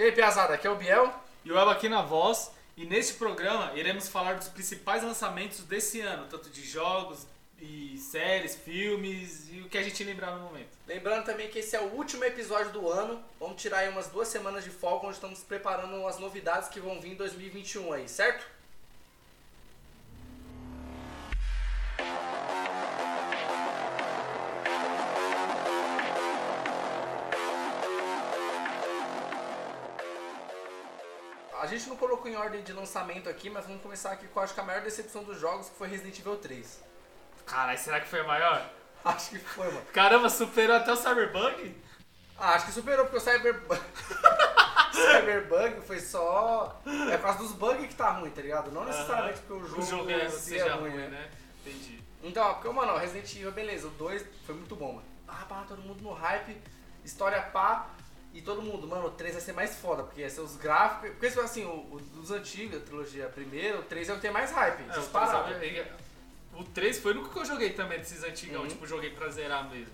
E aí, Piazada, aqui é o Biel. E o Elba aqui na voz. E neste programa iremos falar dos principais lançamentos desse ano, tanto de jogos e séries, filmes e o que a gente lembrar no momento. Lembrando também que esse é o último episódio do ano. Vamos tirar aí umas duas semanas de folga, onde estamos preparando as novidades que vão vir em 2021 aí, certo? Gente não colocou em ordem de lançamento aqui, mas vamos começar aqui com acho que a maior decepção dos jogos, que foi Resident Evil 3. Caralho, será que foi a maior? Acho que foi, mano. Caramba, superou até o Cyberbug? Ah, acho que superou, porque o Cyberbug. Cyberbug foi só. É por causa dos bugs que tá ruim, tá ligado? Não necessariamente porque o jogo, O jogo é, seja é ruim, ruim, né? né? Entendi. Então, porque, mano, Resident Evil, beleza, o 2 foi muito bom, mano. Ah, pá, todo mundo no hype, história pá, e todo mundo, mano, o 3 vai ser mais foda, porque ia ser os gráficos. Porque, assim, o, o, dos antigos, a trilogia primeiro, o 3 é o que tem mais hype, É, o, disparado. 3, o 3 foi o único que eu joguei também desses antigão, Uhum. tipo, joguei pra zerar mesmo.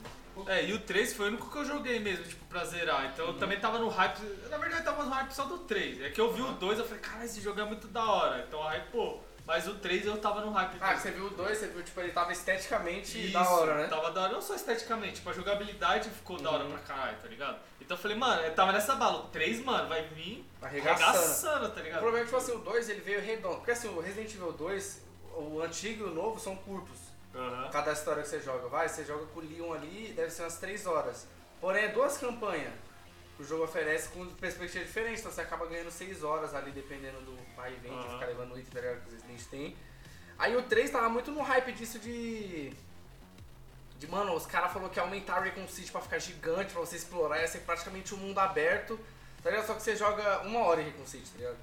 É, e o 3 foi o único que eu joguei mesmo, tipo, pra zerar. Então Uhum. eu também tava no hype. Na verdade, tava no hype só do 3. É que eu vi Uhum. o 2, eu falei, cara, esse jogo é muito da hora. Então aí, pô. Mas o 3 eu tava no hype. Ah, você viu o 2, você viu, tipo, ele tava esteticamente Isso, da hora, né? Tava da hora, não só esteticamente, tipo, a jogabilidade ficou da hora Uhum. pra caralho, tá ligado? Então eu falei, mano, eu tava nessa bala, o 3, mano, vai vir Arregaçando. arregaçando, tá O ligado? problema é que, tipo assim, o 2 ele veio redondo. Porque assim, o Resident Evil 2, o antigo e o novo são curtos. Aham. Cada história que você joga. Vai, você joga com o Leon ali, deve ser umas 3 horas. Porém, é duas campanhas que o jogo oferece com perspectiva diferente. Então você acaba ganhando 6 horas ali, dependendo do vai e vem, de Aham. ficar levando item, tá ligado? Que os Resident tem. Aí o 3 tava muito no hype disso de. De, mano, os caras falaram que ia aumentar o Recon City pra ficar gigante, pra você explorar, ia ser praticamente um mundo aberto, tá ligado? Só que você joga uma hora em Recon City, tá ligado?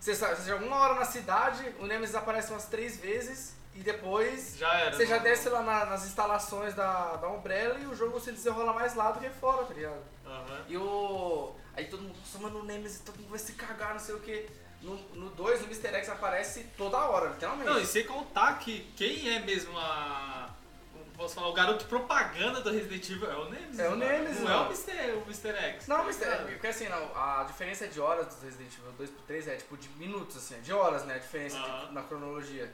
Você, você joga uma hora na cidade, o Nemesis aparece umas três vezes e depois Já era. você já não- desce lá na- nas instalações da, da Umbrella e o jogo se desenrola mais lá do que fora, tá ligado? Aham. E o. Aí todo mundo, nossa, mano, o Nemesis, todo mundo vai se cagar, não sei o que. No 2, o Mr. X aparece toda hora, literalmente. Não, e sem contar que quem é mesmo a. Posso falar, o garoto propaganda do Resident Evil é o Nemesis. É o. Nemesis, Não é o Mr. o Mr. X. Não, tá Mr. ligado? Porque assim, não, a diferença de horas do Resident Evil 2 pro 3 é tipo de minutos, assim, de horas, né? A diferença de- na cronologia.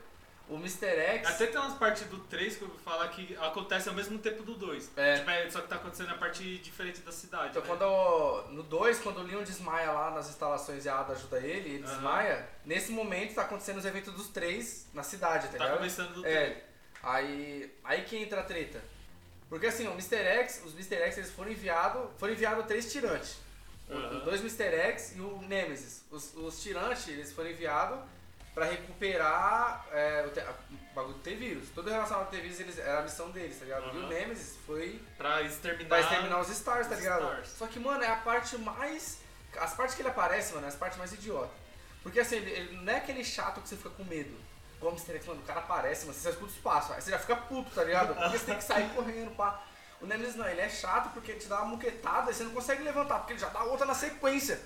O Mr. X. Até tem umas partes do 3 que eu vou falar que acontece ao mesmo tempo do 2. É. Tipo, é, só que tá acontecendo a parte diferente da cidade. Então, né? quando o- no 2, quando o Leon desmaia lá nas instalações e a Ada ajuda ele, ele desmaia, nesse momento tá acontecendo os eventos dos três na cidade, tá Tá ligado? começando do 3. É, aí, aí que entra a treta. Porque assim, o Mr. X, os Mr. X eles foram enviados, foram enviados três tirantes. Aham. Os dois Mr. X e o Nemesis. Os, os tirantes, eles foram enviados pra recuperar é, o, te- a- o bagulho de ter vírus. Tudo relacionado a ter vírus, eles, era a missão deles, tá ligado? E o. Nemesis foi Pra exterminar. pra exterminar os Stars, tá ligado? Stars. Só que, mano, é a parte mais. As partes que ele aparece, mano, é as partes mais idiota. Porque assim, ele, ele não é aquele chato que você fica com medo. Igual o Mr. X, mano, o cara aparece, mano, você só escuta os passos. Aí você já fica puto, tá ligado? Porque você tem que sair correndo, pá. O Nemesis não, ele é chato porque ele te dá uma muquetada e você não consegue levantar, porque ele já dá outra na sequência.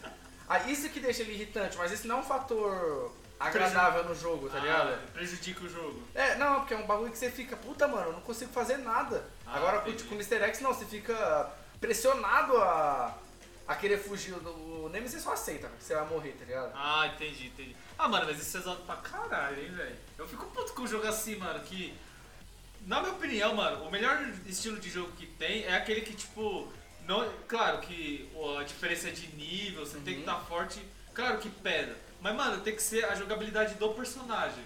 Aí isso que deixa ele irritante, mas isso não é um fator agradável no jogo, tá ligado? Ah, prejudica o jogo. É, não, porque é um bagulho que você fica, puta, mano, eu não consigo fazer nada. Ah, Agora entendi. com o Mr. X, não, você fica pressionado a, a querer fugir. O Nemesis só aceita que você vai morrer, tá ligado? Ah, entendi, entendi. Ah, mano, mas isso é exato pra caralho, hein, velho. Eu fico puto com um jogo assim, mano, que. Na minha opinião, mano, o melhor estilo de jogo que tem é aquele que, tipo. Não, claro que a diferença de nível, você tem que Uhum. estar forte. Claro que pesa. Mas, mano, tem que ser a jogabilidade do personagem.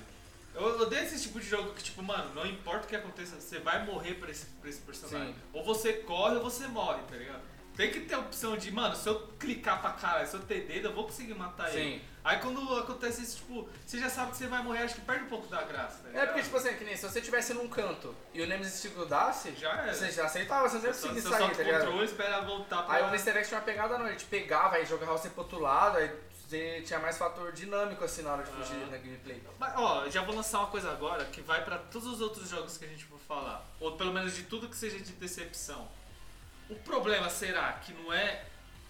Eu odeio esse tipo de jogo que, tipo, mano, não importa o que aconteça, você vai morrer pra esse, pra esse personagem. Sim. Ou você corre ou você morre, tá ligado? Tem que ter a opção de, mano, se eu clicar pra caralho, se eu ter dedo, eu vou conseguir matar ele. Sim. Aí quando acontece isso, tipo, você já sabe que você vai morrer, acho que perde um pouco da graça. Tá É porque, tipo assim, que nem se você estivesse num canto e o Nemesis te grudasse, Já era. você já aceitava, você não ia Só- conseguir Você sair, solta tá o ligado? controle, espera voltar pra... Aí o Mr. X tinha uma pegada não, ele te pegava, aí jogava você pro outro lado, aí você tinha mais fator dinâmico assim na hora de fugir Aham. na gameplay. Mas, ó, já vou lançar uma coisa agora que vai pra todos os outros jogos que a gente for falar. Ou pelo menos de tudo que seja de decepção. O problema será que não é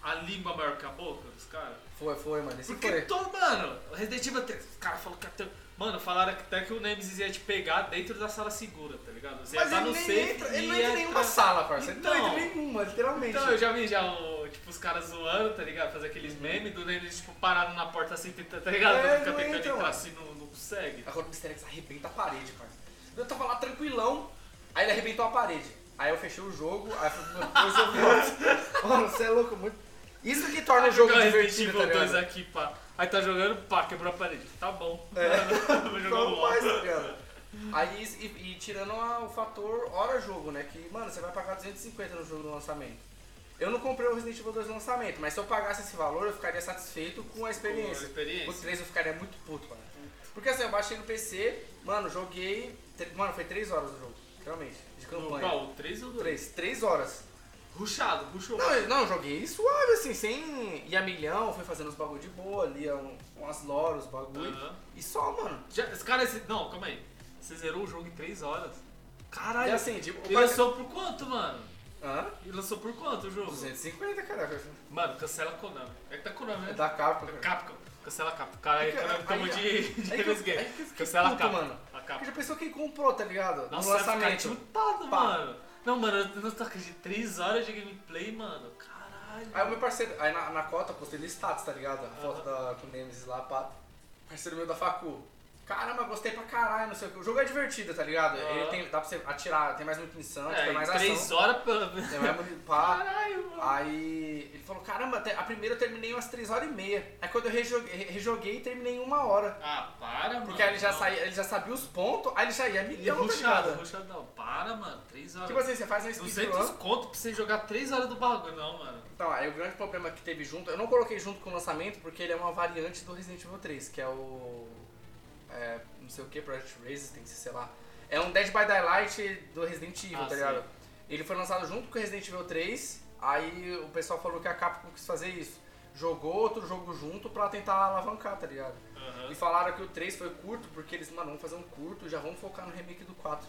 a língua maior que a boca dos caras? Foi, foi, mano. Esse Porque foi. todo, mano, o Resident Evil 3, os caras falaram que até. Mano, falaram que até que o Nemesis ia te pegar dentro da sala segura, tá ligado? Você Mas ia ele estar no nem entra, ele não entra em nenhuma sala, parça. Ele não Então. entra em nenhuma, literalmente. Então, eu já vi já o tipo, os caras zoando, tá ligado? Fazer aqueles memes do eles, tipo, parado na porta assim, tá ligado? É, Fica tentando entra, entrar assim, não, não consegue. Agora o Mr. X arrebenta a parede, pai. Eu tava lá tranquilão, aí ele arrebentou a parede. Aí eu fechei o jogo, aí eu falei, depois eu volto. Mano, você é louco, muito. Isso que torna o jogo Jogar Resident divertido, tá Evil 2 ligado? aqui, pá. Aí tá jogando, pá, quebrou a parede. Tá bom. É. Vou jogar um mais, LOL. tá ligado? Aí, e, e tirando a- o fator hora-jogo, né? Que, mano, você vai pagar 250 no jogo do lançamento. Eu não comprei o Resident Evil 2 no lançamento, mas se eu pagasse esse valor, eu ficaria satisfeito com a experiência. Com a experiência. O 3 eu ficaria muito puto, mano. Porque assim, eu baixei no PC, mano, joguei. tre- Mano, foi 3 horas o jogo, realmente, de campanha. Qual? 3 ou 2? 3, 3 horas. Ruxado, ruxou. Não, eu- não, joguei suave, assim, sem ir a milhão, fui fazendo os bagulho de boa, ali, um, umas loras, os bagulho. Aham. E só, mano. Já, esse cara, esse, não, calma aí. Você zerou o jogo em 3 horas. Caralho. E assim, tipo, E lançou por quanto, mano? Hã? E lançou por quanto o jogo? 250, cara. Mano, cancela a Konami. É que tá Konami, né? É da Capcom. cara. Capcom. Cancela a Capcom. Cara, aí aí- de, aí de aí fiquei Cancela a Capcom. mano. A já pensou quem comprou, tá ligado? Nossa, no lançamento. Pá. mano. Não, mano, eu não tô de 3 horas de gameplay, mano. Caralho. Aí o meu parceiro, aí na, na cota eu postei no status, tá ligado? A foto Aham. da, com o Nemesis lá, pá. Parceiro meu da Facu. Caramba, gostei pra caralho, não sei o que. O jogo é divertido, tá ligado? Ele Aham. tem, dá pra você atirar, tem mais munição, é, tem mais 3 ação. horas pra... Tem mais munição. Caralho, mano. Aí ele falou, caramba, a primeira eu terminei umas 3 horas e meia. Aí quando eu rejoguei, re- rejoguei terminei em uma hora. Ah, para, mano. Porque aí ele já, Não. saía, ele já sabia os pontos, aí ele já ia milhão, tá ligado? ruxado não. Para, mano. 3 horas. Tipo assim, você faz 200 speedrun. conto pra você jogar 3 horas do bagulho. Não, mano. Então, aí o grande problema que teve junto, eu não coloquei junto com o lançamento porque ele é uma variante do Resident Evil 3, que é o. É, não sei o que, Project Resistance, sei lá. É um Dead by Daylight do Resident Evil, Ah, tá ligado? Ele foi lançado junto com o Resident Evil 3, aí o pessoal falou que a Capcom quis fazer isso. Jogou outro jogo junto pra tentar alavancar, tá ligado? Aham. E falaram que o 3 foi curto porque eles, mano, vamos fazer um curto e já vamos focar no remake do 4.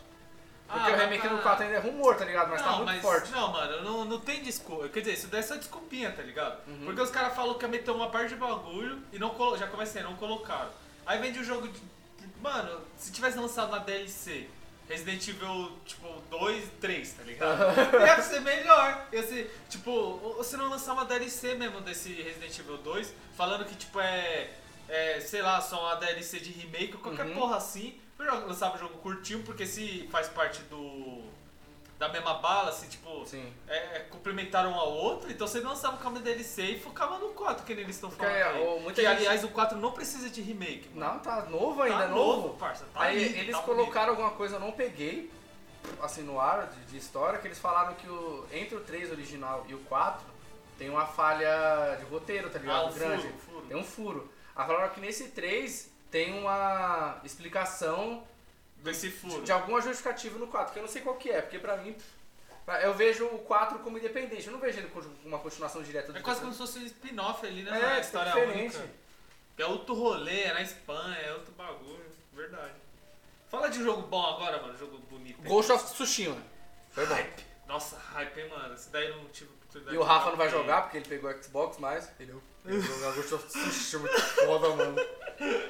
Porque Ah, o remake do tá- 4 ainda é rumor, tá ligado? Mas tá não, muito mas, forte. Não, mano, não, não tem desculpa. Quer dizer, isso daí é só desculpinha, tá ligado? Uhum. Porque os caras falam que ia meter uma parte de bagulho e não já comecei, não colocaram. Aí vende o jogo de. Mano, se tivesse lançado na DLC Resident Evil, tipo, 2, 3, tá ligado? ia ser melhor. Ia ser, tipo, ou- ou se não lançar uma DLC mesmo desse Resident Evil 2, falando que, tipo, é. é, sei lá, só uma DLC de remake ou qualquer Uhum. porra assim. Eu lançava o jogo curtinho, porque se faz parte do. Da mesma bala, assim, tipo, Sim. é, é, complementaram um ao outro, então você lançava o câmera DLC e focava no 4, que eles estão Porque, falando. aí. ó, muita que, gente- aliás, o 4 não precisa de remake. Mano. Não, tá novo ainda, tá é novo. parça. Tá Aí lindo, eles tá colocaram alguma coisa, eu não peguei, assim, no ar de, de história, que eles falaram que o, entre o 3 original e o 4 tem uma falha de roteiro, tá bonito. ligado? Ah, um Grande. furo, furo. Tem um furo. Aí falaram que nesse 3 tem uma explicação Desse furo. de alguma justificativa no 4, que eu não sei qual que é, porque pra mim. Eu vejo o 4 como independente, eu não vejo ele como uma continuação direta do É quase como se fosse um spin-off ali, né? É, é história diferente. única. É outro rolê, é na Espanha, é outro bagulho. Verdade. Fala de um jogo bom agora, mano. Jogo bonito. Ghost of Tsushima. Foi bom. Hype. Nossa, hype, hein, mano. Esse daí eu não tive oportunidade E o de Rafa não vai jogar porque ele pegou o Xbox, mas ele ele jogar Ghost of Tsushima muito foda, mano.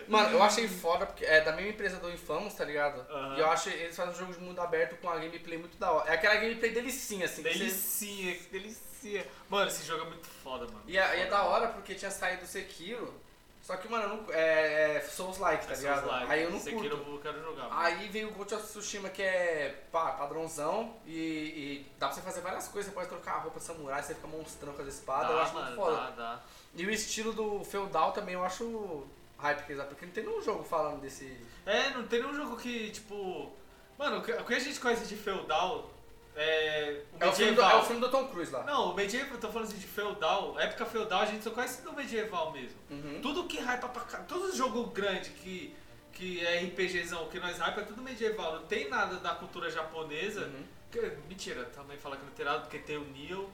Mano, eu achei foda porque é da mesma empresa do Infamous, tá ligado? Aham. E eu acho que eles fazem um jogo de mundo aberto com uma gameplay muito da hora. É aquela gameplay delicinha, assim. que você- Delicia, que delicia. Mano, esse jogo é muito foda, mano. E é, e é da hora porque tinha saído o Sekiro, só que, mano, eu não, é, é Souls-like, tá É ligado? Souls-like. Aí eu não Sekiro curto. eu quero jogar. mano. Aí veio o Ghost of Tsushima que é pá, padrãozão e, e dá pra você fazer várias coisas. Você pode trocar a roupa de samurai, você fica monstrão com as espadas. eu Dá, acho mano, muito foda. dá, dá. E o estilo do feudal também eu acho hype, que eles- porque não tem nenhum jogo falando desse. É, não tem nenhum jogo que, tipo. Mano, o que a gente conhece de feudal é. O É o, filme do, é o filme do Tom Cruise lá. Não, o medieval, eu tô falando assim de feudal, época feudal, a gente só conhece do medieval mesmo. Uhum. Tudo que hypa pra cá, todo jogo grande que, que é RPGzão, que nós hypa é tudo medieval, não tem nada da cultura japonesa. Uhum. Que- mentira, também fala que não tem nada, porque tem o Neo,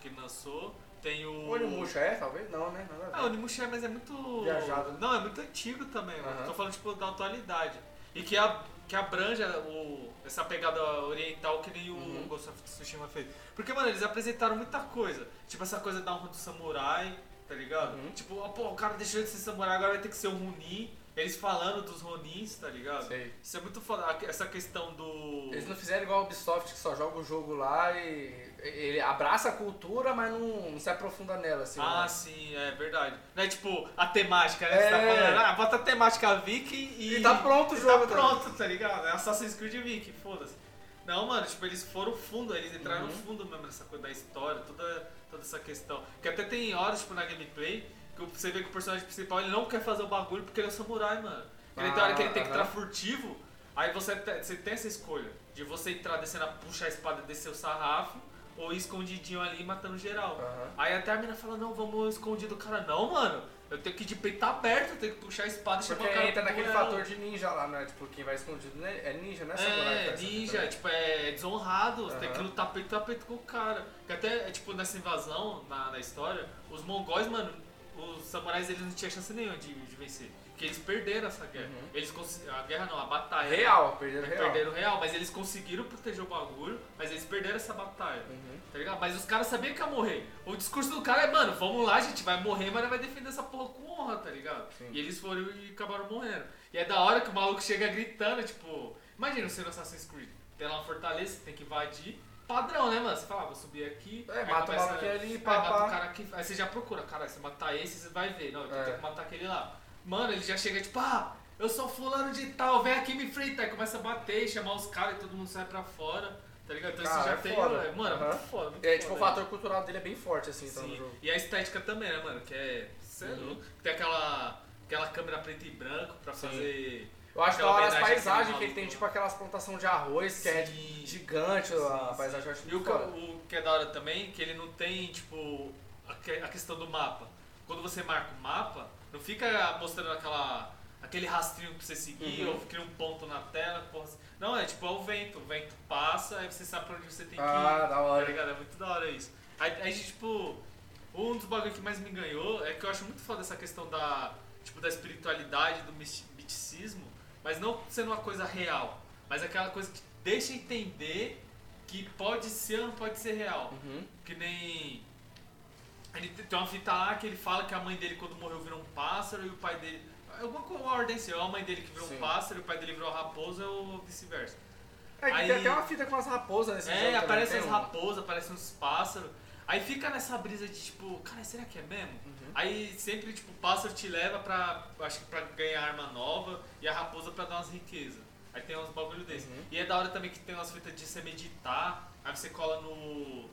que lançou, tem o. O Onimusha é, talvez? Não, né? Nada a ver. O Onimusha é, mas é muito. Viajado, né? Não, é muito antigo também, mano. Tô falando, tipo, da atualidade. E que, a, que abranja o, essa pegada oriental que nem o Uhum. Ghost of Tsushima fez. Porque, mano, eles apresentaram muita coisa. Tipo, essa coisa da honra do samurai, tá ligado? Uhum. Tipo, ó, pô, o cara deixou de ser samurai, agora vai ter que ser um Ronin. eles falando dos Ronins, tá ligado? Sei. Isso é muito foda. Essa questão do. Eles não fizeram igual a Ubisoft, que só joga o jogo lá e ele abraça a cultura, mas não, não se aprofunda nela, assim. Ah, né? sim, é verdade. Não é tipo a temática, né? É. Você tá falando, ah, bota a temática Viking e. E tá pronto o e jogo, Tá tá? pronto, tá ligado? É Assassin's Creed Viking, foda-se. Não, mano, tipo, eles foram fundo, eles entraram no Uhum. fundo mesmo nessa coisa da história, toda, toda essa questão. Que até tem horas, tipo, na gameplay, que você vê que o personagem principal ele não quer fazer o bagulho porque ele é um samurai, mano. Ele tem hora que ele tem que Ah, entrar furtivo, aí você, você tem essa escolha de você entrar descendo, puxar a espada e descer o sarrafo, ou escondidinho ali matando geral. Aham. Aí até a mina fala, não, vamos escondido. O cara, não, mano, eu tenho que ir de peito aberto, eu tenho que puxar a espada e chamar o cara entra naquele duelo. fator de ninja lá, né? Tipo, quem vai escondido né? é ninja, não é É, essa ninja, também. tipo, é desonrado, você tem que lutar peito a peito com o cara. Que até, é, tipo, nessa invasão, na, na história, os mongóis, mano, os samurais, eles não tinham chance nenhuma de, de vencer. Porque eles perderam essa guerra. Uhum. Eles A guerra não, a batalha. Real, perderam Eles real. perderam real, mas eles conseguiram proteger o bagulho, mas eles perderam essa batalha. Uhum. Tá ligado? Mas os caras sabiam que ia morrer. O discurso do cara é, mano, vamos lá, a gente vai morrer, mas vai defender essa porra com honra, tá ligado? Sim. E eles foram e acabaram morrendo. E é da hora que o maluco chega gritando, tipo, imagina você no Assassin's Creed. Tem lá uma fortaleza, você tem que invadir. Padrão, né, mano? Você fala, ah, vou subir aqui. É, mata o maluco ali, aí pá. Aí você já procura, cara, se matar esse, você vai ver. Não, então É. tem que matar aquele lá. Mano, ele já chega tipo, ah, eu sou fulano de tal, vem aqui me enfrentar. Aí começa a bater, chamar os caras e todo mundo sai pra fora. Tá ligado? Então Cara, você já é tem. foda. Mano, é Aham. muito foda. Muito É, tipo, o fator cultural dele é bem forte, assim, então, no Sim. jogo. E a estética também, né, mano? Que é. É Uhum. louco. Tem aquela, aquela câmera preto e branco pra Sim. fazer. Eu acho da hora as paisagens que ele tem, tipo aquelas plantações de arroz, que é Sim. gigante a Sim, paisagem, eu acho E o, o que é da hora também, que ele não tem, tipo, a, a questão do mapa. Quando você marca o mapa, não fica mostrando aquela, aquele rastrinho pra você seguir, Uhum. ou cria um ponto na tela. Porra. Não, é tipo, é o vento. O vento passa, aí você sabe pra onde você tem que ir. Ah, da Tá hora. ligado? É muito da hora isso. Aí, aí, tipo, um dos bagulhos que mais me ganhou é que eu acho muito foda essa questão da, tipo, da espiritualidade, do misti- misticismo, mas não sendo uma coisa real, mas aquela coisa que deixa entender que pode ser ou não pode ser real. Uhum. Que nem. Ele te- tem uma fita lá que ele fala que a mãe dele quando morreu virou um pássaro e o pai dele. Alguma ordem assim, a mãe dele que virou Sim. um pássaro e o pai dele virou uma raposa ou vice-versa. É Aí- tem até uma fita com as raposas nesse É, também, aparece tem as raposas, aparecem uns pássaros. Aí fica nessa brisa de tipo, cara, será que é mesmo? Uhum. Aí sempre, tipo, o pássaro te leva pra, acho que pra ganhar arma nova e a raposa pra dar umas riquezas. Aí tem uns bagulho desse. Uhum. E é da hora também que tem umas fitas de você meditar, aí você cola no.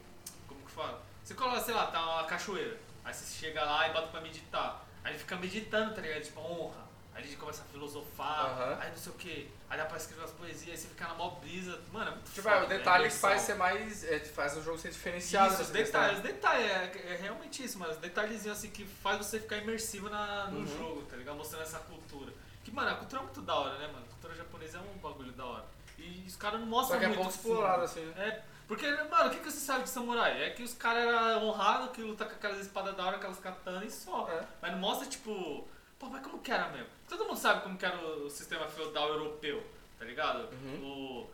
Como que fala? Você cola, sei lá, tá uma cachoeira. Aí você chega lá e bota pra meditar. Aí ele fica meditando, tá ligado? Tipo, honra. Aí ele começa a filosofar, Aham. aí não sei o que. Aí dá pra escrever umas poesias, aí você fica na mó brisa. Mano, é muito Tipo, foda, é, o detalhe que Imersão. faz ser mais. É, faz o jogo ser diferenciado. Isso, os detalhes, os detalhes, é, é realmente isso, mas os detalhezinhos assim que faz você ficar imersivo na, no Uhum. jogo, tá ligado? Mostrando essa cultura. Que, mano, a cultura é muito da hora, né, mano? A cultura japonesa é um bagulho da hora. E os caras não Só mostram que é muito pouco fundo. explorado, assim. né? É, porque, mano, o que, que você sabe de samurai? É que os caras eram honrados, que lutam com aquelas espadas da hora, aquelas katanas e só. É. Mas não mostra, tipo, pô, mas como que era mesmo? Todo mundo sabe como que era o sistema feudal europeu, tá ligado? Uhum.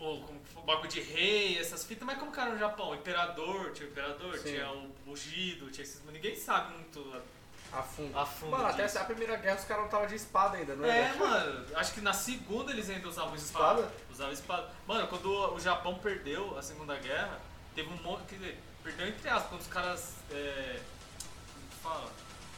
O, o, o bagulho de rei, essas fitas, mas como que era no Japão? Imperador, tinha o imperador, Sim. tinha o ungido, tinha esses. Ninguém sabe muito A fundo. a fundo. Mano, até disso. a primeira guerra os caras não estavam de espada ainda, não é? É, mano, acho que na segunda eles ainda usavam Espada? espada. Usavam espada. Mano, quando o Japão perdeu a Segunda Guerra, teve um monte. Quer dizer, perdeu entre aspas, quando os caras. É, como que fala?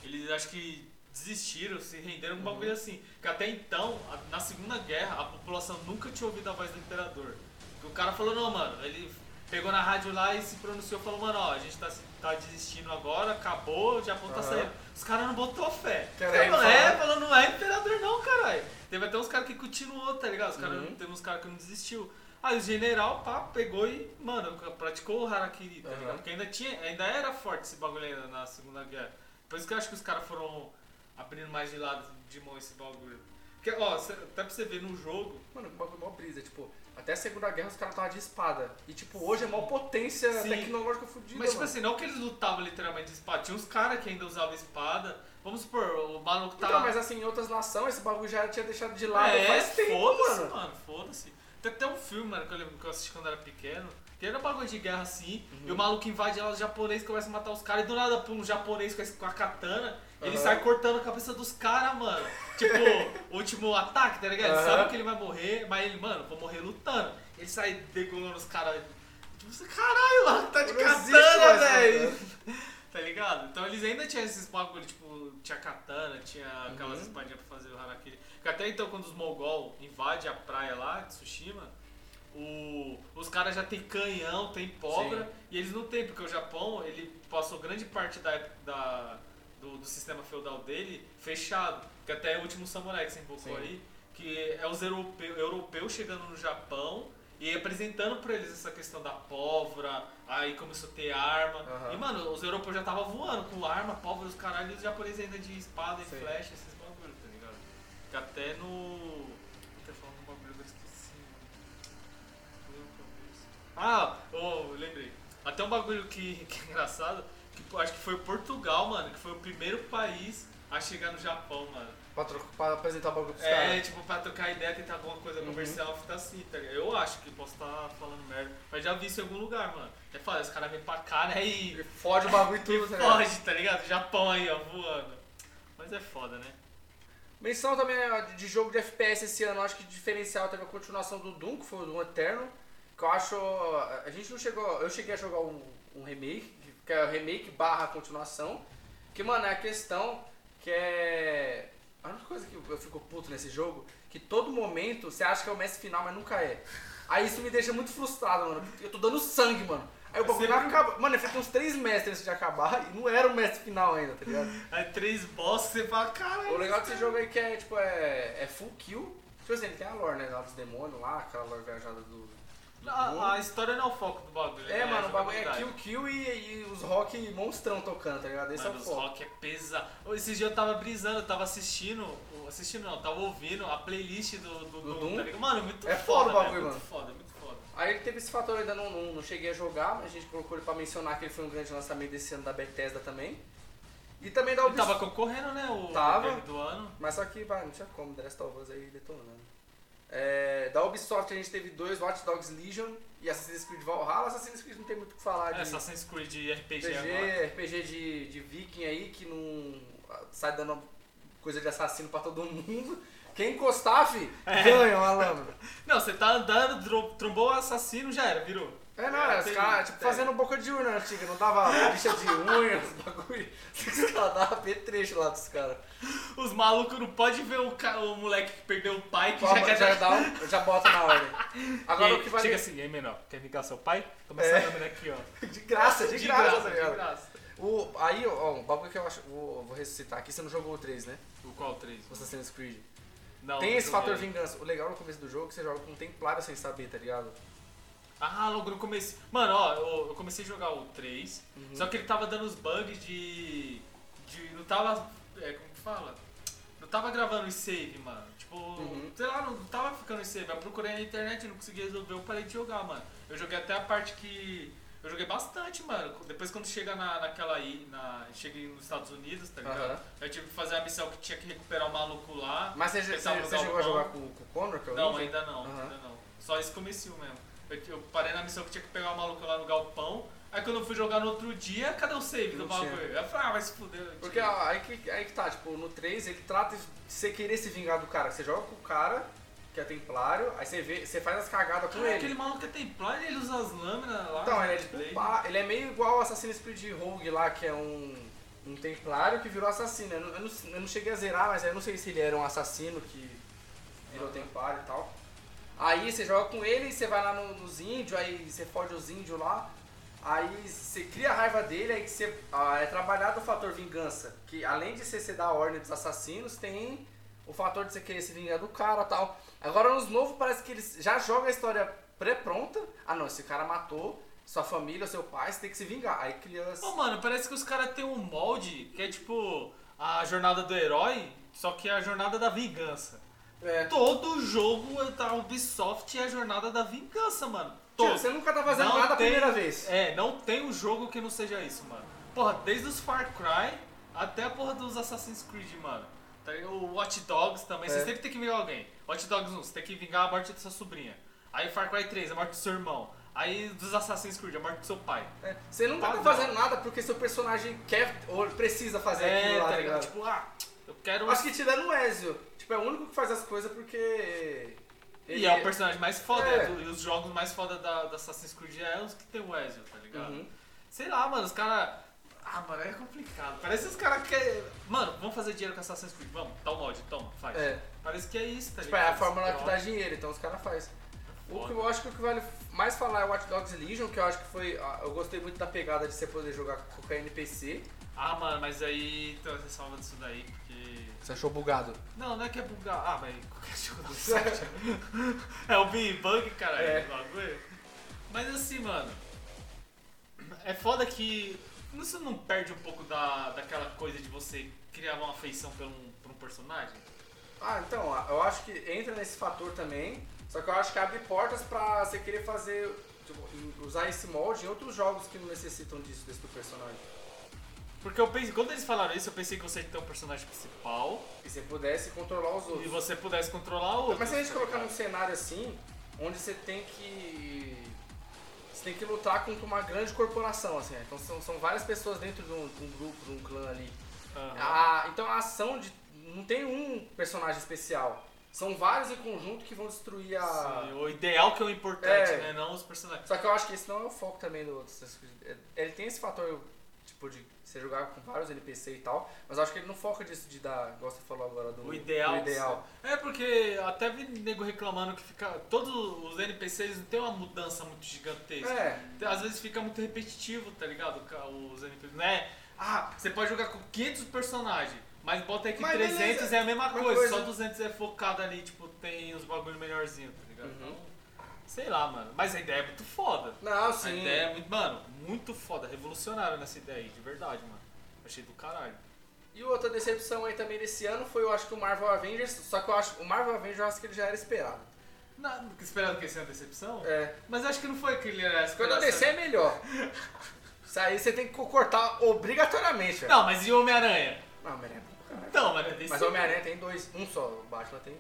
Eles acho que desistiram, se renderam um Uhum. bagulho assim. Que até então, na Segunda Guerra, a população nunca tinha ouvido a voz do imperador. Que o cara falou, não, mano, ele pegou na rádio lá e se pronunciou, falou, mano, ó, a gente tá, tá desistindo agora, acabou, o Japão tá Aham. saindo. Os caras não botou fé. Falou, ele é, falando. falou, não é imperador não, caralho. Teve até uns caras que continuou, tá ligado? Os caras, Uhum. Teve uns caras que não desistiu. Aí o general, pá, pegou e, mano, praticou o Harakiri, tá Uhum. ligado? Porque ainda, tinha, ainda era forte esse bagulho ainda na Segunda Guerra. Por isso que eu acho que os caras foram abrindo mais de lado de mão esse bagulho. Porque, ó, até pra você ver no jogo, Mano, o bagulho é mó brisa. Tipo, até a Segunda Guerra os caras estavam de espada. E, tipo, hoje é mó potência Sim. tecnológica fodida. Mas, tipo mano. assim, não que eles lutavam literalmente de espada. Tinha uns caras que ainda usavam espada. Vamos supor, o maluco tá. Então, mas assim, em outras nações, esse bagulho já tinha deixado de lado é, faz tempo, foda-se, mano. mano. Foda-se. Tem até um filme, mano, que eu lembro que eu assisti quando era pequeno. Que era um bagulho de guerra assim. Uhum. E o maluco invade lá os japoneses, começa a matar os caras. E do nada, pula um japonês com a katana. Ele Aham. sai cortando a cabeça dos caras, mano. Tipo, último ataque, tá ligado? Ele Aham. sabe que ele vai morrer, mas ele, mano, vou morrer lutando. Ele sai degolando os caras. Tipo, você, caralho, lá tá de katana, velho. Tá ligado? Então eles ainda tinham esses bagulho, tipo, tinha katana, tinha aquelas Uhum. espadinhas pra fazer o harakiri. Porque até então, quando os Mogol invadem a praia lá de Tsushima, o- os caras já tem canhão, tem pólvora, Sim. e eles não tem, porque o Japão, ele passou grande parte da, da- do, do sistema feudal dele fechado. Que até o último samurai que você invocou Sim. aí, que é os europeu, europeus chegando no Japão e apresentando pra eles essa questão da pólvora, aí começou a ter arma. Aham. E, mano, os europeus já estavam voando com arma, pólvora, os caralhos, e os japoneses ainda de espada e Sim. flecha, esses bagulhos, tá ligado? Que até no. Puta, falando um bagulho que eu esqueci. Ah, oh, lembrei. Até um bagulho que, que é engraçado, que acho que foi Portugal, mano, que foi o primeiro país a chegar no Japão, mano. Pra, tro- pra apresentar o bagulho pros É, caras. tipo, pra trocar ideia, tentar alguma coisa Uhum. comercial, fica assim, tá ligado? Eu acho que posso estar falando merda, mas já vi isso em algum lugar, mano. É foda, os caras vêm pra cá, né, e E fode o bagulho e tudo, tá ligado? foge, tá ligado? Japão aí, ó, voando. Mas é foda, né? Menção também de jogo de FPS esse ano, acho que diferencial teve a continuação do Doom, que foi o Doom Eterno. Que eu acho. A gente não chegou. Eu cheguei a jogar um, um remake, que é o remake barra continuação. Que, mano, é a questão que é. A única coisa que eu fico puto nesse jogo, que todo momento você acha que é o mestre final, mas nunca é. Aí isso me deixa muito frustrado, mano. porque Eu tô dando sangue, mano. Aí o bagulho não Sempre- acaba. Mano, eu fiquei uns três mestres antes de acabar e não era o mestre final ainda, tá ligado? Aí três boss, você fala, caralho. O legal desse jogo aí que é, tipo, é, é full kill. Tipo assim, ele tem a lore, né? Lá dos demônios lá, aquela lore viajada do. A, a história não é o foco do bagulho, É, né? mano, o bagulho é kill, kill e, e os rock monstrão tocando, tá ligado? Esse Mano, é o os foco. rock é pesado. Esses dias eu tava brisando, eu tava assistindo, assistindo não, tava ouvindo a playlist do, do, Do Doom, tá ligado? Mano, muito É foda o velho, bagulho, muito mano. foda, muito foda. Aí ele teve esse fator, eu ainda não, não, não cheguei a jogar, mas a gente colocou ele pra mencionar que ele foi um grande lançamento desse ano da Bethesda também. E também da Ele Ubisoft. tava concorrendo, né, o Tava. do ano. Mas só que, vai, não tinha como, The Last of Us aí detonando. É, da Ubisoft a gente teve dois Watch Dogs Legion e Assassin's Creed Valhalla. Assassin's Creed não tem muito o que falar É, de Assassin's Creed RPG, RPG, agora. RPG de, de viking aí que não ah, sai dando coisa de assassino pra todo mundo. Quem encostar, fi, É. ganha uma lâmina. Não, você tá andando, tro- trombou o assassino, já era, virou. É, não, é, os caras, tipo, tem. fazendo boca de urna antiga, não dava lixa de unha, os bagulho. Os caras davam petrecho lá dos caras. Os malucos não podem ver o, ca- o moleque que perdeu o pai, que Já, já quer já, dá um, já bota na ordem. Agora E o que vale. Chega assim, aí, menor, quer vingar seu pai? Toma É. essa lâmina aqui, ó. De graça, de, graça, tá de graça. O, aí, ó, um bagulho que eu acho. Vou, vou ressuscitar aqui, você não jogou o 3, né? O qual 3? O Assassin's Creed. Não, Tem esse fator vingança. O legal no começo do jogo é que você joga com um templário sem saber, tá ligado? Ah, logo no começo. Mano, ó, eu, eu comecei a jogar o 3, Uhum. só que ele tava dando os bugs de. de não tava. É, como que fala? Não tava gravando o save, mano. Tipo, Uhum. sei lá, não tava ficando em save. Eu procurei na internet, não consegui resolver, eu parei de jogar, mano. Eu joguei até a parte que. Eu joguei bastante, mano. Depois quando chega na, naquela aí, na, cheguei nos Estados Unidos, tá ligado? Aham. Eu tive que fazer a missão que tinha que recuperar o maluco lá. Mas você, você, chegou a jogar com, com o Connor, que é Não, ainda não, Aham. ainda não. Só esse comecinho mesmo. Eu, eu parei na missão que tinha que pegar o maluco lá no galpão. Aí quando eu fui jogar no outro dia, cadê o save do bagulho? Eu falei, ah, vai se fuder. Porque ó, aí que, aí que tá, tipo, no 3 ele trata de você querer se vingar do cara. Você joga com o cara, que é templário, aí você vê, você faz as cagadas com ele. aquele maluco é templário, ele usa as lâminas lá. Então, no ele é tipo pá, ele é meio igual ao Assassin's Creed Rogue lá, que é um, um templário que virou assassino. Eu não, eu, não, eu não cheguei a zerar, mas eu não sei se ele era um assassino que virou Aham. templário e tal. Aí você joga com ele, você vai lá no- nos índios, aí você fode os índios lá. Aí você cria a raiva dele, aí você ah, é trabalhado o fator vingança. Que além de você, você dar a ordem dos assassinos, tem o fator de você querer se vingar do cara e tal. Agora nos novos parece que eles já jogam a história pré-pronta. Ah não, esse cara matou sua família, seu pai, você tem que se vingar. Aí cria as... Ô, mano, parece que os caras têm um molde que é tipo a jornada do herói, só que é a jornada da vingança. É. Todo jogo da Ubisoft é a jornada da vingança, mano. Todo. Você nunca tá fazendo Não nada a primeira vez. É, não tem um jogo que não seja isso, mano. Porra, desde os Far Cry até a porra dos Assassin's Creed, mano. Tá? O Watch Dogs também, É. você sempre tem que vingar alguém. Watch Dogs 1, você tem que vingar a morte da sua sobrinha. Aí Far Cry 3, a morte do seu irmão. Aí dos Assassin's Creed, a morte do seu pai. É, Você não tá Padrão. fazendo nada porque seu personagem quer ou precisa fazer aquilo lá, tá tá ligado? Tipo, ah, eu quero. Acho que tirando o Ezio, tipo, é o único que faz as coisas porque... E é o personagem mais foda, É. é do- e os jogos mais foda da, da Assassin's Creed é os que tem o Ezio, tá ligado? Uhum. Sei lá, mano, os caras. Ah, mano, é complicado. Parece que os caras querem. Mano, vamos fazer dinheiro com Assassin's Creed. Vamos, dá o mod, toma, faz. É, Parece que é isso, tá tipo, é ligado? a fórmula que dá dinheiro, então os caras fazem. O que eu acho que o que vale mais falar é Watch Dogs Legion, que eu acho que foi... ah, Eu gostei muito da pegada de você poder jogar com qualquer NPC. Ah, mano, mas aí. Então, você salva disso daí, porque. Você achou bugado? Não, não é que é bugar. Ah, mas qualquer jogo do site. é o Big Bug, caralho, É. o bagulho. Mas assim, mano. É foda que. Isso não perde um pouco da, daquela coisa de você criar uma afeição por um, por um personagem? Ah, então, eu acho que entra nesse fator também, só que eu acho que abre portas pra você querer fazer, tipo, usar esse molde em outros jogos que não necessitam disso, desse do personagem. Porque eu pensei, quando eles falaram isso, eu pensei que você ia ter um personagem principal E você pudesse controlar os e outros. você pudesse controlar o outro. Mas se a gente tá colocar num cenário assim, onde você tem que. Você tem que lutar contra uma grande corporação, assim. né? Então são, são várias pessoas dentro de um, de um grupo, de um clã ali. Aham. A- então a ação de. Não tem um personagem especial. São vários em conjunto que vão destruir a. Sim, o ideal que é o importante, É. né? Não os personagens. Só que eu acho que esse não é o foco também do. É- Ele tem esse fator, tipo, de você jogar com vários NPC e tal, mas acho que ele não foca disso de dar, igual você falou agora, do O ideal. do ideal. É porque até vi nego reclamando que fica. Todos os NPCs não tem uma mudança muito gigantesca. É, Às vezes fica muito repetitivo, tá ligado? Os NPCs. Não é. Ah, você pode jogar com 500 personagens, mas bota aí que Mas 300 beleza. é a mesma coisa, coisa. só 200 é focado ali, tipo, tem os bagulho melhorzinho, tá ligado? Uhum. Sei lá, mano. Mas a ideia é muito foda. não, A sim. ideia é muito, mano, muito foda, revolucionária nessa ideia aí, de verdade, mano. Achei do caralho. E outra decepção aí também desse ano foi, eu acho que o Marvel Avengers, só que eu acho o Marvel Avengers eu acho que ele já era esperado. Não, esperando que esse seja uma decepção? É. Mas acho que não foi que ele era Quando eu descer é melhor. Isso aí você tem que cortar obrigatoriamente, velho. Não, mas e o Homem-Aranha? Não, Homem-Aranha é. Então, mano, é desse. Mas o Homem-Aranha tem dois, um só, o Batman tem.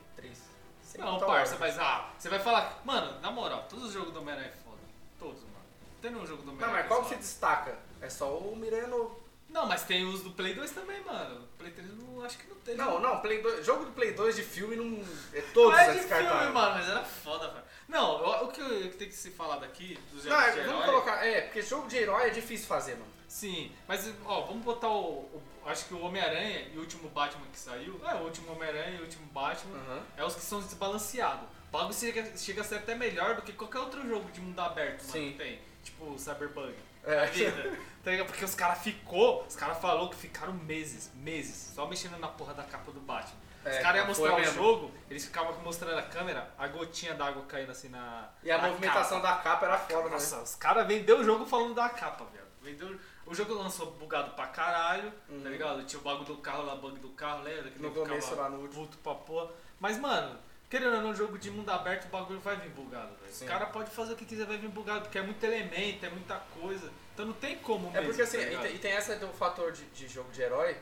Sem Não, parça, mas ah, você vai falar. Mano, na moral, todos os jogos do Homem-Aranha é foda. Todos, mano. Tem nenhum jogo do Não, Homem-Aranha. mas qual que você é destaca? É só o Miranha novo. Não, mas tem os do Play 2 também, mano. Play 3 não acho que não tem. Não, não, Play 2, jogo do Play 2 de filme não. É todos Não é de filme, mano, mas era foda, velho. Não, o, o que eu- o que tem que se falar daqui, dos Não, jogos é, de vamos herói... colocar. É, porque jogo de herói é difícil fazer, mano. Sim, mas ó, vamos botar o, o- Acho que o Homem-Aranha e o último Batman que saiu. É, o último Homem-Aranha e o último Batman. Aham. É os que são desbalanceados. O bagulho chega, chega a ser até melhor do que qualquer outro jogo de mundo aberto, mano, Sim. que tem. Tipo Cyberpunk. É. Da vida. Tá? Porque os caras ficou, os caras falou que ficaram meses, meses, só mexendo na porra da capa do Batman. É, os caras iam mostrar o jogo, eles ficavam mostrando a câmera, a gotinha d'água caindo assim na. E a na movimentação capa. da capa era foda, né? Nossa, os caras vendeu o jogo falando da capa, velho. Vendeu... O jogo lançou bugado pra caralho, Uhum. tá ligado? Tinha o bagulho do carro lá, bug do carro, lembra? Que No começo lá no último. Puto pra porra. Mas, mano, querendo ou não, jogo de mundo aberto, o bagulho vai vir bugado, velho. Os Sim. caras podem fazer o que quiser, vai vir bugado, porque é muito elemento, é muita coisa. Então não tem como É mesmo, porque assim, tá e ligado? tem, e tem essa do fator de, de jogo de herói.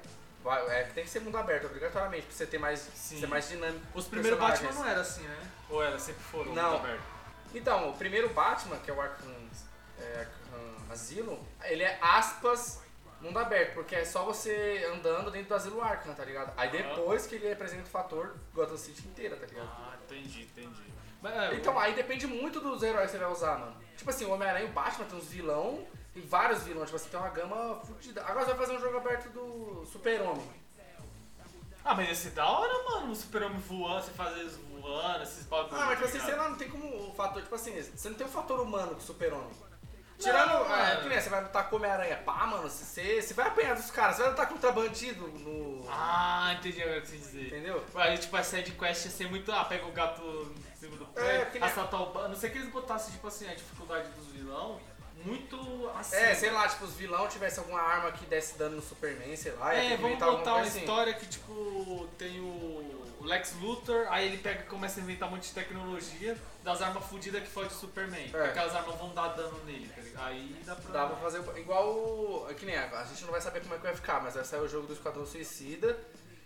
vai- é, que tem que ser mundo aberto, obrigatoriamente, pra você ter mais, Sim. ser mais dinâmico. Os primeiros personagens. Batman não era assim, né? Ou era, sempre foram Não. mundo aberto? Então, o primeiro Batman, que é o Arkham, é, Arkham Asylum, ele é aspas mundo aberto, porque é só você andando dentro do asilo Arkham, tá ligado? Aí Aham. depois que ele apresenta o fator Gotham City inteira, tá ligado? Ah, entendi, entendi. Mas, é, Então, aí depende muito dos heróis que você vai usar, mano. Tipo assim, o Homem-Aranha e o Batman tem uns vilão, tem vários vilões, tipo assim, tem uma gama fodida. Agora você vai fazer um jogo aberto do Super-Homem. Ah, mas esse da hora, mano, o super-homem voando, você fazer eles voando, esses bagulhos. Ah, mas tipo tá assim, sei lá, não tem como o fator, tipo assim, você não tem o fator humano com o Super-Homem. Tirando, Não, é, que nem você vai lutar com Homem-Aranha, pá, mano, você, você vai apanhar dos caras, você vai lutar contra bandido no. Ah, entendi agora o que você dizer. Entendeu? Aí, tipo, a side quest ia ser muito. Ah, pega o gato em cima do É, que nem- assaltar o banco. Não sei que eles botassem, tipo assim, a dificuldade dos vilão muito assim. É, sei lá, tipo, os vilão tivesse alguma arma que desse dano no Superman, sei lá, É, vamos botar uma assim. história que, tipo, tem o o Lex Luthor, aí ele pega e começa a inventar um monte de tecnologia das armas fodidas que foge do Superman. É. Aquelas armas vão dar dano nele, tá ligado? Aí dá pra. Dá pra fazer igual o. Que nem a, a gente não vai saber como é que vai ficar, mas vai sair o jogo do Esquadrão Suicida,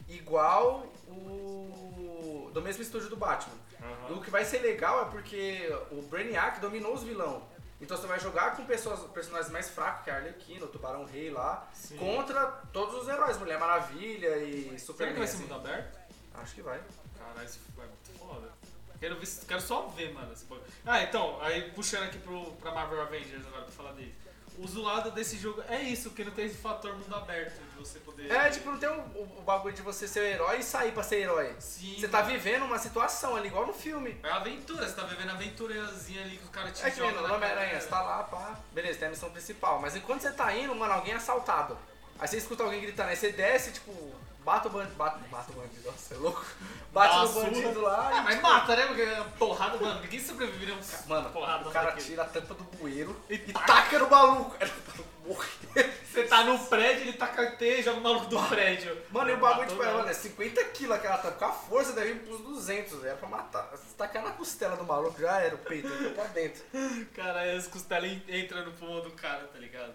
igual o. do mesmo estúdio do Batman. Aham. O que vai ser legal é porque o Brainiac dominou os vilão. Então você vai jogar com pessoas, personagens mais fracos, que é a Arlequina, o Tubarão Rei lá, Sim. contra todos os heróis, Mulher Maravilha e Será Superman. que vai ser assim. mundo aberto? Acho que vai. Caralho, isso vai muito foda. Quero, ver, quero só ver, mano. Ah, então, aí puxando aqui pro, pra Marvel Avengers agora pra falar dele. O zoado desse jogo é isso, que não tem esse fator mundo aberto de você poder. É, tipo, não tem o, o- bagulho de você ser o herói e sair pra ser herói. Sim. Você tá mano. vivendo uma situação ali, igual no filme. É aventura, você tá vivendo a aventurazinha ali que o cara te É que nem no Homem-Aranha, você tá lá, pá, beleza, tem a missão principal. Mas enquanto você tá indo, mano, alguém é assaltado. Aí você escuta alguém gritando, aí você desce, tipo, bata o bandido, bata, mata o bandido, nossa, você é louco. Bate Dá no bandido lá Ah, e, mas tipo, mata, né? Porque é porrada, mano. Ninguém sobreviveria a um Mano, porrada o cara daquele. tira a tampa do bueiro E e taca. taca no maluco. Não morrer. Você tá no prédio, ele taca a teia e joga o maluco do prédio. Mano, e o bagulho, matou tipo, é, mano, é 50 quilos aquela tampa. Com a força deve ir pros 200, era pra matar. Se tacar na costela do maluco, já era o peito, ele pra dentro. Cara, as costelas en- entram no pulmão do cara, tá ligado?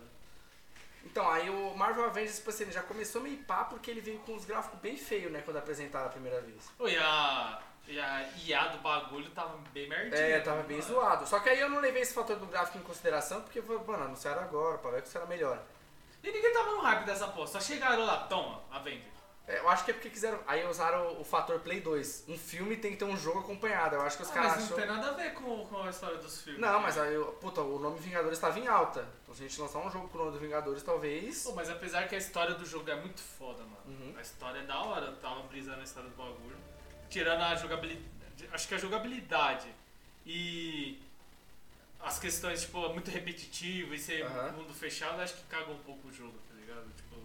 Então, aí o Marvel Avengers, tipo assim, ele já começou meio pá porque ele veio com uns gráficos bem feios, né, quando apresentaram a primeira vez. Ô, e a, e a IA do bagulho tava bem merdinha. É, tava mano. bem zoado. Só que aí eu não levei esse fator do gráfico em consideração, porque, mano, anunciaram agora, pra ver que será melhor. E ninguém tava no hype dessa porra. Só chegaram lá, toma, a venda. É, eu acho que é porque quiseram. Aí usaram o, fator Play 2. Um filme tem que ter um jogo acompanhado. Eu acho que os Ah, caras mas não achou. tem nada a ver com, com a história dos filmes. Não, mas aí, puta, o nome Vingadores tava em alta. Então se a gente lançar um jogo com o nome do Vingadores, talvez. Pô, mas apesar que a história do jogo é muito foda, mano. Uhum. A história é da hora, eu tava brisando a história do bagulho. Tirando a jogabilidade. Acho que a jogabilidade e as questões, tipo, é muito repetitivo e ser Aham. mundo fechado, acho que caga um pouco o jogo, tá ligado? Tipo,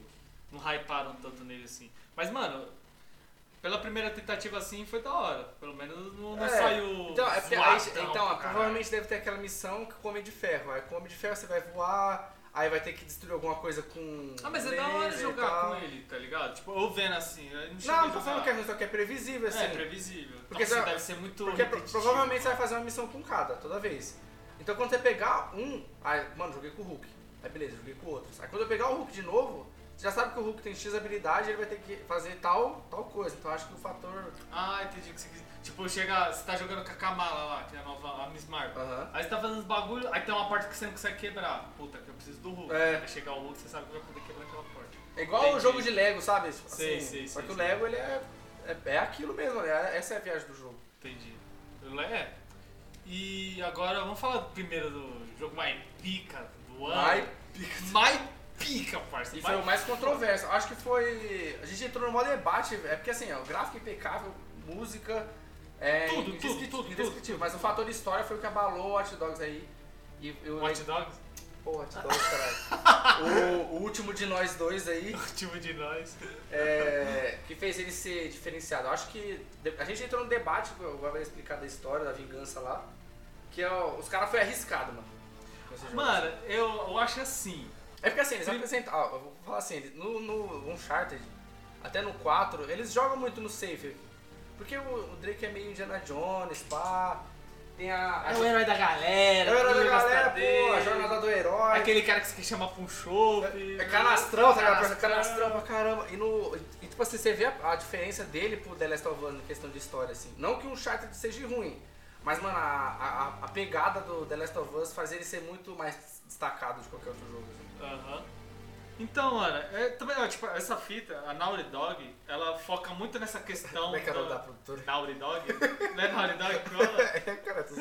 não hyparam tanto nele assim. Mas, mano, pela primeira tentativa assim foi da hora. Pelo menos não, não É, saiu. Então, é porque aí, então caralho. provavelmente deve ter aquela missão que com o Homem de Ferro. Aí com o Homem de Ferro você vai voar, aí vai ter que destruir alguma coisa com. Ah, mas é da hora jogar com ele, tá ligado? Tipo, eu vendo assim, não Não, não tô falando que é ruim, só que é previsível, assim. É, previsível. Porque Nossa, você- deve ser muito Porque provavelmente você vai fazer uma missão com cada, toda vez. Então quando você pegar um. Aí, mano, joguei com o Hulk. Aí beleza, joguei com outros. Aí quando eu pegar o Hulk de novo, já sabe que o Hulk tem X habilidade ele vai ter que fazer tal, tal coisa. Então acho que o fator. Ah, entendi o que você quis. Tipo, chega, você tá jogando com a Kamala lá, que é a nova a Miss Marvel. Aham. Aí você tá fazendo os bagulho, aí tem uma porta que você não consegue quebrar. Puta, que eu preciso do Hulk. É. Aí chegar o Hulk, você sabe que vai poder quebrar aquela porta. É igual Entendi. o jogo de Lego, sabe? Tipo, Sei, assim, sei, Só sei, que o. Lego ele é, é, é aquilo mesmo, né? Essa é a viagem do jogo. Entendi. É. E agora vamos falar primeiro do jogo mais pica do ano. Ai, Mais pica. E foi o mais controverso. Acho que foi. A gente entrou no modo debate, é porque assim, ó, o gráfico impecável, música. É Tudo, tudo, tudo, indescritível. Mas o fator história foi o que abalou o Hot Dogs aí. E eu. Hot Dogs? Pô, Hot Dogs, caralho. o, o último de nós dois aí, O time de nós. é, que fez ele ser diferenciado. Acho que. A gente entrou no debate, eu vou explicar da história, da vingança lá. Que é, o- os caras foi arriscado, mano. Mano, eu, eu acho assim. É porque assim, eles Prim- apresentam. Ó, eu vou falar assim, no, no Uncharted, até no 4, eles jogam muito no safe. Porque o, o Drake é meio Indiana Jones, pá. Tem a. a É o herói da galera. é o herói da galera, pô, a jornada do herói. Aquele cara que quer chamar pra um chopp. É canastrão, tá ligado? Canastrão. Pra caramba. E, no, e tipo assim, você vê a, a diferença dele pro The Last of Us em questão de história, assim. Não que o Uncharted seja ruim, mas, mano, a, a, a pegada do The Last of Us faz ele ser muito mais destacado de qualquer outro jogo. assim. Aham. Então, mano, é, também, ó, tipo, essa fita, a Naughty Dog, ela foca muito nessa questão. Como é que nome da- produtora? Naughty Dog? Não é Naughty Dog? É, cara, tu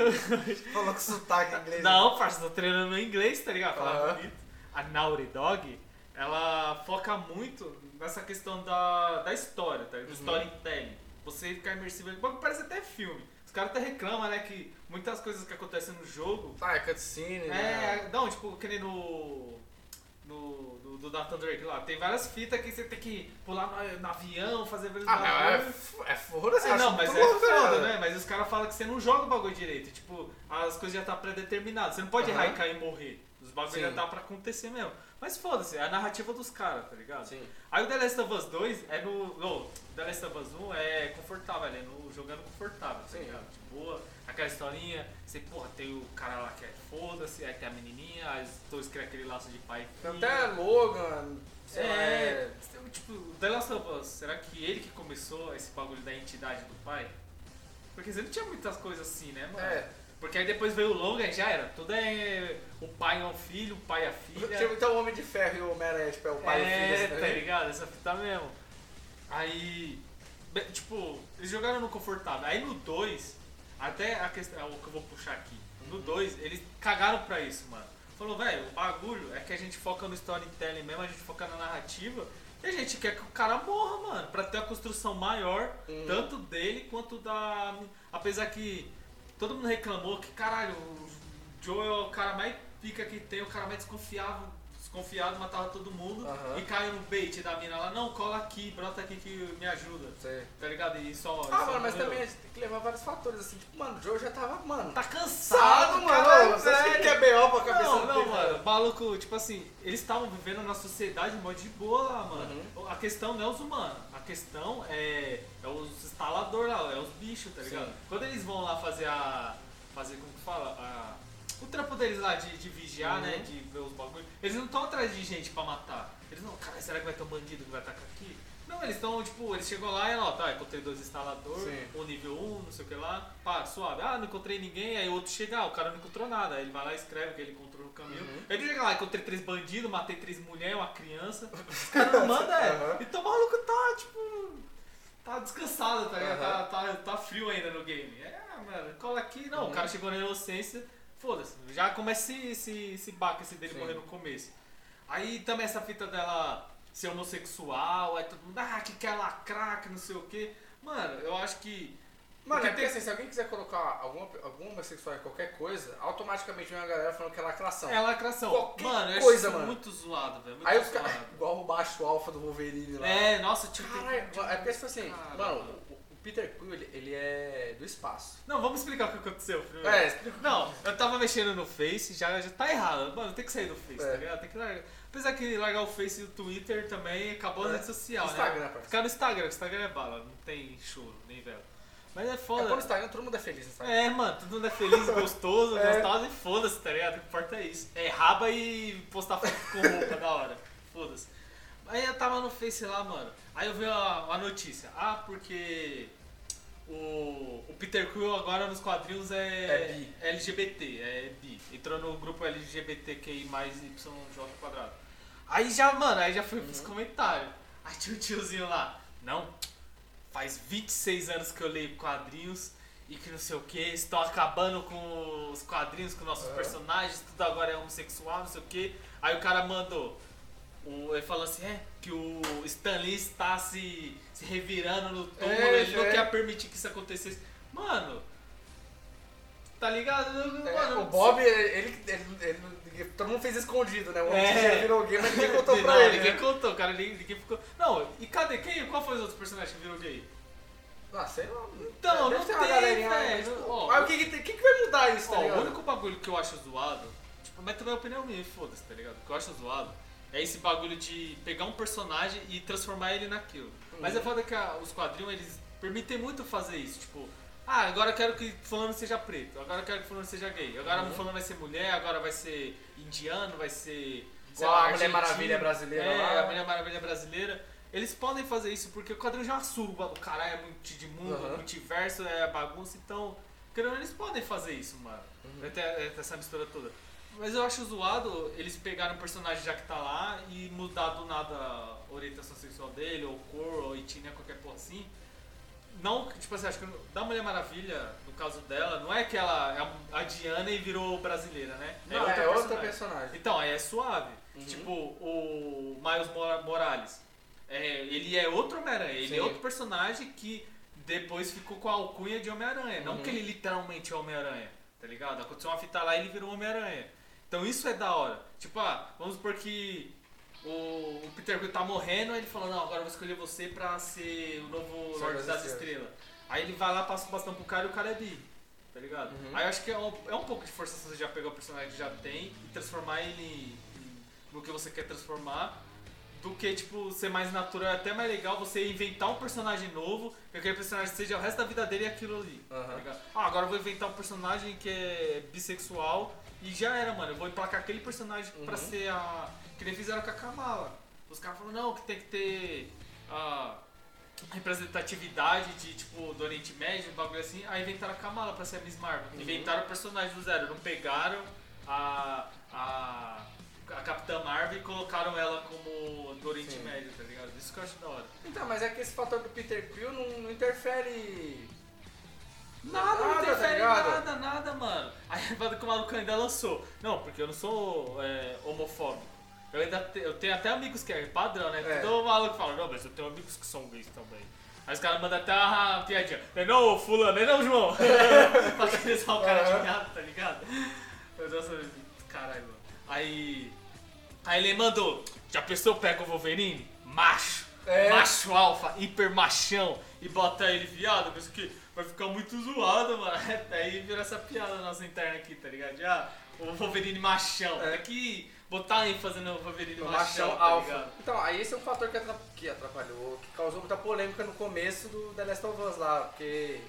falou com sotaque em inglês. Não, parça, tô treinando em inglês, tá ligado? Falar bonito. A Naughty Dog, ela foca muito nessa questão da, da história, tá? Do Uhum. storytelling. Você ficar imersivo. Bagulho parece até filme. Os caras até reclamam, né, que muitas coisas que acontecem no jogo Ah, é cutscene, né? É, não, tipo, que nem no. No, do, do Nathan Drake lá. Tem várias fitas que você tem que pular no, no avião, fazer vários Ah, mas é, é foda-se, É, eu não, mas é louco, foda, né? Mas os caras falam que você não joga o bagulho direito. Tipo, as coisas já tá predeterminadas. Você não pode Aham. errar e cair e morrer. Os bagulhos já tá pra acontecer mesmo. Mas foda-se, é a narrativa dos caras, tá ligado? Sim. Aí o The Last of Us 2 é no. Não, o The Last of Us 1 é confortável, é no, jogando confortável, tá Sim. ligado? De boa, aquela historinha, você, porra, tem o cara lá que é foda-se, aí tem a menininha, aí os dois criam aquele laço de pai e Tem filha. até Logan, sei lá, É, tipo, o The Last of Us, será que ele que começou esse bagulho da entidade do pai? Porque você não tinha muitas coisas assim, né, mano? é. Porque aí depois veio o Logan e já era. Tudo é o pai é o filho, o pai é a filha. Tipo, então o Homem de Ferro e o Homem-Aranha, tipo, é o pai e o filho. É, tá né? ligado? Essa fita mesmo. Aí, tipo, eles jogaram no confortável. Aí no 2, até a questão, é o que eu vou puxar aqui. No 2, eles cagaram pra isso, mano. Falou, velho, o bagulho é que a gente foca no storytelling mesmo, a gente foca na narrativa. E a gente quer que o cara morra, mano, pra ter a construção maior, Uhum. tanto dele quanto da. Apesar que todo mundo reclamou que, caralho, o Joe é o cara mais pica que tem, o cara mais desconfiável, desconfiado, matava todo mundo. Aham. E caiu no bait da mina lá, não, cola aqui, brota aqui que me ajuda. Sei. Tá ligado? E só. Ah, só mano, mas também a gente tem que levar vários fatores, assim, tipo, mano, o Joe já tava, mano, Tá cansado, mano. caralho, Você acha que quer B.O. pra cabeça Não, não, mano. Maluco, tipo assim, eles estavam vivendo na sociedade de modo de boa lá, mano. Uhum. A questão não é os humanos. A questão é, é os instaladores lá, é os bichos, tá ligado? Sim. Quando eles vão lá fazer a. Fazer, como que fala? A- o trampo deles lá de, de vigiar, Uhum. né? De ver os bagulhos. Eles não estão atrás de gente pra matar. Eles não, cara, será que vai ter um bandido que vai atacar aqui? Não, eles estão, tipo, eles chegam lá e, ó, tá, encontrei dois instaladores, um nível 1, não sei o que lá, pá, suave. Ah, não encontrei ninguém, aí o outro chega, ah, o cara não encontrou nada. Aí ele vai lá e escreve que ele encontrou no caminho. Uhum. Aí ele chega lá, encontrei três bandidos, matei três mulheres, uma criança. Os caras não mandam, é. Aham. Então o maluco tá, tipo, tá descansado, tá ligado? Aham. Tá, tá, tá frio ainda no game. É, mano, cola aqui. Não, Uhum. o cara chegou na inocência, foda-se. Já começa esse, esse, esse baque esse dele Sim. morrer no começo. Aí também essa fita dela ser homossexual, aí todo mundo, ah, que quer lacrar, que não sei o quê. Mano, eu acho que. Mano, é Porque assim, se alguém quiser colocar alguma, algum homossexual em qualquer coisa, automaticamente vem uma galera falando que é lacração. É lacração. Qualquer mano, coisa, mano. muito zoado, velho. Aí os caras, igual o baixo alfa do Wolverine lá. É, nossa, tipo. Caralho, é porque tipo assim, Cara, mano, Peter Quill, ele, ele é do espaço. Não, vamos explicar o que aconteceu primeiro. É, explica. Não, eu tava mexendo no Face, já, já tá errado. Mano, tem que sair do Face, É. tá ligado? Tem que largar. Apesar que largar o Face e o Twitter também acabou a É. rede social, Instagram, né? parceiro. Ficar no Instagram, o Instagram é bala, não tem choro, nem vela. Mas é É, foda. pô, no Instagram todo mundo é feliz no Instagram. É, mano, todo mundo é feliz, gostoso, É. gostoso e foda-se, tá ligado? O que importa é isso. É raba e postar foto com roupa da hora. Foda-se. Aí eu tava no Face lá, mano. Aí eu vi a, a notícia. Ah, porque o, o Peter Quill agora nos quadrinhos é, É bi. LGBT, é bi. Entrou no grupo LGBTQI mais YJ quadrado. Aí já, mano, aí já fui pros comentários. Aí tinha um tiozinho lá. Não, faz 26 anos que eu leio quadrinhos e que não sei o que, estão acabando com os quadrinhos, com nossos personagens, tudo agora é homossexual, não sei o que. Aí o cara mandou. O, ele falou assim, é, que o Stan Lee está se, se revirando no túmulo, É, ele não é. quer permitir que isso acontecesse. Mano, tá ligado? É, Mano, o Bob, ele, ele, ele- ele- todo mundo fez escondido, né? O homem É. virou gay, mas ninguém contou pra não, ele. ninguém né? contou, cara, ninguém, ninguém ficou... Não, e cadê? Quem, qual foi os outros personagens que virou gay? Ah, sei lá. Então, Deve não tem, velho. mas, Ó, Mas o que, que, que, que vai mudar isso, tá Ó, ligado? o único bagulho que eu acho zoado, tipo, mas também é opinião minha, foda-se, tá ligado? O que eu acho zoado é esse bagulho de pegar um personagem e transformar ele naquilo. Mas é foda que a- os quadrinhos, eles permitem muito fazer isso, tipo, ah, agora eu quero que fulano seja preto, agora eu quero que fulano seja gay, agora Uhum. fulano vai ser mulher, agora vai ser indiano, vai ser... sei lá, a Mulher. Maravilha brasileira é, lá. a Mulher Maravilha brasileira. Eles podem fazer isso porque o quadrinho já suba, o caralho é multi de mundo, Uhum. multiverso, é bagunça, então, eles podem fazer isso, mano. Uhum. Essa mistura toda. Mas eu acho zoado eles pegarem um personagem já que tá lá e mudar do nada a orientação sexual dele, ou cor, ou etnia, qualquer porra assim. Não, tipo assim, acho que da Mulher Maravilha, no caso dela, não é que ela é a Diana e virou brasileira, né? Não, é outra personagem. Então, aí é suave. Uhum. Tipo, o Miles Mora- Morales. É, ele é outro Homem-Aranha, ele Sim. é outro personagem que depois ficou com a alcunha de Homem-Aranha. Não Uhum. que ele literalmente é Homem-Aranha, tá ligado? Aconteceu uma fita lá e ele virou Homem-Aranha. Então isso é da hora. Tipo, ah, vamos supor que o, o Peter Quill tá morrendo, aí ele fala, não, agora eu vou escolher você pra ser o novo Lorde das Estrelas. Aí ele vai lá, passa o bastão pro cara e o cara é bi. Tá ligado? Uhum. Aí eu acho que é um, é um pouco de força você já pegar o personagem que já tem e transformar ele no que você quer transformar. Do que, tipo, ser mais natural. É até mais legal você inventar um personagem novo, que aquele personagem seja o resto da vida dele e aquilo ali. tá Aham. ligado? Ah, agora eu vou inventar um personagem que é bissexual e já era, mano. Eu vou emplacar aquele personagem pra Uhum. ser a. Que nem fizeram com a Kamala. Os caras falaram, não, que tem que ter. ah, representatividade de, tipo, do Oriente Médio, um bagulho assim, aí inventaram a Kamala pra ser a Miss Marvel. Uhum. Inventaram o personagem do zero, não pegaram a, a, a Capitã Marvel e colocaram ela como do Oriente Sim. Médio, tá ligado? Isso que eu acho da hora. Então, mas é que esse fator do Peter Quill não, não interfere. Nada, não Nada, tá interfere ligado? nada, nada, mano. Aí vai que o maluco ainda lançou. Não, porque eu não sou é, homofóbico. Eu ainda te- eu tenho até amigos que é padrão, né? É. Todo maluco fala, não, mas eu tenho amigos que são gays também. Aí os caras mandam até uma piadinha. Não é não, fulano, não é não, João? pra aqueles o cara de piada, tá ligado? Eu nossa, caralho, mano. Aí. Aí ele mandou, já pensou pega o Wolverine? Macho. É. Macho alfa, hiper machão e bota ele viado, mas que vai ficar muito zoado, mano. Aí vira essa piada nossa interna aqui, tá ligado? Já o Wolverine machão. É. Tem que botar ênfase no Wolverine O machão, machão tá alfa. Então, aí esse é um fator que atra- que atrapalhou, que causou muita polêmica no começo do The Last of Us lá, porque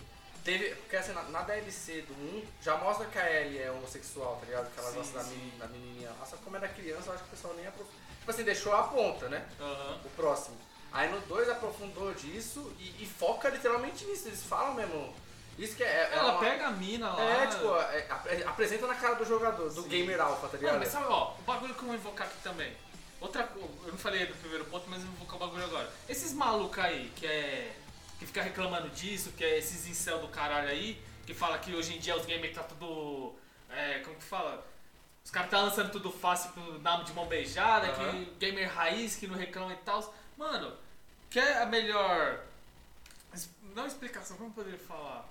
teve. Porque assim, na, na DLC do 1 já mostra que a Ellie é homossexual, tá ligado? Que ela Sim, gosta da, sim. meni- da menininha. Nossa, como era criança, eu acho que o pessoal nem aprofundou. Tipo assim, deixou a ponta, né? Aham. O próximo. Aí no 2 aprofundou disso e, e foca literalmente nisso. Eles falam mesmo. Isso que é. é Ela uma- pega a mina lá. É, tipo, é, apre- apresenta na cara do jogador, do Sim. gamer alpha, tá ligado? mas sabe, ó, o bagulho que eu vou invocar aqui também. Outra coisa, eu não falei do primeiro ponto, mas eu vou invocar o bagulho agora. Esses malucos aí, que é. que fica reclamando disso, que é esses incel do caralho aí, que fala que hoje em dia os gamers tá tudo. É, como que fala? Os caras tá lançando tudo fácil pro nome de mão beijada, Aham. que gamer raiz, que não reclama e tal. Mano, quer a melhor. Não explicação, como poderia falar?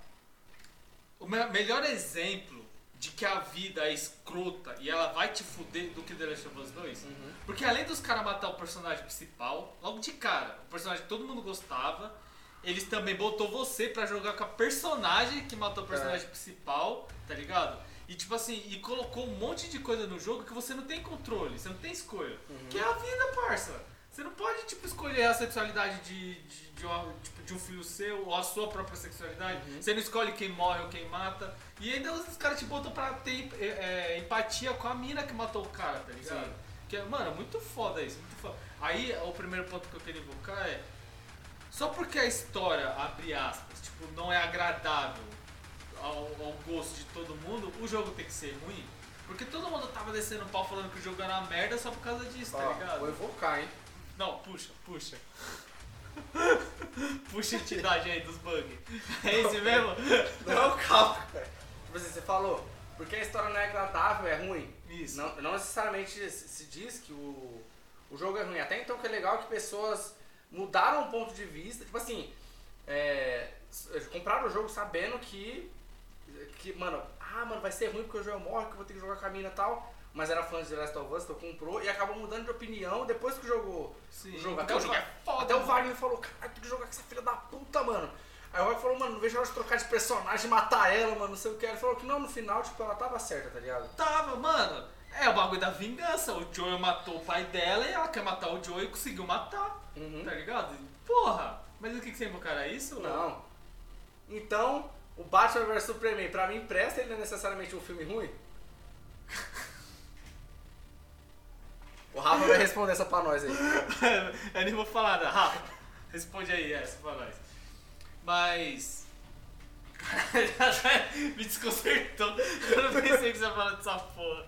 O me- melhor exemplo de que a vida é escrota e ela vai te fuder do que The Last of Us 2. Uhum. Porque além dos caras matar o personagem principal, logo de cara, o personagem que todo mundo gostava, eles também botou você pra jogar com a personagem que matou o personagem principal, tá ligado? E tipo assim, e colocou um monte de coisa no jogo que você não tem controle, você não tem escolha. Que é a vida, parça. Você não pode, tipo, escolher a sexualidade de, de, de, uma- tipo, de um filho seu ou a sua própria sexualidade. Você não escolhe quem morre ou quem mata. E ainda os caras te botam pra ter é, é, empatia com a mina que matou o cara, tá ligado? Sim. Que, é, mano, muito foda isso, muito foda. Aí, o primeiro ponto que eu queria invocar é... Só porque a história, abre aspas, tipo, não é agradável ao, ao gosto de todo mundo, o jogo tem que ser ruim? Porque todo mundo tava descendo o pau falando que o jogo era uma merda só por causa disso, tá Ó, ligado? vou evocar, hein? Não, puxa, puxa. puxa a entidade aí dos bugs. É esse mesmo? Não, calma. Tipo assim, você falou, porque a história não é agradável, é ruim. Isso. Não, não necessariamente se, diz que o, o jogo é ruim. Até então que é legal que pessoas mudaram o ponto de vista. Tipo assim, é, compraram o jogo sabendo que, que, mano, ah, mano, vai ser ruim porque o jogo morre, que eu vou ter que jogar com a mina e tal. Mas era fã de The Last of Us, então comprou e acabou mudando de opinião depois que jogou Sim, o jogo. Até o jogo é foda, Até o. Wagner falou, cara, tem que jogar com essa filha da puta, mano. Aí o Wagner falou, mano, não vejo a hora de trocar de personagem, matar ela, mano, não sei o que. Ele falou que não, no final, tipo, ela tava certa, tá ligado? Tava, mano. É o bagulho da vingança. O Joel matou o pai dela e ela quer matar o Joel e conseguiu matar. Uhum. Tá ligado? Porra! Mas o que, que você invocar era isso? Não. Então, o Batman vs Superman, pra mim, presta, ele não é necessariamente um filme ruim? O Rafa vai responder essa pra nós aí. eu nem vou falar nada. Rafa, responde aí essa pra nós. Mas. Me desconcertou. Eu não pensei que você ia falar dessa porra.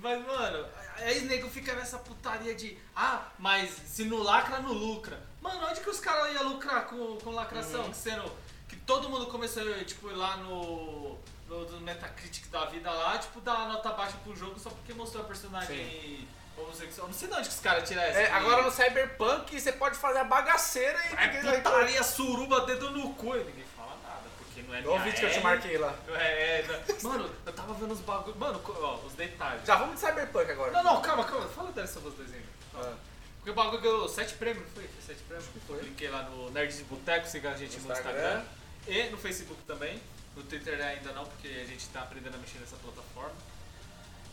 Mas, mano, aí nego fica nessa putaria de. Ah, mas se não lacra, não lucra. Mano, onde que os caras iam lucrar com, com lacração? Uhum. Sendo que todo mundo começou tipo, ir lá no. No, no Metacritic da vida lá, tipo, dar uma nota baixa pro jogo só porque mostrou a personagem homossexual. Não sei de onde que os caras tiram essa. É, que- agora no Cyberpunk, você pode fazer a bagaceira e... é putaria, suruba, dedo no cu. E ninguém fala nada, porque não é Igual o vídeo que eu te marquei lá. é- é, não- Mano, eu tava vendo os bagulhos. Mano, ó, os detalhes. Já vamos de Cyberpunk agora. Não, não, calma, calma. Fala dessa voz desenho. Ah. Porque o bagulho ganhou 7 prêmios, não foi? Foi 7 prêmios? foi. Cliquei lá no Nerds de Boteco, siga a gente no No Instagram. Instagram. E no Facebook também. No Twitter ainda não, porque a gente tá aprendendo a mexer nessa plataforma.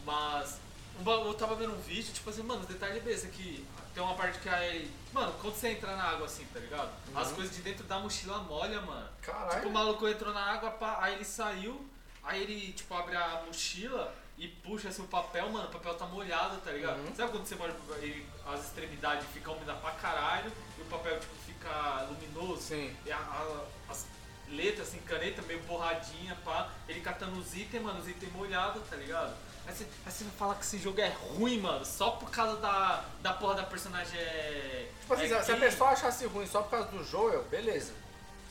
Mas eu tava vendo um vídeo, tipo assim, mano, detalhe besta que tem uma parte que aí. Mano, quando você entra na água assim, tá ligado? As Uhum. coisas de dentro da mochila molha, mano. Caralho. Tipo, o maluco entrou na água, pá, aí ele saiu, aí ele, tipo, abre a mochila e puxa assim o papel, mano, o papel tá molhado, tá ligado? Uhum. Sabe quando você molha o papel e as extremidades ficam úmidas pra caralho e o papel tipo fica luminoso? Sim. E a- a- as letras, assim, caneta meio borradinha, pá. Ele catando os itens, mano, os itens molhados, tá ligado? Aí você, aí você vai falar que esse jogo é ruim, mano, só por causa da, da porra da personagem é. Tipo assim, é se a pessoa achasse ruim só por causa do Joel, beleza.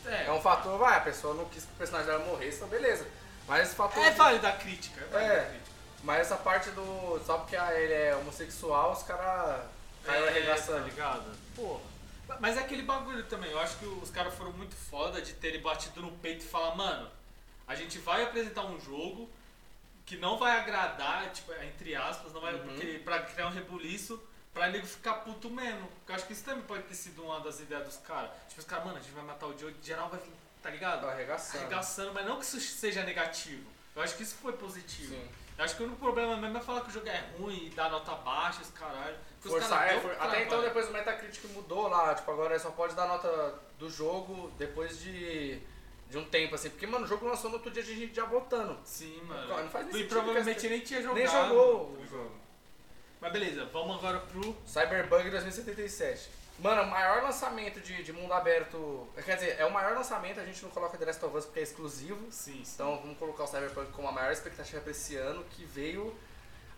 É, É um fator, vai, a pessoa não quis que o personagem dela morresse, então beleza. Mas esse fator. é válido a crítica, é válido É. a crítica. Mas essa parte do. Só porque ah, ele é homossexual, os caras caiu É, arregaçando. Tá ligado? Porra. Mas é aquele bagulho também. Eu acho que os caras foram muito foda de terem batido no peito e falar, mano, a gente vai apresentar um jogo que não vai agradar, tipo, entre aspas, não vai Uhum. porque, pra criar um rebuliço pra nego ficar puto mesmo. Porque eu acho que isso também pode ter sido uma das ideias dos caras. Tipo, os caras, mano, a gente vai matar o Joe, geral vai vir, tá ligado? Tá arregaçando. Arregaçando, mas não que isso seja negativo. Eu acho que isso foi positivo. Sim. Eu acho que o único problema mesmo é falar que o jogo é ruim e dar nota baixa, esse caralho. Forçar, é, for-. Até então depois o Metacritic mudou lá, tipo, agora só pode dar nota do jogo depois de, de um tempo, assim. Porque, mano, o jogo lançou no outro dia de gente já botando. Sim, mano. Não faz nem e sentido provavelmente que nem tinha jogado. Nem jogou o jogo. Mas beleza, vamos agora pro. Cyberbug 2077. Mano, o maior lançamento de, de mundo aberto. Quer dizer, é o maior lançamento, a gente não coloca The Last of Us porque é exclusivo. Sim, sim. Então vamos colocar o Cyberpunk como a maior expectativa pra esse ano, que veio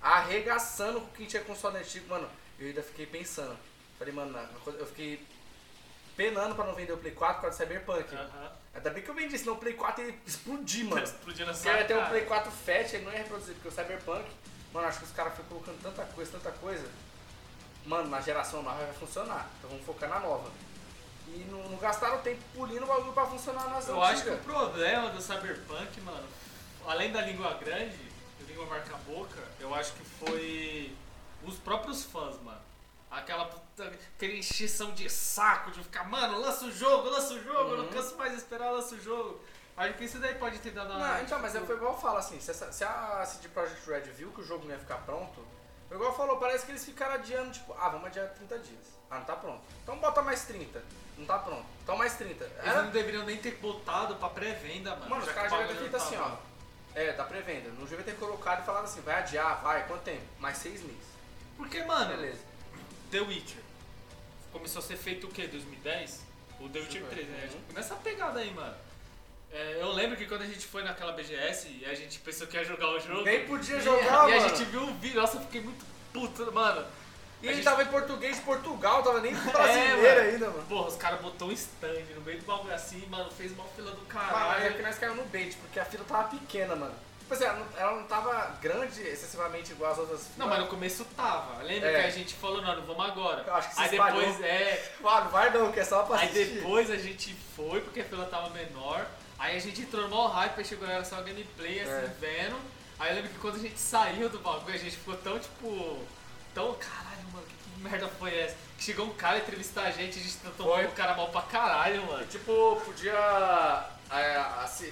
arregaçando com quem tinha console antigo. Mano, eu ainda fiquei pensando. Falei, mano, na- na eu fiquei penando pra não vender o Play 4 por causa do Cyberpunk. Ainda bem que eu vendi, senão o Play 4 ia explodir, mano. Explodindo Porque ia ter um cara. Play 4 Fat, ele não ia reproduzir, porque o Cyberpunk, mano, acho que os caras ficam colocando tanta coisa, tanta coisa. Mano, na geração nova vai funcionar. Então vamos focar na nova. E não, não gastaram tempo pulindo o bagulho pra funcionar nas Eu acho que o problema do Cyberpunk, mano, além da língua grande, língua marca boca, eu acho que foi os próprios fãs, mano. Aquela puta, aquela encheção de saco de ficar, mano, lança o jogo, lança o jogo, eu não Uhum. canso mais de esperar, lança o jogo. Acho que isso daí pode ter dado uma. Não, então, mas é, foi igual eu falo assim, se, essa- se a CD Projekt Red viu que o jogo não ia ficar pronto, foi igual falou, parece que eles ficaram adiando, tipo, ah, vamos adiar 30 dias. Ah, não tá pronto. Então bota mais 30. Não tá pronto. Então mais 30. Eles Era, não deveriam nem ter botado pra pré-venda, mano. Mano, os caras devem ter feito não assim, ó. É, da pré-venda. Não devia ter colocado e falado assim, vai adiar, vai, quanto tempo? Mais seis meses. Porque, mano, Beleza. The Witcher começou a ser feito o quê? 2010? O The Witcher 3, né? Uhum. Tipo, nessa pegada aí, mano. É, eu lembro que quando a gente foi naquela BGS e a gente pensou que ia jogar o jogo. Nem podia e, jogar, E a mano. gente viu um vídeo, nossa, eu fiquei muito puto, mano. E A ele gente- tava em português de Portugal, tava nem brasileiro mano. ainda, mano. Porra, os caras botou um stand no meio do bagulho assim, mano, fez uma fila do Mano, caralho. é que nós caímos no bait, porque a fila tava pequena, mano. Tipo assim, ela não, tava grande excessivamente igual as outras. Não, mas no começo tava. Lembra É. que a gente falou, não, não vamos agora. Eu acho que se Aí espalhou. depois, é, Mano, vai não, que é só pra Aí assistir. depois a gente foi, porque a fila tava menor. Aí a gente entrou no maior hype, aí chegou era só gameplay, assim, É. vendo. Aí eu lembro que quando a gente saiu do bagulho, a gente ficou tão, tipo... Tão, caralho, mano, que, que merda foi essa? Que chegou um cara entrevistar a gente, a gente Foi. o cara mal pra caralho, mano. Tipo, podia.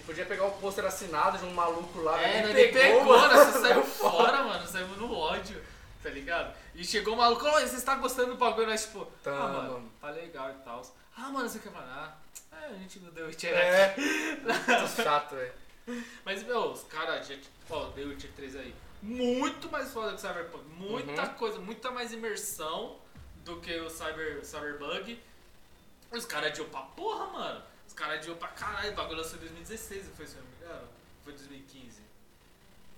Podia pegar o pôster assinado de um maluco lá, É, ele pegou, mano. nós saiu fora, mano, saímos no ódio, tá ligado? E chegou o maluco, você está gostando do bagulho? Nós, tipo, Tá, ah, mano, mano. tá legal e tal. Ah, mano, você quer falar? Ah, a gente não deu o aqui. É. Muito chato, velho. Mas, meu, os caras, gente, ó, The Witcher 3 aí, muito mais foda que o Cyberpunk. Muita Uhum. coisa, muita mais imersão do que o Cyber, Cyberbug. Os caras adiou pra porra, mano. Os caras adiou pra caralho. O bagulho lançou em 2016, não foi, se eu não me engano? Foi 2015.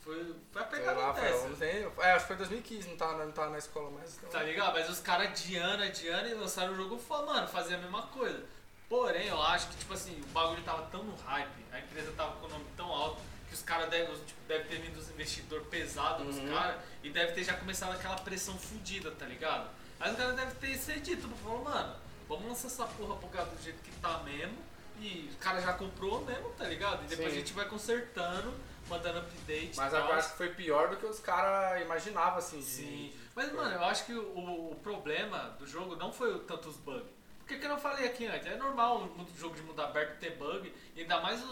Foi, foi a pegada lá, foi dessa. ontem. É, acho que foi 2015, não tava, não tava na escola mais. Então. Tá ligado? Mas os caras adiando, adiando e lançaram o jogo fala, mano, fazia a mesma coisa. Porém, eu acho que, tipo assim, o bagulho tava tão no hype, a empresa tava com o nome tão alto, que os caras devem tipo, deve ter vindo os investidores pesados nos Uhum. caras e deve ter já começado aquela pressão fudida, tá ligado? Aí os caras devem ter cedido, falou, mano, vamos lançar essa porra pro gado do jeito que tá mesmo. E o cara já comprou mesmo, tá ligado? E depois Sim. a gente vai consertando, mandando update. Mas tal. agora acho que foi pior do que os caras imaginavam, assim. de- Sim. Mas, mano, eu acho que o, o problema do jogo não foi tanto os bugs. Porque que eu não falei aqui antes, é normal um jogo de mundo aberto ter bug, e ainda mais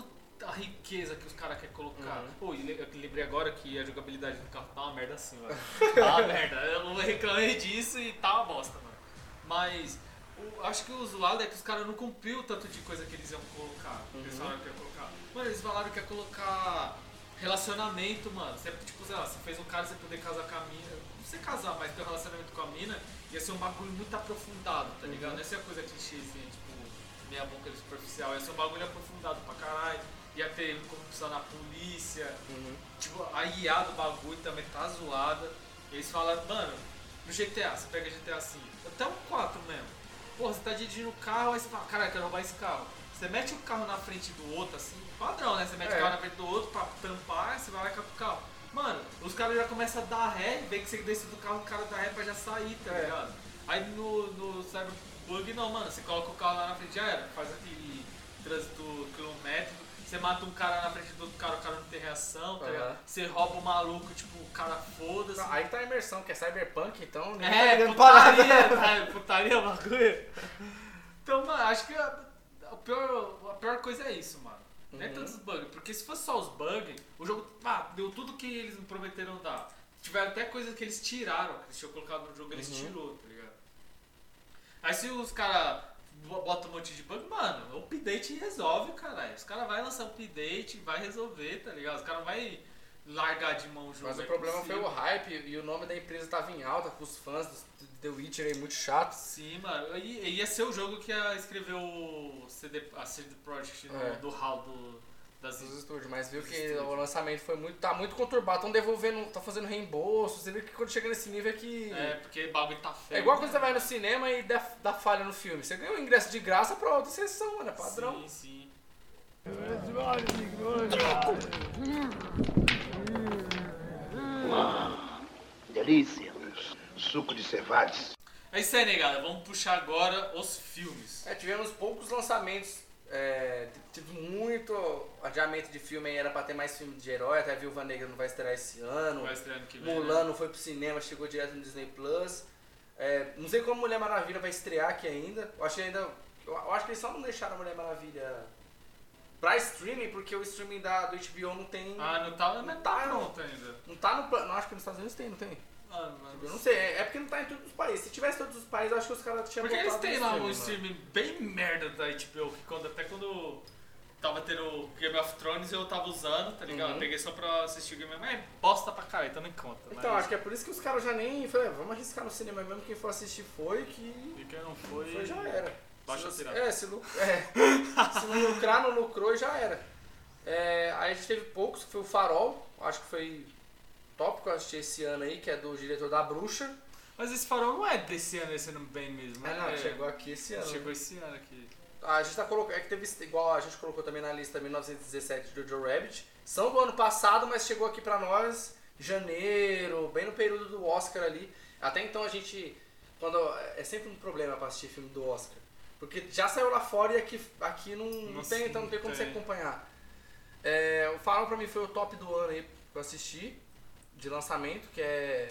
a riqueza que os caras querem colocar. Uhum. Pô, eu lembrei agora que a jogabilidade do carro tá uma merda assim, mano. Tá uma merda. Eu reclamei disso e tá uma bosta, mano. Mas o- acho que o zoado é que os caras não cumpriu o tanto de coisa que eles iam colocar. que Eles Uhum. falaram que ia colocar. Mano, eles falaram que ia colocar relacionamento, mano. Sempre, tipo, sei lá, você fez um cara você poder casar com a mina. Não sei casar, mas ter um relacionamento com a mina ia ser um bagulho muito aprofundado, tá ligado? Não ia ser uma coisa clichê, assim, tipo, meia boca superficial. Ia ser um bagulho aprofundado pra caralho. Ia ter corrupção na polícia. Uhum. Tipo, a IA do bagulho também tá zoada. Eles falam, mano, no GTA, você pega GTA 5, até um 4 mesmo. Porra, você tá dirigindo o carro, aí você fala, caralho, eu quero roubar esse carro. Você mete o carro na frente do outro, assim, padrão, né? Você mete É. o carro na frente do outro pra tampar, você vai lá e cata o carro. Mano, os caras já começam a dar ré, vê que você desce do carro, o cara dá ré pra já sair, tá É. ligado? Aí no, no Cyberbug não, mano, você coloca o carro lá na frente, já era, faz aquele trânsito quilométrico, você mata um cara na frente do outro cara, o cara não tem reação, tá ligado? Você rouba o maluco, tipo, o cara foda-se. Aí tá a imersão, que é cyberpunk, então tá É, nada. putaria, tá, putaria o bagulho. Então, mano, acho que a, a pior, a pior coisa é isso, mano. Não é Uhum. tantos bugs, porque se fosse só os bugs, o jogo ah, deu tudo que eles prometeram dar. Tiveram até coisas que eles tiraram, que eles tinham colocado no jogo, eles Uhum. tirou, tá ligado? Aí se os caras botam um monte de bug, mano, o update resolve, caralho. Os caras vão lançar um update, vai resolver, tá ligado? Os caras vão largar de mão o jogo. Mas o é problema foi impossível. o hype e o nome da empresa tava em alta com os fãs do The Witcher aí muito chato. Sim, mano. E- Ia ser o jogo que ia escrever o CD, a CD Projekt no- É. do HAL do, das Dos estúdios, mas viu Dos que estúdios. o lançamento foi muito. tá muito conturbado, estão devolvendo, tá fazendo reembolso. Você vê que quando chega nesse nível é que. É, porque o bagulho tá feio. É igual quando né, você vai no cinema e dá, dá falha no filme. Você ganha o ingresso de graça pra outra sessão, mano. É padrão. Sim, sim. Delícia. Suco de cevades. É isso aí, negada. Vamos puxar agora os filmes. É, tivemos poucos lançamentos. É, tive muito adiamento de filme era pra ter mais filme de herói, até Viúva Negra não vai estrear esse ano. Vai estrear ano que vem. Mulan né? não foi pro cinema, chegou direto no Disney Plus. É, não sei como Mulher Maravilha vai estrear aqui ainda. Eu acho que ainda. Eu, acho que eles só não deixaram a Mulher Maravilha pra streaming, porque o streaming da, do HBO não tem. Ah, não tá, não Não tá tá, não. pronto ainda. Não tá no plano. Não, acho que nos Estados Unidos tem, não tem? Ah, mano. Eu não sei, é é porque não tá em todos os países. Se tivesse em todos os países, eu acho que os caras tinham Porque eles têm lá um streaming, bem merda da HBO, que quando, até quando tava tendo Game of Thrones eu tava usando, tá ligado? Uhum. Eu peguei só pra assistir o Game of Thrones. É bosta pra caralho, então nem conta. Então, mas... acho que é por isso que os caras já nem. Falei, "Ah, vamos arriscar no cinema mesmo. Quem for assistir foi, que. E quem não foi. Foi, já era. Baixa se, a não- tirada. é, se, lu- é, se não lucrar, não lucrou e já era. É, aí a gente teve poucos, que foi o Farol, acho que foi top que eu assisti esse ano aí, que é do diretor da Bruxa. Mas esse farol não é desse ano, esse ano bem mesmo. É, né? não, chegou aqui esse ano. Chegou esse ano aqui. A gente tá colocando, é que teve igual a gente colocou também na lista 1917 do Joe Rabbit. São do ano passado, mas chegou aqui pra nós janeiro, bem no período do Oscar ali. Até então a gente quando é sempre um problema pra assistir filme do Oscar, porque já saiu lá fora e aqui aqui não, não tem, então não tem como tem. você acompanhar. É, o Farol pra mim foi o top do ano aí que eu assisti de lançamento, que é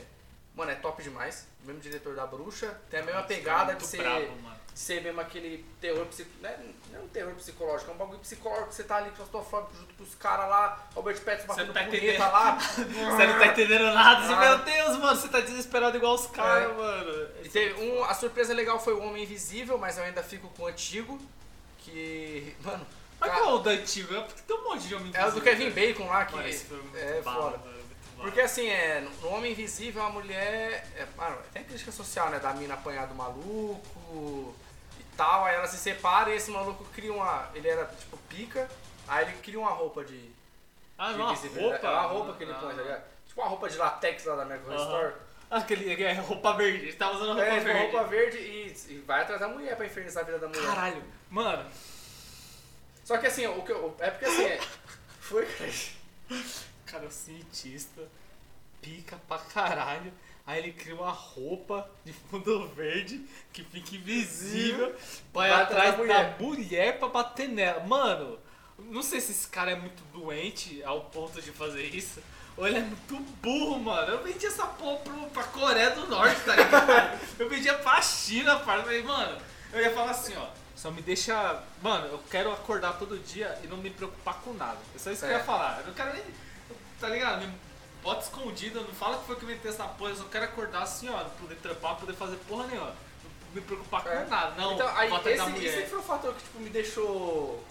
Mano, é top demais. O mesmo diretor da Bruxa. Tem a mesma é pegada muito de ser mano. de ser mesmo aquele terror psicológico. Não, é, não é um terror psicológico, é um bagulho psicológico que você tá ali claustrofóbico junto com os caras lá, Robert Pattinson batendo tá punheta entendendo. lá. Você não tá entendendo nada. Você, Ah. meu Deus, mano, você tá desesperado igual os caras, É. mano. E teve um, a surpresa legal foi o Homem Invisível, mas eu ainda fico com o antigo. Que. Mano. Mas cara, qual o da antigo? É porque tem um monte de homem é o do Kevin Bacon lá, que. Mano, esse foi muito é foda. Porque assim, é, no Homem Invisível a mulher. É, mano, tem crítica social, né? Da mina apanhar do maluco e tal. Aí ela se separa e esse maluco cria uma. Ele era tipo pica, aí ele cria uma roupa de. Ah, de não, visibilidade. roupa. É uma roupa que ele Ah. põe, tá ligado? Tipo uma roupa de latex lá da American Horror Aham. Story. Ah, aquele é roupa verde. Ele tava usando roupa É, verde. roupa verde e, e vai atrás da mulher pra infernizar a vida da mulher. Caralho, mano. Só que assim, o que eu, é porque assim, é, foi. Cara, o cientista pica pra caralho. Aí ele cria uma roupa de fundo verde que fica invisível. Vai Vai atrás atrás da da mulher. mulher pra bater nela. Mano, não sei se esse cara é muito doente ao ponto de fazer isso. Ou ele é muito burro, mano. Eu vendi essa porra pro, pra Coreia do Norte, tá ligado? Eu vendia pra China, parça. Falei, Mano, eu ia falar assim, ó. Só me deixa. Mano, eu quero acordar todo dia e não me preocupar com nada. É só isso que eu É. ia falar. Eu não quero nem. Tá ligado? Me bota escondido, não fala que foi que eu inventei essa porra. Eu só quero acordar assim, ó. Poder trampar, poder fazer porra nenhuma. Não me preocupar É. com nada. Não, então, aí, esse, esse foi o fator que tipo, me deixou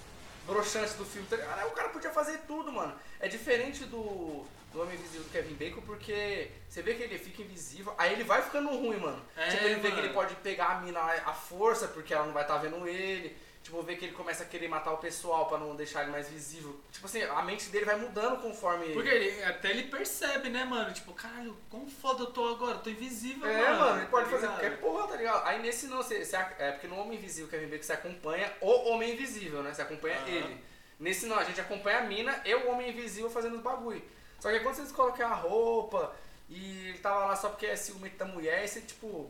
broxante do filme. tá o cara podia fazer tudo, mano. É diferente do, do Homem Invisível do Kevin Bacon, porque você vê que ele fica invisível, aí ele vai ficando ruim, mano. É, tipo, ele vê que mano. ele pode pegar a mina à força, porque ela não vai estar vendo ele. Tipo, vê que ele começa a querer matar o pessoal pra não deixar ele mais visível. Tipo assim, a mente dele vai mudando conforme. Porque ele, até ele percebe, né, mano? Tipo, caralho, como foda eu tô agora? Eu tô invisível, É, mano. mano, ele pode tá fazer ligado? qualquer porra, tá ligado? Aí nesse não, você, você- é porque no Homem Invisível, Kevin Bacon, você acompanha o Homem Invisível, né? Você acompanha Aham. ele. Nesse não, a gente acompanha a mina e o Homem Invisível fazendo os bagulho. Só que quando vocês colocam a roupa e ele tava lá só porque é ciumento da mulher, aí você tipo.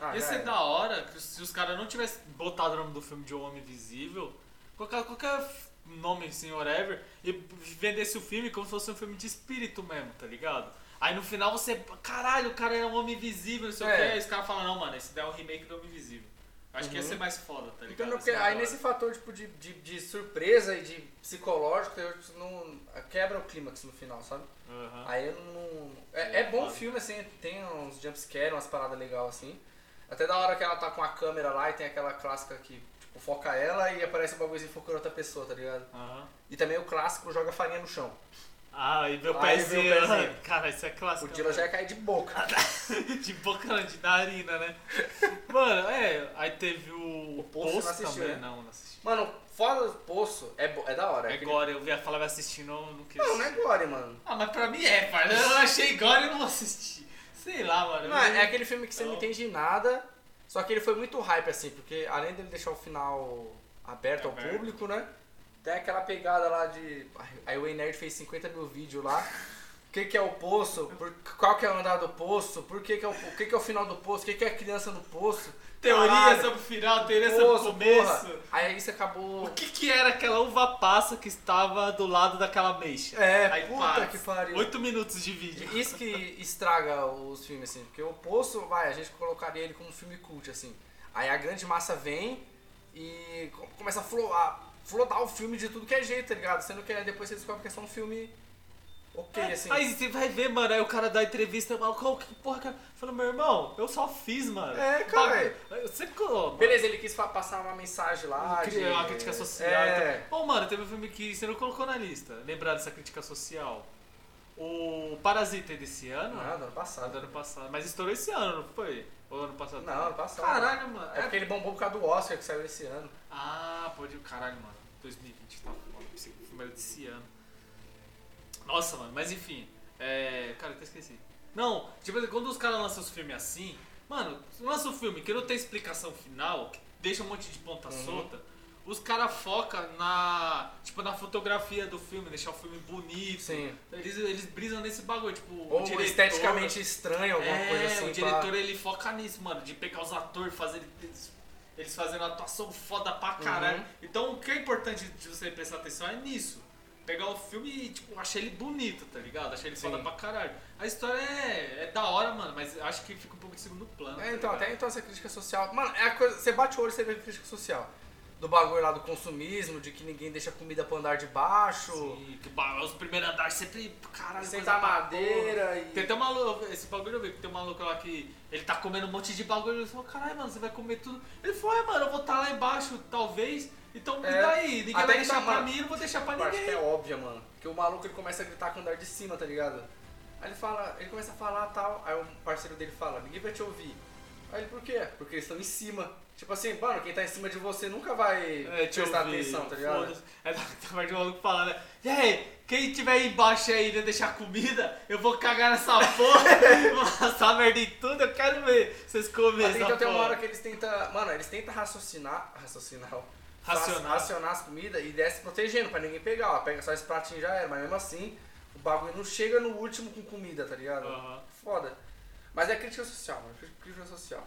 Ah, Ia ser era. da hora que se os caras não tivessem botado o nome do filme de O Homem Invisível, colocar qualquer nome assim, whatever, e vendesse o filme como se fosse um filme de espírito mesmo, tá ligado? Aí no final você, caralho, o cara é um homem invisível, não sei o É. que, aí os caras falam, não, mano, esse daí é o remake do Homem Invisível. Acho que ia Uhum. ser mais foda, tá ligado? Então, porque mais aí nesse fator tipo, de, de, de surpresa e de psicológico, eu, tipo, não, quebra o clímax no final, sabe? Aham. Aí eu não. É, é bom o filme, assim, tem uns jumpscare, umas paradas legais assim. Até da hora que ela tá com a câmera lá e tem aquela clássica que, tipo, foca ela e aparece o bagulhozinho focando outra pessoa, tá ligado? Aham. E também o clássico joga farinha no chão. Ah, e meu Aí pezinho. pezinho. Cara, isso é O clássico. Dila já ia cair de boca. De boca não, de narina, né? Mano, é, aí teve o, O Poço não assistiu, também, né? não, não assisti. Mano, fora do poço, é, bo- é da hora. É aquele- gore, eu vi a falava assistindo, eu não quis Não, não é assistir. gore, mano. Ah, mas pra mim é, pai. Eu achei gore e não vou assistir. Sei lá, mano. Não, é aquele filme que você não Não. entende nada, só que ele foi muito hype, assim, porque além dele deixar o final aberto ao Aberto. público, né? Tem aquela pegada lá de. Aí o Nerd fez 50 mil vídeos lá. O que, que é o poço? Por- qual que é o andar do poço? Por que, que, é, o, o que, que é o final do poço? O que, que é a criança do poço? Teoria Caralho, sobre o final, teoria sobre o poço, começo. porra. Aí isso acabou. O que que era aquela uva passa que estava do lado daquela meixa? É, Aí, puta que pariu. Oito minutos de vídeo. Isso que estraga os filmes, assim, porque o Poço, vai, a gente colocaria ele como um filme cult, assim. Aí a grande massa vem e co- começa a florar, o filme de tudo que é jeito, tá ligado? Sendo que depois você descobre que é só um filme ok, assim. Aí você vai ver, mano, aí o cara dá entrevista, mano, qual que porra, cara? Fala, meu irmão, eu só fiz, mano. É, cara. Você colou, Beleza, ele quis passar uma mensagem lá de... Uma crítica social. É, Então. Ô, mano, teve um filme que você não colocou na lista. Lembrar dessa crítica social. O Parasita é desse ano? não, do ano Ah, passado. do ano passado. Mas estourou esse ano, não foi? Ou ano passado? Não, ano passado. Caralho, mano. É porque ele bombou por causa do Oscar que saiu esse ano. Ah, pode. Caralho, mano. 2020 tá foda. O filme era desse ano. Nossa, mano, mas enfim. É. Cara, eu até esqueci. Não, tipo assim, quando os caras lançam os filmes assim, mano, lança um filme que não tem explicação final, que deixa um monte de ponta Uhum. solta, os caras focam na. Tipo, na fotografia do filme, deixar o filme bonito. Sim. Eles, eles brisam nesse bagulho, tipo, Ou diretor. esteticamente estranho, alguma é, coisa assim. o pra- diretor ele foca nisso, mano, de pegar os atores, fazer eles, eles fazendo atuação foda pra caralho. Uhum. Então o que é importante de você prestar atenção é nisso. Pegar o filme e, tipo, achei ele bonito, tá ligado? Achei ele Sim. foda pra caralho. A história é, é da hora, mano, mas acho que fica um pouco de segundo plano. É, tá então, ligado? até então essa crítica social. Mano, é a coisa. Você bate o olho e você vê a crítica social. Do bagulho lá do consumismo, de que ninguém deixa comida pro andar de baixo. Sim, que os primeiros andares sempre, caralho, Sentar pra madeira e- Tem até um maluco, esse bagulho eu vi, tem um maluco lá que ele tá comendo um monte de bagulho, ele falou, caralho, mano, você vai comer tudo. Ele falou, é, mano, eu vou estar lá embaixo, talvez, então É. e daí? Ninguém Até vai deixar tá, pra mano, mim, não vou deixar pra Eu acho que ninguém. é óbvia, mano. Que o maluco ele começa a gritar com o andar de cima, tá ligado? Aí ele fala, ele começa a falar tal, aí o parceiro dele fala, ninguém vai te ouvir. Aí ele, por quê? Porque eles estão em cima. Tipo assim, mano, quem tá em cima de você nunca vai É, te prestar ouvir, atenção, tá ligado? É da da parte do maluco falando, né? E aí, quem tiver aí embaixo aí e deixar comida, eu vou cagar nessa porra, vou passar merda em tudo, eu quero ver vocês comerem Mas então tem uma hora que eles tentam. Mano, eles tentam raciocinar. Raciocinar. ó. Racionar. racionar as comidas e desce protegendo pra ninguém pegar. Ó, pega só esse pratinho já era, mas mesmo assim, o bagulho não chega no último com comida, tá ligado? Aham. Foda. Mas é crítica social, mano. crí- Crítica social.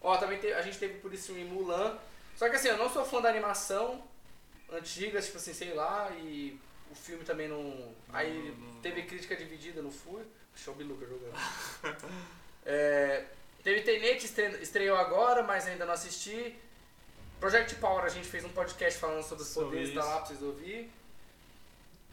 Ó, também te- a gente teve por isso em Mulan. Só que assim, eu não sou fã da animação antiga, tipo assim, sei lá, e o filme também não. Aí teve crítica dividida, não fui. Show me Lucas jogando. É, teve Tenet, estre- estreou agora, mas ainda não assisti. Project Power, a gente fez um podcast falando sobre os poderes, tá lá pra vocês ouvir.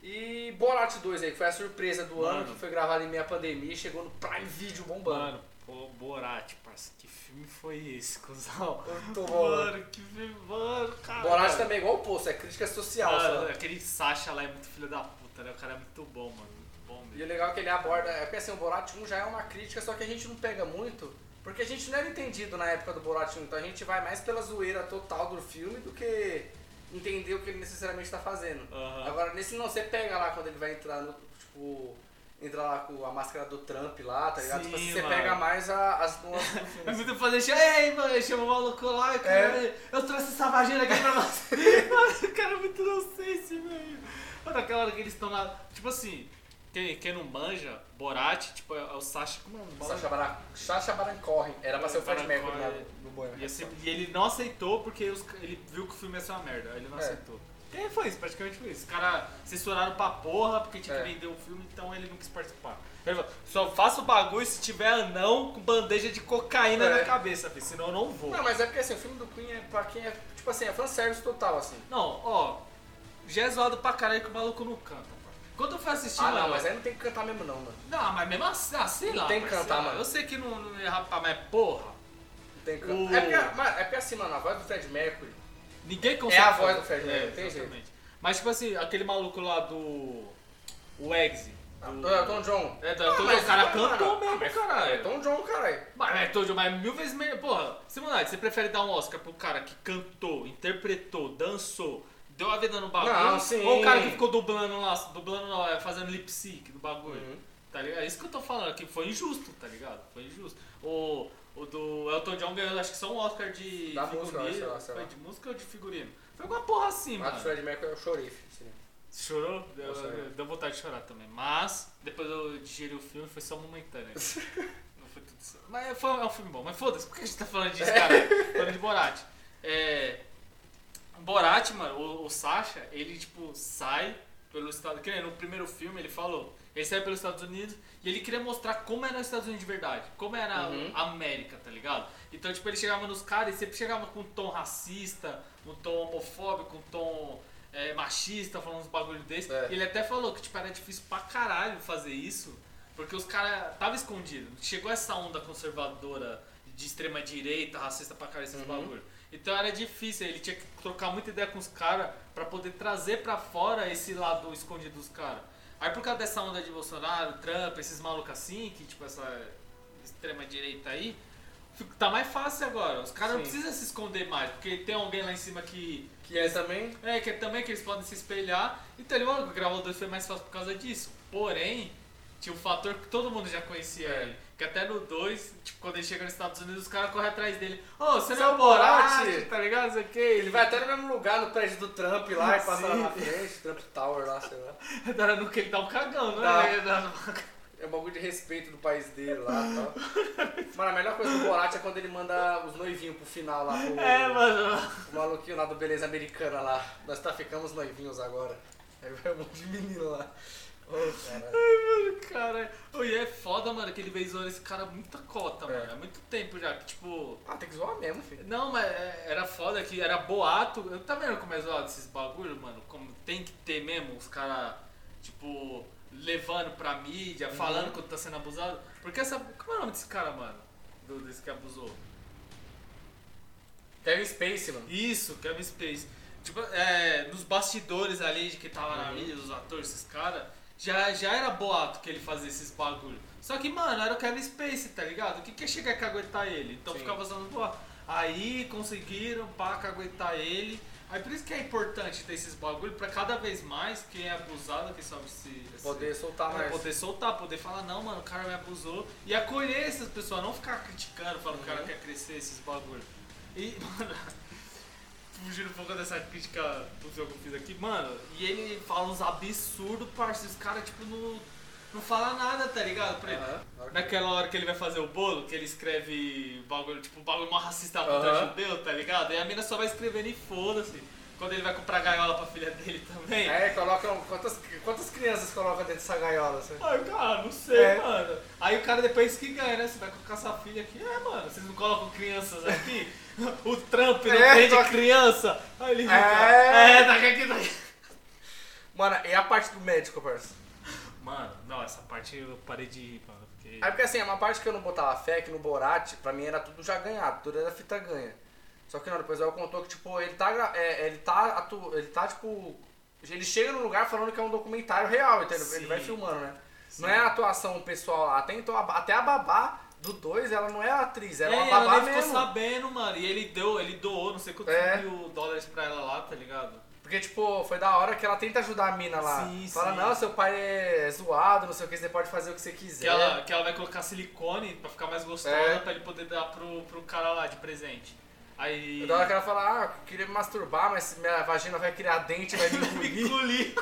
E Borat 2 aí, que foi a surpresa do ano, Mano. que foi gravado em meia pandemia, chegou no Prime Video bombando. Mano, Ô, Borat, parça, que filme foi esse, cuzão? Muito bom. Mano, que filme, mano, cara. Borat também é igual o Poço, é crítica social. Mano, só. aquele Sasha lá é muito filho da puta, né? O cara é muito bom, mano. Muito bom E o mesmo. legal é que ele aborda. É porque assim, o Borat 1 já é uma crítica, só que a gente não pega muito, porque a gente não era entendido na época do Borat 1, então a gente vai mais pela zoeira total do filme do que entender o que ele necessariamente tá fazendo. Aham. Agora, nesse não, você pega lá quando ele vai entrar no. Tipo. Entra lá com a máscara do Trump lá, tá ligado? Sim, tipo, assim, você mano. pega mais a- as nuances do É muito fazer ei, mano, chama o maluco lá, cara, É. eu trouxe essa vagina aqui pra você. mano, o cara é muito inocente, velho. Mano, aquela hora que eles estão lá, tipo assim, quem, quem não manja, Borat, tipo, é o Sasha, como é o nome? Sacha Baran, Sacha Baron Cohen. Era pra ser o Fred Baron Mercury Cohen. do, Bohemian E, assim, e ele não aceitou porque os- ele viu que o filme ia ser uma merda, aí ele não É. aceitou. Quem foi isso? Praticamente foi isso. Os caras censuraram pra porra porque tinha É. que vender o filme, então ele não quis participar. Ele falou, só faça o bagulho se tiver anão com bandeja de cocaína É. na cabeça, filho, senão eu não vou. Não, mas é porque assim, o filme do Queen é pra quem é. Tipo assim, é fanservice total, assim. Não, ó, já é zoado pra caralho que o maluco não canta. Quando eu fui assistir, Ah, mano. não, mas aí não tem que cantar mesmo, não, mano. Não, mas mesmo assim, ah, sei Não lá. tem que cantar, mano. Eu sei que não, não ia rapar, mas porra. Não tem que O- cantar. É, porque, mano, é porque assim, mano, a voz do Fred Mercury. Ninguém consegue. É a voz do Fred Mercury, É, tem jeito. Mas tipo assim, aquele maluco lá do. O Eggsy. Do Elton John. É, do Ah, Elton mas John, o cara cantou ah, mesmo, mas caralho. Elton John, caralho. Mas é todo mas mil vezes melhor. Porra, Simonade, você prefere dar um Oscar pro cara que cantou, interpretou, dançou, deu a vida no bagulho? Não, sim. Ou o cara que ficou dublando lá, dublando é, fazendo lip sync do bagulho? Uhum. Tá ligado? É isso que eu tô falando, que foi injusto, tá ligado? Foi injusto. O, o do Elton John ganhou, acho que só um Oscar de Da música, figurino. sei lá, sei foi lá. de música ou de figurino? Foi alguma porra assim, Mas do mano. Fred Mercury eu chorei, filho. assim. Você chorou? Deu, é. deu vontade de chorar também. Mas, depois eu digeri o filme, foi só momentâneo. Não foi tudo isso. Mas foi, é um filme bom. Mas foda-se, por que a gente tá falando disso, cara? falando de Borat. É, Borat, mano, o, o Sasha, ele, tipo, sai pelo estado... Que no primeiro filme ele falou. Ele sai pelos Estados Unidos e ele queria mostrar como era os Estados Unidos de verdade. Como era Uhum. a América, tá ligado? Então, tipo, ele chegava nos caras e sempre chegava com um tom racista, um tom homofóbico, um tom é, machista, falando uns bagulho desse. É. Ele até falou que, tipo, era difícil pra caralho fazer isso, porque os caras tava escondido. Chegou essa onda conservadora de extrema direita, racista pra caralho, esses Uhum. bagulho. Então era difícil, ele tinha que trocar muita ideia com os caras pra poder trazer pra fora esse lado escondido dos caras. Aí por causa dessa onda de Bolsonaro, Trump, esses malucos assim, que tipo essa extrema direita aí, tá mais fácil agora. Os caras não precisam se esconder mais, porque tem alguém lá em cima que Que é também. é, que é também que eles podem se espelhar. Então, ele, mano, gravar o 2 foi mais fácil por causa disso. Porém, tinha um fator que todo mundo já conhecia É. ele. Que até no 2, tipo, quando ele chega nos Estados Unidos, os caras correm atrás dele. Ô, você Você não é é o Borat, tá ligado? Não sei o que. Ele vai até no mesmo lugar, no prédio do Trump lá, e passa lá na frente, Trump Tower lá, sei lá. Dá no que ele dá um cagão, não Dá. é? É um bagulho de respeito do país dele lá e tal. Mano, a melhor coisa do Borat é quando ele manda os noivinhos pro final lá, pro, É, mano. o maluquinho lá do Beleza Americana lá. Nós tá ficamos noivinhos agora. Aí vai um monte de menino lá. Caralho. Mano, cara. E é foda, mano, que ele veio zoando esse cara muita cota, É. mano. Há muito tempo já. Que, tipo, Ah, tem que zoar mesmo, filho. Não, mas é- era foda que era boato. Eu tá vendo como é zoado esses bagulho, mano? Como tem que ter mesmo os caras, tipo, levando pra mídia, falando quando tá sendo abusado. Porque essa. Como é o nome desse cara, mano? Do, desse que abusou? Kevin Spacey, mano. Isso, Kevin Space. Tipo, é, nos bastidores ali de que tava na Uhum. mídia, os atores, esses caras, já, já era boato que ele fazia esses bagulho. Só que, mano, era o Kevin Space, tá ligado? O que que ia chegar a caguetar ele? Então Sim. ficava usando boato. Aí conseguiram, pá, caguetar ele. Aí por isso que é importante ter esses bagulho, pra cada vez mais quem é abusado, quem sabe se... se- Poder soltar é, mais. poder soltar, poder falar, não, mano, o cara me abusou. E acolher essas pessoas, não ficar criticando, falando que o cara Uhum. quer crescer, esses bagulho. E, mano, fugindo um pouco dessa crítica do jogo que eu fiz aqui, mano, e ele fala uns absurdos, parceiro, os caras, tipo, não, não fala nada, tá ligado? Pra ele. Naquela hora que ele vai fazer o bolo, que ele escreve bagulho, tipo, bagulho mó racista contra Aham. judeu, tá ligado? E a mina só vai escrevendo e foda-se. Quando ele vai comprar gaiola pra filha dele também. É, colocam. Quantas, quantas crianças colocam dentro dessa gaiola? Assim? Ai, cara, não sei, É. mano. Aí o cara depois que ganha, né? Você vai colocar sua filha aqui. É, mano, vocês não colocam crianças aqui? o Trump não É, tem de criança. Aí ele fica. É. É, daqui aqui, daqui. Mano, e a parte do médico, parça? Mano, não, essa parte eu parei de ir, mano. Porque... Aí porque assim, é uma parte que eu não botava fé, que no Borat, pra mim era tudo já ganhado, tudo era fita ganha. Só que não, depois ela contou que, tipo, ele tá, é, ele tá, atu, ele tá, tipo, ele chega no lugar falando que é um documentário real, entendeu? Ele Sim. vai filmando, né? Sim. Não é a atuação pessoal lá, até, então, até a babá do 2, ela não é a atriz, ela é, É, uma ela babá nem mesmo. ficou sabendo, mano. E ele deu, ele doou não sei quantos É. mil dólares pra ela lá, tá ligado? Porque, tipo, foi da hora que ela tenta ajudar a mina lá. Sim, Fala, sim. não, seu pai é zoado, não sei o que, você pode fazer o que você quiser. Que ela, que ela vai colocar silicone pra ficar mais gostosa, É. pra ele poder dar pro, pro cara lá de presente. Aí. Da hora que ela fala, ah, eu queria me masturbar, mas minha vagina vai criar dente, vai me engolir. engolir.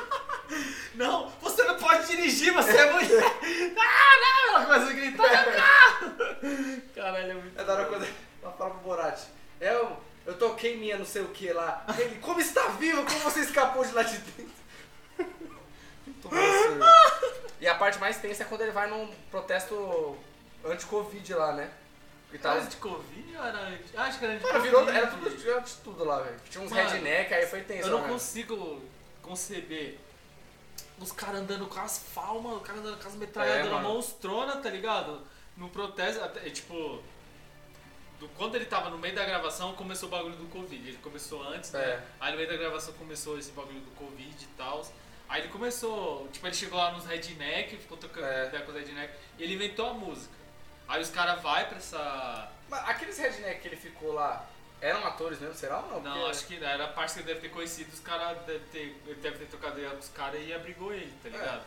Não, você não pode dirigir, você é mulher. ah, não! Ela começa a gritar carro. Caralho, é muito. É da hora quando ela fala pro Borat, eu, eu toquei minha não sei o que lá. Ele, como está vivo? Como você escapou de lá de dentro? E a parte mais tensa é quando ele vai num protesto anti-Covid lá, né? E tal. de Covid ou era antes? Acho que era de Mano, Covid. virou, era tudo era de tudo lá, velho. Tinha uns Mano, redneck, aí foi tenso. Eu não né? consigo conceber os caras andando com as palmas, os caras andando com as metralhadoras É, monstrona, tá ligado? No protesto, até, é, tipo. do- quando ele tava no meio da gravação, começou o bagulho do Covid. Ele começou antes, né? É. Aí no meio da gravação começou esse bagulho do Covid e tal. Aí ele começou, tipo, ele chegou lá nos redneck, ficou tocando É. com os redneck, e ele inventou a música. Aí os caras vai pra essa. Mas aqueles redneck que ele ficou lá, eram atores mesmo, será ou não? Não, Porque- acho que era a parte que ele deve ter conhecido, os caras deve ter, ele deve ter trocado ideia com os caras e abrigou ele, tá ligado?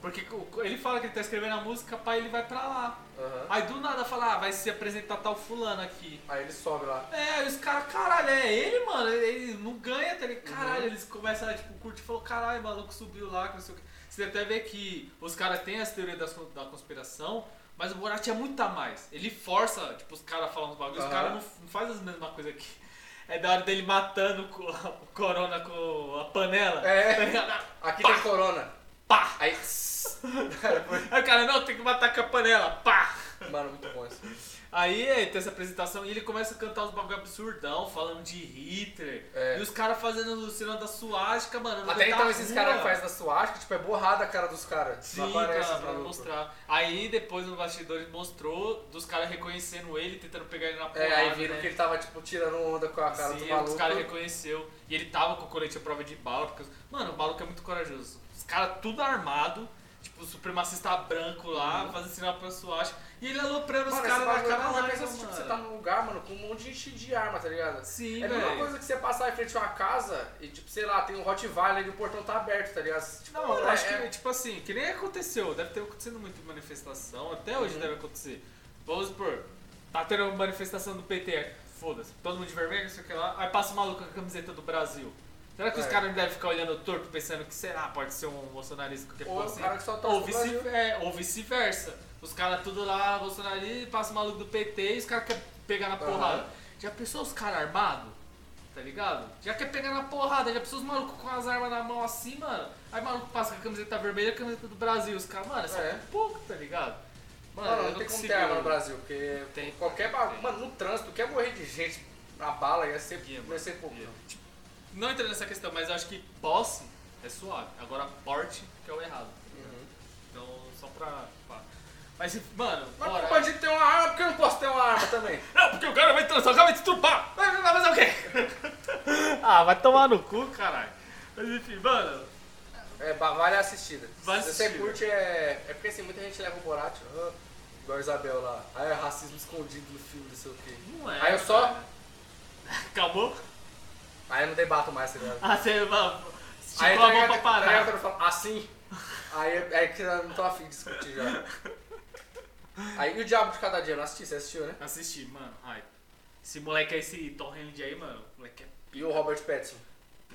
Porque o- ele fala que ele tá escrevendo a música, pai, ele vai pra lá. Aham. Aí do nada fala, ah, vai se apresentar tal fulano aqui. Aí ele sobe lá. É, aí os caras, caralho, é ele, mano, ele não ganha, tá ligado? Caralho, Uhum. eles começam a, tipo, curtir e falou, caralho, o maluco subiu lá, que não sei o que. Você até vê que os caras têm as teorias con- da conspiração, mas o Borat é muito a mais. Ele força, tipo, os caras falando os bagulhos, os Aham. caras não, não fazem as mesmas coisas que. É da hora dele matando o Corona com a panela. É. Tá ligado? Aqui Pá! tem corona. Pá! Aí. Aí o cara, não, tem que matar com a panela. Pá! Mano, muito bom isso. Aí é, tem essa apresentação e ele começa a cantar uns bagulho absurdão, falando de Hitler. É. E os caras fazendo cena da suástica, mano. no Até então esses caras que fazem da suástica, tipo, é borrada a cara dos caras. Sim, aparece cara, os pra mostrar. Aí depois no bastidores mostrou dos caras reconhecendo ele, tentando pegar ele na porrada. É, aí viram né? que ele tava, tipo, tirando onda com a cara Sim, do os maluco. caras reconheceu. E ele tava com o colete à prova de bala. Porque, mano, o maluco é muito corajoso. Os caras tudo armado, tipo, supremacista branco lá, fazendo sinal pra suástica. E ele aloprando os Uhum. Mano, caras na cara lá, pensa tipo, você tá num lugar, mano, com um monte de gente de arma, tá ligado? Sim, é a mesma coisa que você passar em frente a uma casa e, tipo, sei lá, tem um Rottweiler e o portão tá aberto, tá ligado? Tipo, Não, eu acho é- que, tipo assim, que nem aconteceu, deve ter acontecido muita manifestação, até hoje Uhum. deve acontecer. Vamos supor, tá tendo uma manifestação do PT, foda-se, todo mundo de vermelho, não sei o que lá, aí passa o maluco com a camiseta do Brasil. Será que os É. caras não devem ficar olhando torto, pensando que será? Pode ser um bolsonarista qualquer Ou coisa o assim? cara que só torce Ou é, ou vice-versa. Os caras tudo lá, bolsonarista, passa o maluco do PT e os caras querem pegar na porrada. Já pensou os caras armados? Tá ligado? Já quer pegar na porrada, já pensou os malucos com as armas na mão assim, mano. Aí o maluco passa com a camiseta vermelha e a camiseta do Brasil. Os caras, mano, é só É. um pouco, tá ligado? Mano, Mano, eu não tem como ter arma no Brasil, porque Tem. qualquer bagulho. Mano, no trânsito, quer morrer de gente na bala, ia ser, Ia, ia ser pouco. ia. Tipo, Não entra nessa questão, mas eu acho que posse é suave. Agora porte que é o errado. Uhum. Então, só pra. Mas, mano, Mas bora. o bandido tem uma arma, por que eu não posso ter uma arma também? Não, porque o cara vai transar, vai te estrupar. Vai vai fazer o quê? ah, vai tomar no cu, caralho. Mas enfim, mano. É, vale a assistida. Vale Se você assistida. curte, é. É porque assim, muita gente leva o Borat, ah, igual a Isabel lá. Aí é racismo escondido no filme, não sei o quê. Não é. Aí eu só- cara. Acabou? Aí eu não debato mais, tá ligado? Ah, você vai. Esticou Aí a mão pra parar. quando eu falo assim? Aí, aí que eu não tô afim de discutir já. Aí e o Diabo de Cada Dia, eu não assisti, você assistiu, né? Assisti, mano. Ai. Esse moleque aí, esse Tom Holland aí, mano. O moleque é E o Robert Pattinson.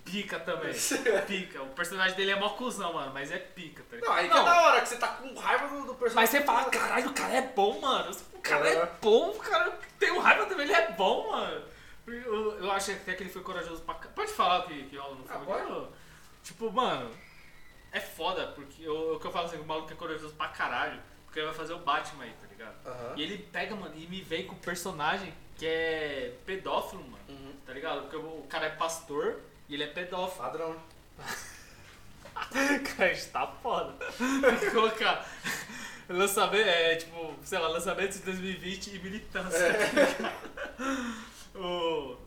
pica também. pica. O personagem dele é mó cuzão, mano. Mas é pica, tá ligado? Não, aí que é da hora, que você tá com raiva do, do personagem. Mas você fala, caralho, o cara é bom, mano. O cara é, É. bom, o cara tem um raiva também, ele é bom, mano. Eu, eu acho até que ele foi corajoso pra. Pode falar que, que rola no Ah, filme? Eu- Tipo, mano, é foda, porque o que eu falo assim, o maluco é corajoso pra caralho, porque ele vai fazer o Batman aí, tá ligado? Aham. E ele pega, mano, e me vem com um personagem que é pedófilo, mano. Uhum. Tá ligado? Porque o o cara é pastor e ele é pedófilo. Padrão. Cara, gente tá foda. Tem que colocar. Lançamento, é tipo, sei lá, lançamento de 2020 e militância. o,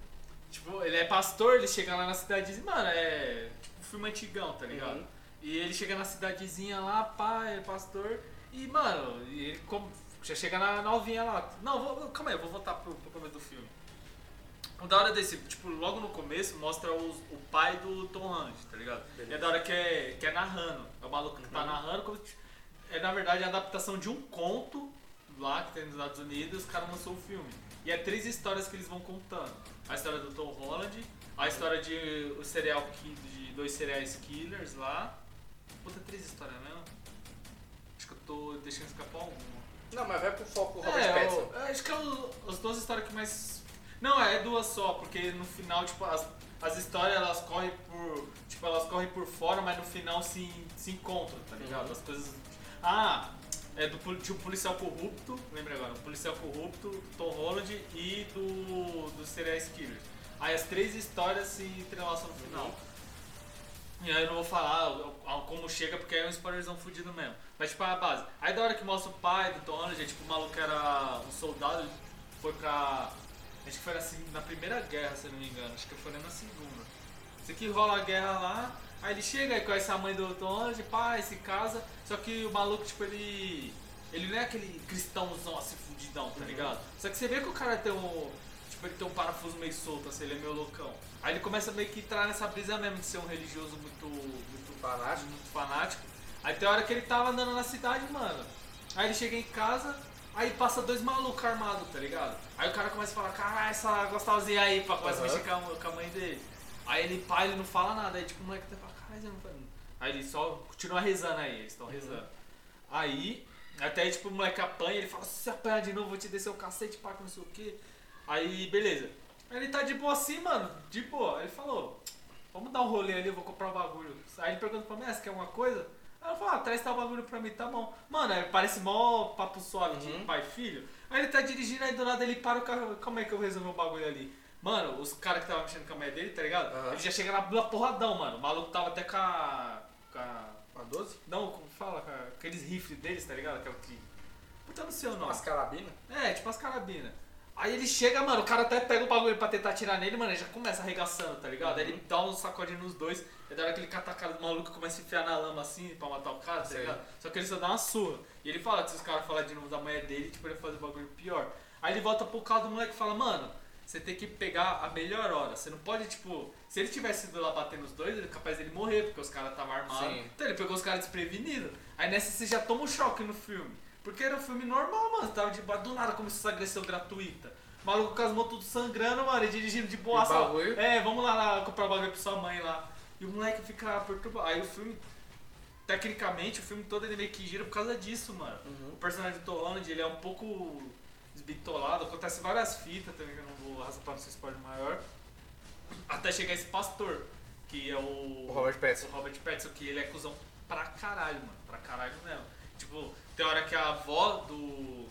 tipo, ele é pastor, ele chega lá na cidadezinha. Mano, é tipo filme antigão, tá ligado? Uhum. E ele chega na cidadezinha lá, pá, é pastor. E, mano, e ele como, já chega na novinha lá. Não, vou, calma aí, eu vou voltar pro, pro começo do filme. O da hora desse, tipo, logo no começo mostra os- o pai do Tom Holland, tá ligado? E é da hora que é, que é narrando. É o maluco que tá narrando como É na verdade a adaptação de um conto lá que tem nos Estados Unidos, os caras lançou o filme. E é três histórias que eles vão contando. A história do Tom Holland, a história de o serial de dois serial killers lá. Puta, três histórias mesmo? Acho que eu tô deixando escapar alguma. Não, mas vai pro foco Robert É, Pattinson. eu- acho que é o- as duas histórias que mais. Não, é, duas só, porque no final, tipo, as, as histórias elas correm por. Tipo, elas correm por fora, mas no final se, se encontram, tá ligado? Uhum. As coisas. Ah! É do um policial corrupto, lembra agora? Um policial corrupto, Tom Holland e do, do serial killer. Aí as três histórias se entrelaçam no final. Uhum. E aí eu não vou falar como chega, porque é um spoilerzão fudido mesmo. Mas tipo, a base. Aí da hora que mostra o pai do Holland, é, tipo, o maluco era um soldado, ele foi pra... Acho que foi assim, na primeira guerra, se não me engano. Acho que foi na segunda. Isso aqui rola a guerra lá, aí ele chega e conhece a mãe do Holland, pai, se casa. Só que o maluco, tipo, ele... Ele não é aquele cristãozão assim, fudidão, tá ligado? Só que você vê que o cara tem um... Tipo, ele tem um parafuso meio solto, assim, ele é meio loucão. Aí ele começa meio que entrar nessa brisa mesmo de ser um religioso muito, muito Fanático. muito fanático. Aí tem hora que ele tava andando na cidade, mano. Aí ele chega em casa, aí passa dois malucos armados, tá ligado? Aí o cara começa a falar, caralho, essa gostosinha aí, pá, começa a Aham. mexer com a, com a mãe dele. Aí ele, pá, ele não fala nada, aí tipo, o moleque até fala, caralho, não fala. Aí ele só continua rezando aí, eles estão rezando. Aí, até tipo, o moleque apanha, ele fala, se você apanhar de novo, vou te descer o cacete, pá, não sei o que. Aí, beleza. Aí ele tá de boa assim, mano, de boa. Aí ele falou, vamos dar um rolê ali, eu vou comprar um bagulho. Aí ele pergunta pra mim, ah, você quer alguma coisa? Aí ela fala, ah, traz tal bagulho pra mim, tá bom. Mano, aí parece mó papo suave de Uhum. pai e filho. Aí ele tá dirigindo, aí do nada ele para o carro, como é que eu resolvi o bagulho ali? Mano, os caras que estavam mexendo com a mulher dele, tá ligado? Aham. Ele já chega na na porradão, mano. O maluco tava até com a... Com a Uma 12? não, como fala, com a- aqueles rifles deles, tá ligado? Aquela que... Puta, não sei o nome. Umas carabinas? É, tipo as carabinas. Aí ele chega, mano, o cara até pega o bagulho pra tentar atirar nele, mano, ele já começa arregaçando, tá ligado? Aí ele dá um sacode nos dois, da hora que ele cata a cara do maluco e começa a enfiar na lama assim pra matar o cara, tá ligado? Só que ele só dá uma surra. E ele fala que se os caras falarem de novo da mulher dele, tipo, ele fazer o bagulho pior. Aí ele volta pro carro do moleque e fala, mano, você tem que pegar a melhor hora. Você não pode, tipo, se ele tivesse ido lá bater nos dois, ele é capaz dele morrer, porque os caras estavam armados. Sim. Então ele pegou os caras desprevenidos. Aí nessa você já toma um choque no filme. Porque era um filme normal, mano. Tava de do nada começou essa agressão gratuita. O maluco com as mãos tudo sangrando, mano, e dirigindo de boa. É, vamos lá, lá comprar bagulho pra sua mãe lá. E o moleque fica perturbado. Aí o filme, tecnicamente, o filme todo ele meio que gira por causa disso, mano. Uhum. O personagem do Tom Holland, ele é um pouco desbitolado. Acontece várias fitas também, que eu não vou arrastar pra não ser spoiler maior. Até chegar esse pastor, que é o... O Robert Pattinson. O Robert Pattinson, que ele é cuzão pra caralho, mano. Pra caralho mesmo. Tipo, tem hora que a avó do.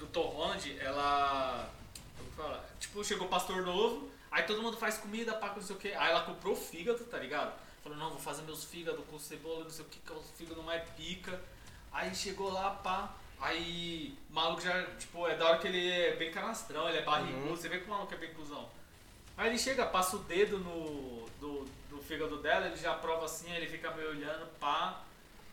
Do Tom Holland, ela. Como fala? Tipo, chegou o pastor novo, aí todo mundo faz comida, pá, não sei o que. Aí ela comprou fígado, tá ligado? Falou, não, vou fazer meus fígados com cebola, não sei o que, que é o fígado mais pica. Aí chegou lá, pá. Aí o maluco já, tipo, é da hora que ele é bem canastrão, ele é barrigudo, Uhum. você vê que o maluco é bem cuzão. Aí ele chega, passa o dedo no do, do fígado dela, ele já prova assim, aí ele fica meio olhando, pá.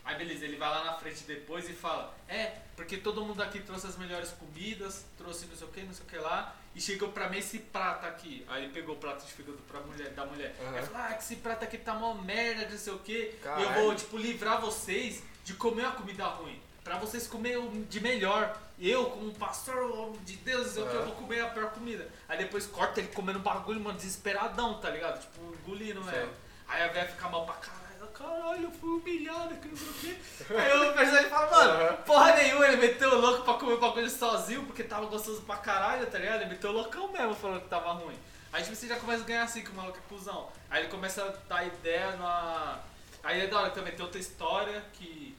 Aí beleza, ele vai lá na frente depois e fala, é, porque todo mundo aqui trouxe as melhores comidas, trouxe não sei o que, não sei o que lá, e chegou pra mim esse prato aqui. Aí ele pegou o prato de fígado pra mulher, da mulher. Aham. Aí falou, ah, que esse prato aqui tá mó merda, não sei o que, e eu Caralho. vou, tipo, livrar vocês de comer uma comida ruim. Pra vocês comer o de melhor. Eu, como pastor de Deus, o que, eu vou comer a pior comida. Aí depois corta ele comendo bagulho, mano, desesperadão, tá ligado? Tipo, engolindo, velho. Aí a velha fica mal pra caralho. Caralho, eu fui humilhado, que não sei o quê. Aí o personagem fala, mano, porra nenhuma, ele meteu o louco pra comer o bagulho sozinho, porque tava gostoso pra caralho, tá ligado? Ele meteu o loucão mesmo falando que tava ruim. Aí tipo, você já começa a ganhar assim, que o maluco é cuzão. Aí ele começa a dar ideia na. Aí é da hora também tem outra história que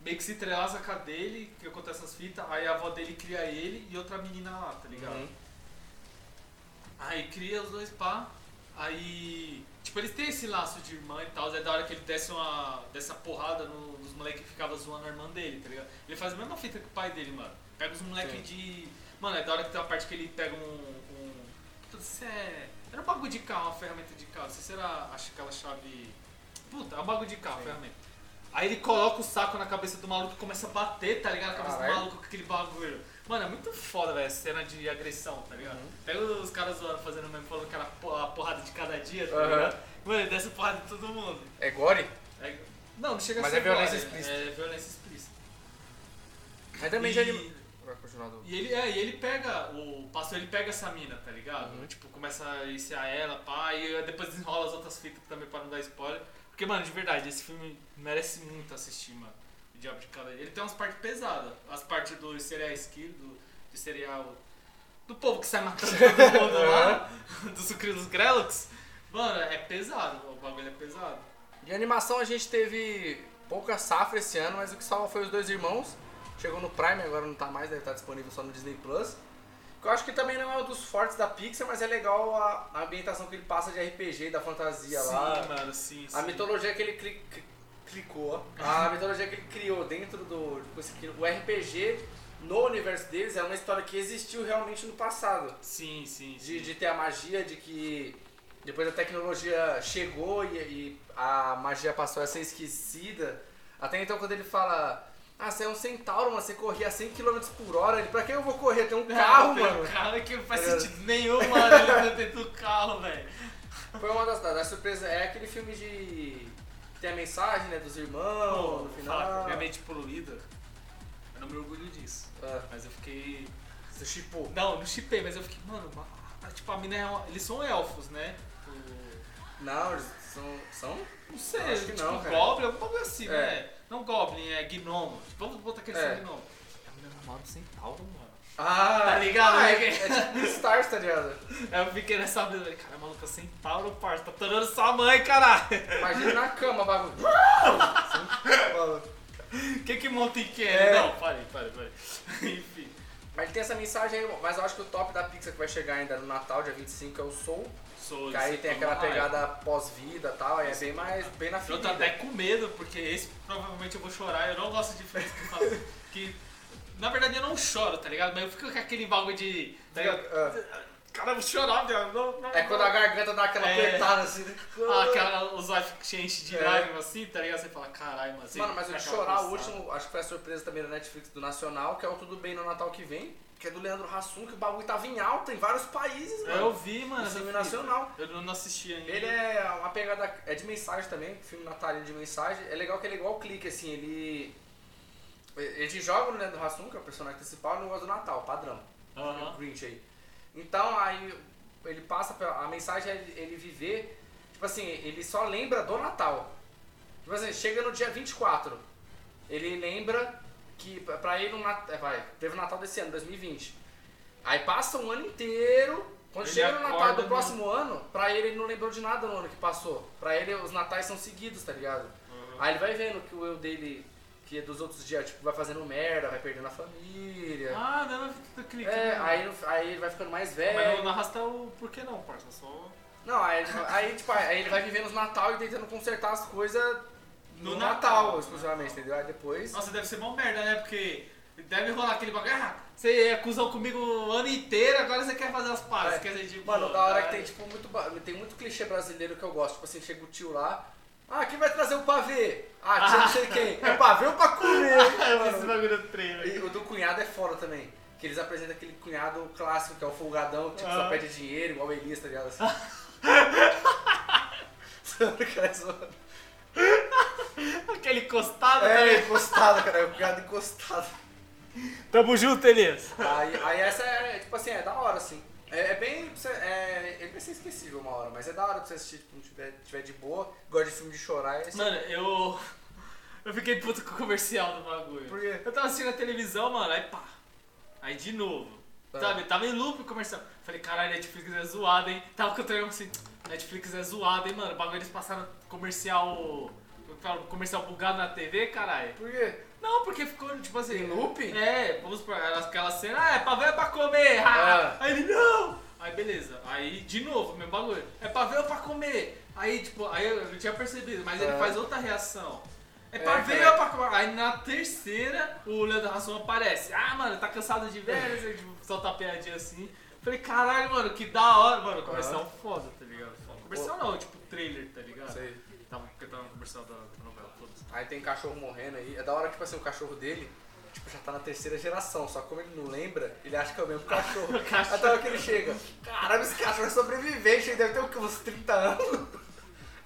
meio que se entrelaça com a dele, que acontece essas fitas, aí a avó dele cria ele e outra menina lá, tá ligado? Uhum. Aí cria os dois pá, aí Tipo, eles têm esse laço de irmã e tal, é da hora que ele desce uma dessa porrada no- nos moleques que ficavam zoando a irmã dele, tá ligado? Ele faz a mesma fita que o pai dele, mano. Pega os moleques de. Mano, é da hora que tem uma parte que ele pega um. um... Puta, isso é. Era um bagulho de carro, uma ferramenta de carro. Não sei se era. Acho que aquela chave. Puta, é um bagulho de carro, Sim. ferramenta. Aí ele coloca o saco na cabeça do maluco e começa a bater, tá ligado? A cabeça Caralho. do maluco com aquele bagulho. Mano, é muito foda, velho, cena de agressão, tá ligado? Uhum. Pega os caras zoando, fazendo mesmo, falando que era po- a porrada de cada dia, tá ligado? Mano, ele desce porrada de todo mundo. É gore? É- Não, não chega Mas a ser é violência gore, explícita. É violência explícita. Mas também E- já ele. Do. E ele, é, e ele pega, o pastor ele pega essa mina, tá ligado? Uhum. Tipo, começa a iniciar ela, pá, e depois desenrola as outras fitas também pra não dar spoiler. Porque, mano, de verdade, esse filme merece muito assistir, mano. Diabo de Cada Dia. Ele tem umas partes pesadas. As partes do serial skill, do, do serial. Do povo que sai matando todo mundo lá, dos sucrilhos Grelox. Mano, é pesado, o bagulho é pesado. De animação a gente teve pouca safra esse ano, mas o que salva foi os dois irmãos. Chegou no Prime, agora não tá mais, deve estar disponível só no Disney Plus. Que Eu acho que também não é um dos fortes da Pixar, mas é legal a, a ambientação que ele passa de RPG e da fantasia sim, lá. mano, sim, sim. A mitologia que ele clicou, a mitologia que ele criou dentro do. O RPG no universo deles é uma história que existiu realmente no passado. Sim, sim, sim. De, de ter a magia, de que depois a tecnologia chegou e, e a magia passou a ser esquecida. Até então quando ele fala. Ah, você é um centauro, mano, você corria a 100 km por hora. Ele, pra que eu vou correr? Tem um carro, Não, tem mano. Um carro que não faz É. sentido nenhum, mano, ele dentro do carro, velho. Foi uma das, das surpresas. É aquele filme de. Tem a mensagem, né, dos irmãos, no final. Minha mente poluída. Eu não me orgulho disso. É, Mas eu fiquei. você chipou. Não, não chipei, mas eu fiquei, mano, ma- tipo, a mina é uma... Eles são elfos, né? O- Não, eles são. são? Não sei, Acho que tipo, não, cara. Goblin, alguma coisa assim, É. né? Não Goblin, é Gnomo. Vamos botar aquele É. é. Gnomo. A mina é normal do centauro, mano. Ah, Tá ligado, Ah, é, é tipo Stars, tá ligado? Aí eu fiquei nessa brisa, falei, cara, maluco, centauro, parça, tá tornando sua mãe, caralho. Imagina na cama bagulho. Que que monta em que É. Não, parei, parei, parei. Enfim. Mas tem essa mensagem aí, mas eu acho que o top da Pixar que vai chegar ainda no Natal, dia 25, é o Soul. Sou Que aí tem aquela pegada pós-vida e tal, é bem mais bem na Eu tô até com medo, porque esse provavelmente eu vou chorar. Eu não gosto de filmes que que. Na verdade eu não choro, tá ligado? Mas eu fico com aquele bagulho de. Tá ligado? Ah, Cara, eu vou chorar. Não, não, É quando a garganta dá aquela É. apertada assim. né? Ah, aquela, os olhos enchem de É. lágrimas assim, tá ligado? Você fala, caralho, mano. você Mano, mas aquela chorar, o último, acho que foi a surpresa também da Netflix do Nacional, que é o Tudo Bem no Natal que vem, que é do Leandro Hassum, que o bagulho tava em alta em vários países, mano. Eu vi, mano. Essa filme nacional. Eu não assisti ainda. Ele é uma pegada. É de mensagem também, filme natalino de mensagem. É legal que ele é igual o clique, assim, ele. Ele te joga no Leandro Hassum, que é o personagem principal, no negócio do Natal, padrão. Aham. O Grinch aí. Então aí ele passa. A mensagem é ele, viver. Tipo assim, ele só lembra do Natal. Tipo assim, chega no dia 24. Ele lembra que pra- ele um Natal. Vai, teve o Natal desse ano, 2020. Aí passa um ano inteiro. Quando Ele chega no Natal do no- próximo ano, pra ele ele não lembrou de nada no ano que passou. Pra ele os natais são seguidos, tá ligado? Aí ele vai vendo que o eu dele, que é dos outros dias, tipo, vai fazendo merda, vai perdendo a família. Ah, não, não fica clique. É, aí, aí ele vai ficando mais velho. Mas não, não arrasta o porquê não, parça. Só. Não, aí, aí, tipo, aí ele vai vivendo os Natal e tentando consertar as coisas no, No Natal, Natal. exclusivamente, entendeu? Aí depois. Nossa, deve ser mó merda, né? Porque deve rolar aquele bagulho. Ah, você é cuzão comigo o ano inteiro, agora você quer fazer as pazes. É. Quer dizer, tipo, Mano, da hora que ah, tem, tipo, muito, tem muito clichê brasileiro que eu gosto. Tipo assim, chega o tio lá. Ah, quem vai trazer o pavê? Ah, tia não sei quem. É pavê ou pra comer? Eu esse bagulho do treino. E o do cunhado é foda também. Que eles apresentam aquele cunhado clássico, que é o folgadão, que tipo, só Ah. pede dinheiro, igual o Elias, tá ligado? Assim. Aquele encostado É, encostado, cara, é o cunhado encostado. Tamo junto, Elias. Aí, aí essa é, tipo assim, é da hora, assim. É, é bem. É, ele vai ser esquecível uma hora, mas é da hora pra você assistir, tipo, não tiver, tiver de boa, gosta de filme de chorar, é. Mano, eu. Eu fiquei puto com o comercial do bagulho. Por quê? Eu tava assistindo a televisão, mano, aí pá. Aí de novo. Ah. Sabe? Tava em loop o comercial. Falei, caralho, Netflix é zoado, hein? Tava com o trem assim, Netflix é zoado, hein, mano? O bagulho eles passaram comercial. Comercial bugado na TV, caralho. Por quê? Não, porque ficou, tipo assim. Em loop? É, vamos por aquela cena, ah, é pra ver é pra comer. ah. Ah. Aí ele, não! Aí beleza. Aí de novo, meu bagulho. É pra ver ou pra comer? Aí, tipo, aí eu não tinha percebido, mas ele É. faz outra reação. É pra É, ver ou pra comer? Aí na terceira, o Leandro Hassum aparece. Ah, mano, tá cansado de ver? Aí, tipo, solta a piadinha assim. Falei, caralho, mano, que da hora, mano. Comercial foda, tá ligado? Comercial não, tipo trailer, tá ligado? Sei. Tava, porque tava no comercial da. Aí tem cachorro morrendo aí. É da hora que, tipo assim, o cachorro dele, tipo, já tá na terceira geração. Só que como ele não lembra, ele acha que é o mesmo cachorro. Cachorro. Até que ele chega. Caralho, esse cachorro é sobrevivente, ele deve ter o quê? Uns 30 anos.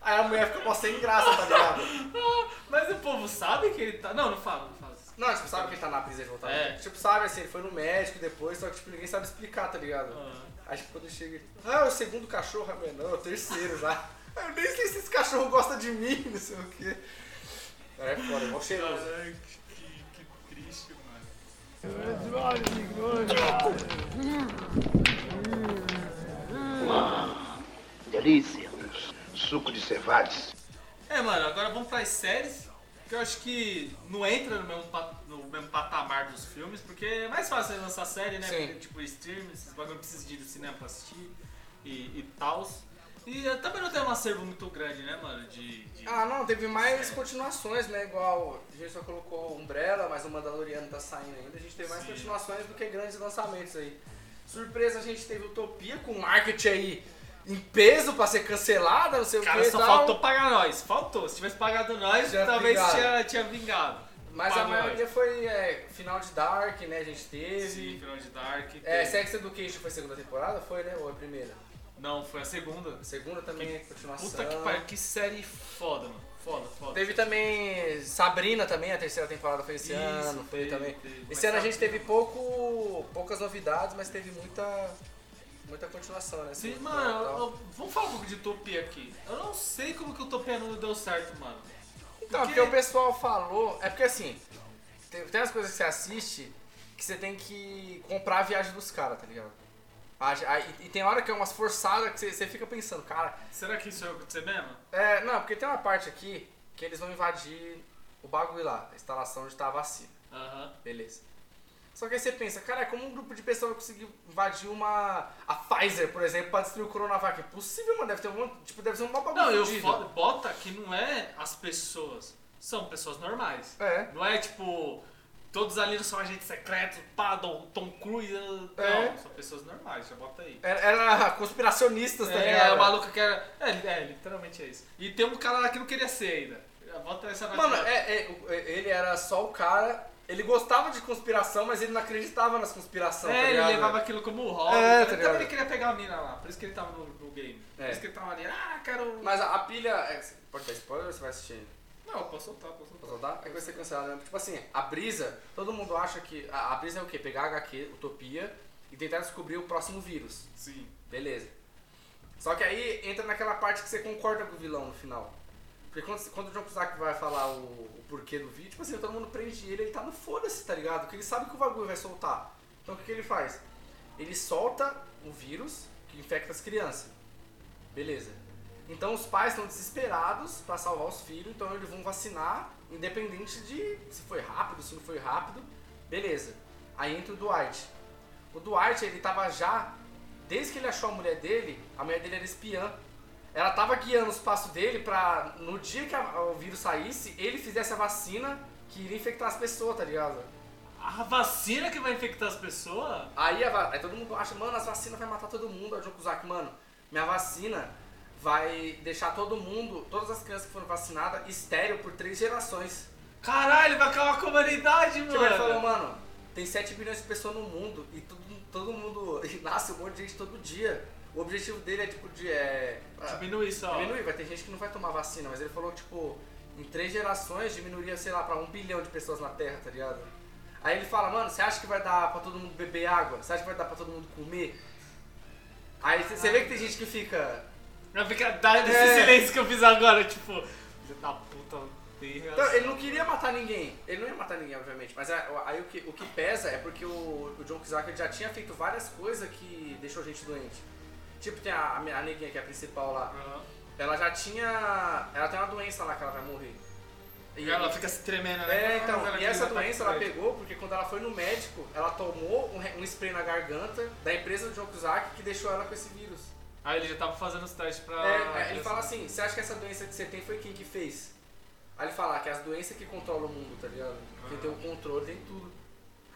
Aí a mulher fica mó sem graça, tá ligado? Mas o povo sabe que ele tá. Não, não fala, não fala. Não, tipo, sabe que ele tá na brisa de voltar. É. Tipo, sabe assim, ele foi no médico depois, só que tipo, ninguém sabe explicar, tá ligado? Ah. Aí tipo, quando chega ele. Ah, é o segundo cachorro, a mulher, não, é o terceiro já. Eu nem sei se esse cachorro gosta de mim, não sei o quê. É foda, é mó cheiroso. Caralho, que, que, que triste, mano. Delícia. Suco de cevades. É, mano, agora vamos pras séries. Que eu acho que não entra no mesmo, no mesmo patamar dos filmes, porque é mais fácil lançar série, né? Sim. Porque, tipo, stream, esses bagulho não precisa de ir no cinema pra assistir e, e tals. E também não tem um acervo muito grande, né, mano? De. de- Ah, não, teve mais continuações, né? Igual a gente só colocou Umbrella, mas o Mandaloriano tá saindo ainda. A gente teve mais Sim. continuações do que grandes lançamentos aí. Surpresa, a gente teve Utopia com marketing aí em peso pra ser cancelada, não sei o Cara, que e só tal. faltou pagar nós. Faltou. Se tivesse pagado nós, talvez vingado. tinha, tinha vingado. Mas a maioria foi é, final de Dark, né? A gente teve. Sim, final de Dark. É, teve- Sex Education foi segunda temporada? Foi, né? Ou a primeira? Não, foi a segunda. A segunda também é continuação. Puta que pariu, que série foda, mano. Foda, foda. Teve também Sabrina também, a terceira temporada foi esse Isso, ano, foi teve, também. teve. Esse Mas ano a gente teve pouco, poucas novidades, mas teve muita, muita continuação, né? Sim, mano, tal. eu- vamos falar um pouco de Utopia aqui. Eu não sei como que o Utopia não deu certo, mano. Então, porque- porque o pessoal falou, é porque assim, tem, tem as coisas que você assiste que você tem que comprar a viagem dos caras, tá ligado? E, tem hora que é umas forçadas que você, você fica pensando, cara, Será que isso vai acontecer mesmo? É, não, porque tem uma parte aqui que eles vão invadir o bagulho lá, a instalação onde tá a vacina. Aham. Beleza. Só que aí você pensa, cara, é como um grupo de pessoas vai conseguir invadir uma. a Pfizer, por exemplo, pra destruir o Coronavac? É possível, mano. Deve ter um. Tipo, deve ser um bagulho. Não, eu foda, bota que não é as pessoas, são pessoas normais. É. Não é tipo, todos ali são agentes secretos, pá, Tom, Tom Cruise. Não, É. são pessoas normais, já bota aí. Era, era conspiracionistas, tá É, ligado? a maluca que era. É, é, literalmente é isso. E tem um cara lá que não queria ser ainda. Bota essa Mano, é, é, o- é, ele era só o cara. Ele gostava de conspiração, mas ele não acreditava nas conspirações. É, tá ele levava aquilo como hobby. É, então tá ele ligado? também queria pegar a mina lá, por isso que ele tava no, no game. É. Por isso que ele tava ali, ah, quero. Mas a, a pilha. é, pode dar spoiler ou você vai assistir? Não, eu posso soltar, posso soltar. soltar? É que vai ser cancelado, né? Tipo assim, a brisa, todo mundo acha que. A, a brisa é o quê? Pegar a HQ, Utopia, e tentar descobrir o próximo vírus. Sim. Beleza. Só que aí entra naquela parte que você concorda com o vilão no final. Porque quando, quando o John Cusack vai falar o, o porquê do vídeo, tipo assim, todo mundo prende ele, ele tá no foda-se, tá ligado? Porque ele sabe que o bagulho vai soltar. Então o que, que ele faz? Ele solta o vírus que infecta as crianças. Beleza. Então os pais estão desesperados pra salvar os filhos, então eles vão vacinar, independente de se foi rápido, se não foi rápido. Beleza. Aí entra o Dwight. O Dwight, ele tava já, desde que ele achou a mulher dele, a mulher dele era espiã. Ela tava guiando os passos dele pra, no dia que a- o vírus saísse, ele fizesse a vacina que iria infectar as pessoas, tá ligado? A vacina que vai infectar as pessoas? Aí, a aí todo mundo acha, mano, as vacinas vai matar todo mundo. Aí o Cusack, mano, minha vacina vai deixar todo mundo, todas as crianças que foram vacinadas, estéreo por três gerações. Caralho, vai acabar com a humanidade, mano. Tipo, ele falou, mano, tem 7 bilhões de pessoas no mundo e todo, todo mundo e nasce um monte de gente todo dia. O objetivo dele é tipo de. É, Diminui só. diminuir, vai ter gente que não vai tomar vacina, mas ele falou que, tipo, em três gerações diminuiria, sei lá, pra um bilhão de pessoas na Terra, tá ligado? Aí ele fala, mano, você acha que vai dar pra todo mundo beber água? Você acha que vai dar pra todo mundo comer? Aí você vê que tem gente que fica. Vai ficar dá esse É. silêncio que eu fiz agora, tipo. Filho da puta, Então, ele não queria matar ninguém. Ele não ia matar ninguém, obviamente. Mas a- aí o que, o que pesa é porque o, o John Cusack já tinha feito várias coisas que deixou gente doente. Tipo, tem a, a neguinha que é a principal lá. Aham. Ela já tinha. Ela tem uma doença lá que ela vai morrer. E ela fica se tremendo, né? É, então, Ela e essa ataque doença ela pegou porque quando ela foi no médico, ela tomou um, um spray na garganta da empresa do John Cusack que deixou ela com esse vírus. Aí ele já tava fazendo os testes pra. É, é, ele fala assim, você acha que essa doença que você tem foi quem que fez? Aí ele fala que as doenças que controlam o mundo, tá ligado? Quem tem o controle tem tudo.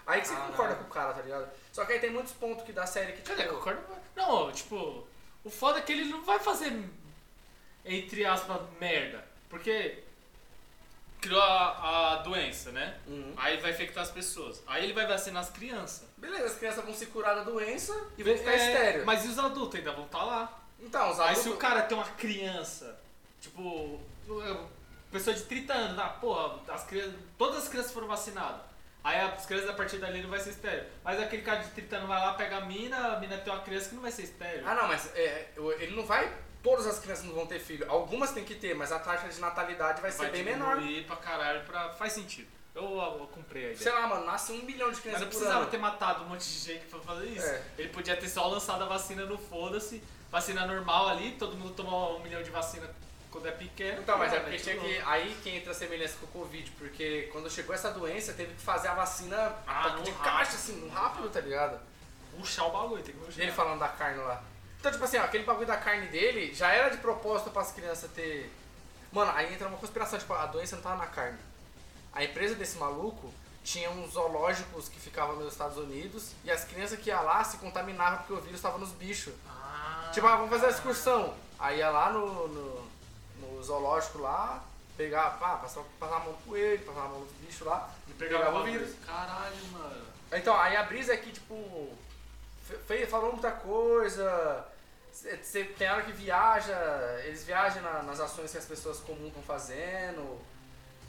Aí que você Caralho. concorda com o cara, tá ligado? Só que aí tem muitos pontos que da série que, tipo... Cara, concordo. Não, tipo, o foda é que ele não vai fazer, entre aspas, merda. Porque criou a, a doença, né? Uhum. Aí vai infectar as pessoas. Aí ele vai vacinar as crianças. Beleza, as crianças vão se curar da doença e vão ficar É, estéreo. Mas e os adultos ainda vão estar lá? Então, os Aí adultos... se o cara tem uma criança, tipo, pessoa de 30 anos, ah, porra, as crianças, todas as crianças foram vacinadas. Aí as crianças a partir dali não vai ser estéreo. Mas aquele cara de 30 anos vai lá, pega a mina, a mina tem uma criança que não vai ser estéreo. Ah, não, mas é, ele não vai... Todas as crianças não vão ter filho. Algumas tem que ter, mas a taxa de natalidade vai, ser bem menor. diminuir pra caralho, pra... faz sentido. Eu, eu comprei a ideia. Sei lá, mano, nasce um milhão de Mas crianças não por precisava ano. ter matado um monte de gente pra fazer isso. É. Ele podia ter só lançado a vacina no foda-se, vacina normal ali, todo mundo toma um milhão de vacina quando é pequeno. Então, mas é Ah, porque tinha que. Aí que entra a semelhança com o Covid, porque quando chegou essa doença, teve que fazer a vacina Ah, de rápido. caixa, assim, rápido, tá ligado? Puxar o bagulho, tem que puxar. ele falando da carne lá. Então, tipo assim, ó, aquele bagulho da carne dele já era de propósito para as crianças ter. Mano, aí entra uma conspiração, tipo, a doença não tava na carne. A empresa desse maluco tinha uns zoológicos que ficavam nos Estados Unidos e as crianças que iam lá se contaminavam porque o vírus estava nos bichos. Ah, Tipo, ah, vamos fazer uma excursão. Aí ia lá no, no, no zoológico lá, pegar, pá, passar, passar a mão no coelho, passar a mão nos bichos lá e pegava pegava o vírus. Caralho, mano. Então, aí a brisa é que, tipo, fe- fe- falou muita coisa. Tem hora que viaja, eles viajam na- nas ações que as pessoas comuns estão fazendo.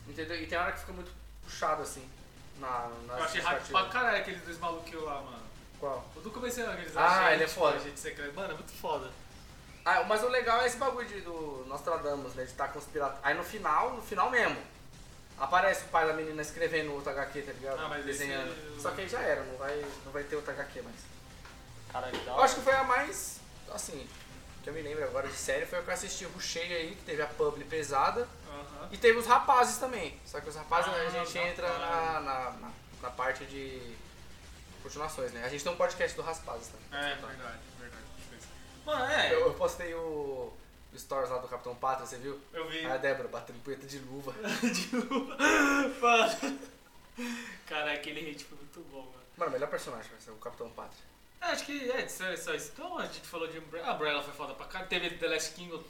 Entendeu? E tem hora que fica muito puxado assim. Na, nas Eu achei justificativas. pra caralho aqueles dois maluquinhos lá, mano. Qual? Eu do comecei aqueles Ah, ele é foda. tipo, agente secreto. Mano, é muito foda. Ah, mas o legal é esse bagulho de, do Nostradamus, né? De estar conspirado. Aí no final, no final mesmo, aparece o pai da menina escrevendo outro HQ, tá ligado? Ah, mas esse- Desenhando. Só que aí já era, não vai, não vai ter outro HQ mais. Caralho, da Eu acho que foi a mais, assim, que eu me lembro agora de série, foi a que eu assisti o Rushei aí, que teve a publi pesada. E teve os rapazes também. Só que os rapazes Ah, a gente tá, entra na, caralho. na, na, na parte de continuações, né? A gente tem um podcast do Rapazes também. É, verdade, verdade. Mano, é. Eu, eu postei o, o stories lá do Capitão Pátria, você viu? Eu vi. Aí a Débora batendo punheta de luva. de luva. Mano. Cara, aquele hate foi muito bom, mano. Mano, melhor personagem vai ser o Capitão Pátria. É, acho que é, só, só isso. Então a gente falou de Umbrella. A Umbrella foi foda pra cá. Teve The Last Kingdom.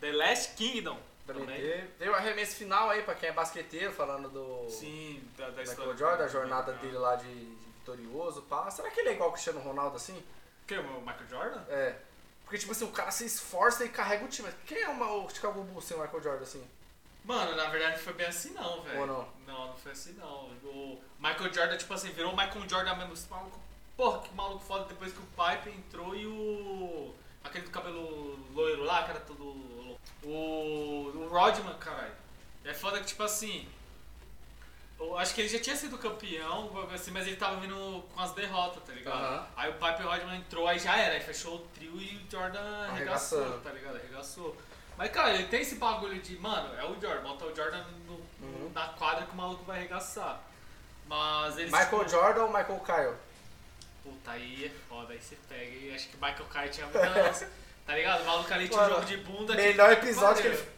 The Last Kingdom Também também. teve. Teve o arremesso final aí pra quem é basqueteiro, falando do Sim, da, da história. Michael Jordan, a jornada dele lá de, de vitorioso, pá. Será que ele é igual o Cristiano Ronaldo assim? Que, o Michael Jordan? É. Porque, tipo assim, o cara se esforça e carrega o time. Quem é uma, o Chicago Bulls sem o Michael Jordan assim? Mano, na verdade não foi bem assim não, velho. Ou não? Não, não foi assim não. O Michael Jordan, tipo assim, virou o Michael Jordan mesmo. Esse maluco, porra, que maluco foda depois que o Pipe entrou e o. Aquele do cabelo loiro lá, que era todo. O. O Rodman, caralho. É foda que, tipo assim. Eu acho que ele já tinha sido campeão, assim, mas ele tava vindo com as derrotas, tá ligado? Aham. Aí o Pipe e o Rodman entrou, aí já era, aí fechou o trio e o Jordan arregaçou, Arregaçando. tá ligado? Arregaçou. Mas, cara, ele tem esse bagulho de, mano, é o Jordan, bota o Jordan no- Uhum. na quadra que o maluco vai arregaçar. Mas ele. Michael Jordan ou Michael Kyle? Puta, aí é foda, aí você pega. E acho que o Michael Kai tinha muita. tá ligado? O maluco ali tinha um jogo de bunda. melhor que- episódio que ele-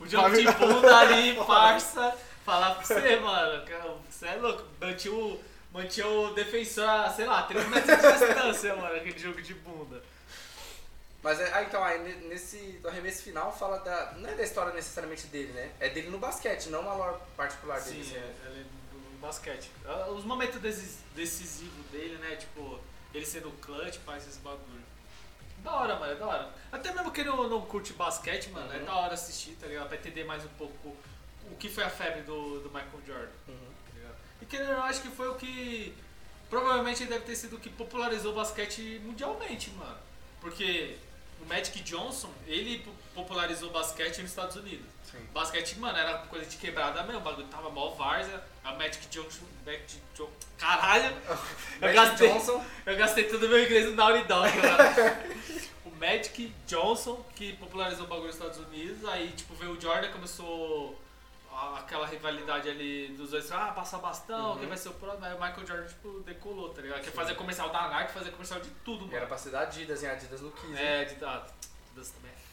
O jogo de bunda ali, parça. Falar pra você, mano. Você é louco. Mantinha o, mantinha o defensor a, sei lá, 3 metros de distância, mano, aquele jogo de bunda. Mas é, ah, então, aí ne- nesse arremesso final fala da. Não é da história necessariamente dele, né? É dele no basquete, não uma lore particular dele. Sim, assim. é, basquete. Ah, Os momentos decis- decisivos dele, né? Tipo, ele sendo clutch, faz esses bagulho. Da hora, mano, é da hora. Até mesmo que não, não curte basquete, mano, é Uhum. da hora assistir, tá ligado? Pra entender mais um pouco o que foi a febre do, do Michael Jordan. Uhum. tá ligado? E que eu acho que foi o que. Provavelmente deve ter sido o que popularizou o basquete mundialmente, mano. Porque o Magic Johnson, ele popularizou o basquete nos Estados Unidos. Sim. Basquete, mano, era coisa de quebrada mesmo, o bagulho tava mó várzea. A Magic Johnson. Magic Johnson. Caralho! Eu gastei, Johnson. eu gastei todo o meu inglês no mano. o Magic Johnson, que popularizou o bagulho nos Estados Unidos, aí, tipo, veio o Jordan, começou aquela rivalidade ali dos dois, ah, passar bastão, Uhum. quem vai ser o próximo? Aí o Michael Jordan, tipo, decolou, tá ligado? Quer fazer comercial da Nike, fazer comercial de tudo, mano. Era pra ser da Adidas, hein? Adidas quis. hein? É, de ah, Adidas também é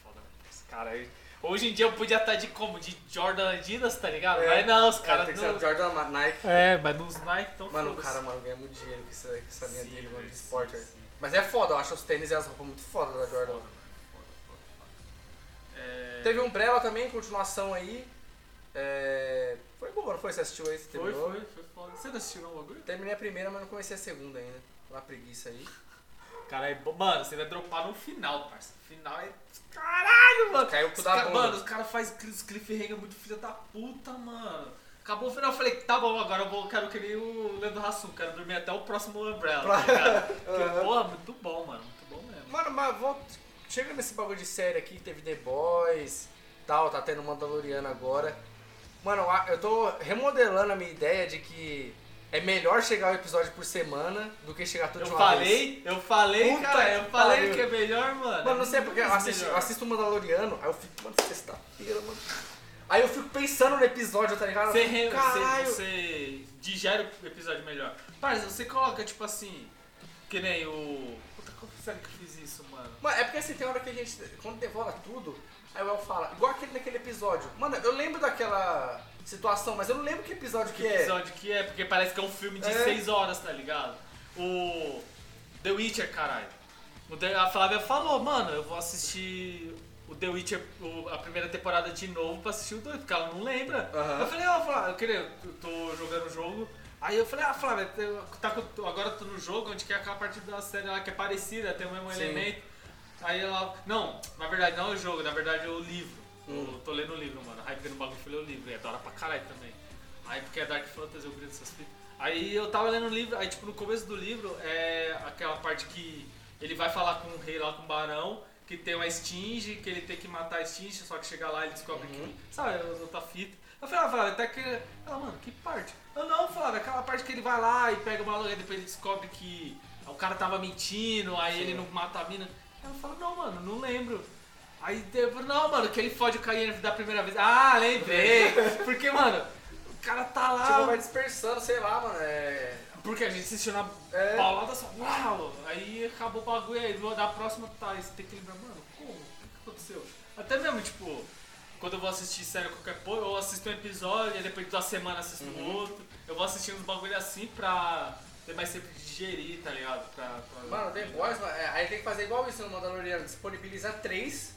cara. Hoje em dia eu podia estar de como? De Jordan Adidas, tá ligado? É. Mas não, os Cara, caras tem que ser não. Jordan Ma- Nike. É, mas nos Nike tão Mano, o cara, mano, ganha muito dinheiro com essa, com essa linha Sim, dele, mano, de esporte. Mas é foda, eu acho os tênis e as roupas muito foda da Jordan. Foda, foda, foda, foda. É... Teve um Umbrella também, continuação aí. É... Foi boa, não foi? Você assistiu aí? Você Foi, terminou? foi, foi foda. Você não assistiu não o bagulho? Terminei a primeira, mas não comecei a segunda ainda. Uma preguiça aí. Cara, é mano, você vai dropar no final, parça. Final é. Caralho, mano! Caiu pro Os da ca- bunda. Mano, os caras fazem cliffhanger muito filha da puta, mano. Acabou o final, eu falei, tá bom, agora eu vou, quero que nem o Leandro Hassum, quero dormir até o próximo Umbrella, tá ligado? Porque, porra, muito bom, mano, muito bom mesmo. Mano, mas vou... chega nesse bagulho de série aqui, teve The Boys, tal, tá tendo Mandaloriano agora. Mano, eu tô remodelando a minha ideia de que é melhor chegar um episódio por semana do que chegar tudo Eu de uma vez. falei, eu falei, Puta cara, eu falei pariu. que é melhor, mano. Mano, não sei porque eu Muito assisto, eu assisto o Mandaloriano, aí eu fico, mano, sexta-feira, mano. Aí eu fico pensando no episódio, tá ligado? Você, fico, Caralho. você, você digere o episódio melhor. Parça, você coloca, tipo assim, que nem o... Puta, como sério que eu fiz isso, mano? Mano, é porque assim, tem hora que a gente, quando devora tudo, aí o El fala, igual aquele naquele episódio. Mano, eu lembro daquela situação, mas eu não lembro que episódio que, Que é. episódio que é, porque parece que é um filme de É. 6 horas, tá ligado? O The Witcher, caralho. A Flávia falou, mano, eu vou assistir o The Witcher, a primeira temporada de novo pra assistir o 2, porque ela não lembra. Aham. Eu falei, ó, Flávia, eu queria, eu tô jogando o jogo. Aí eu falei, ah, Flávia, tá, com- agora tô no jogo onde que é aquela parte da série lá que é parecida, tem o mesmo Sim. elemento. Aí ela, não, na verdade não é o jogo, na verdade é o livro. Hum. Eu tô lendo o livro, mano. Porque no bagulho eu falei o livro, e é da hora pra caralho também. Aí porque é Dark Fantasy, eu grito essas fitas. Aí eu tava lendo o livro, aí tipo no começo do livro é aquela parte que ele vai falar com o rei lá, com o barão, que tem uma Stinge, que ele tem que matar a Stinge, só que chega lá ele descobre Uhum. que. Sabe, as outras fitas. Eu falei, ah, Flávia, até que. Ela, mano, que parte? Eu não, Flávia, aquela parte que ele vai lá e pega o maluco, aí depois ele descobre que o cara tava mentindo, aí ele não mata a mina. Ela fala, não, mano, não lembro. Aí depois, não, mano, que ele fode o Cayenne da primeira vez. Ah, lembrei. Porque, mano, o cara tá lá. Tipo, vai dispersando, sei lá, mano. É. Porque a gente assistiu na É. paulada só, uau! Aí acabou o bagulho aí, da próxima tá, você tem que lembrar, mano, como? O que aconteceu? Até mesmo, tipo, quando eu vou assistir série qualquer coisa, eu assisto um episódio, aí depois de uma semana assisto Uhum. outro. Eu vou assistindo uns bagulho assim pra ter mais tempo de digerir, tá ligado? Pra, pra- Mano, The Boys, mano, é, aí tem que fazer igual isso no Mandaloriano, disponibiliza três,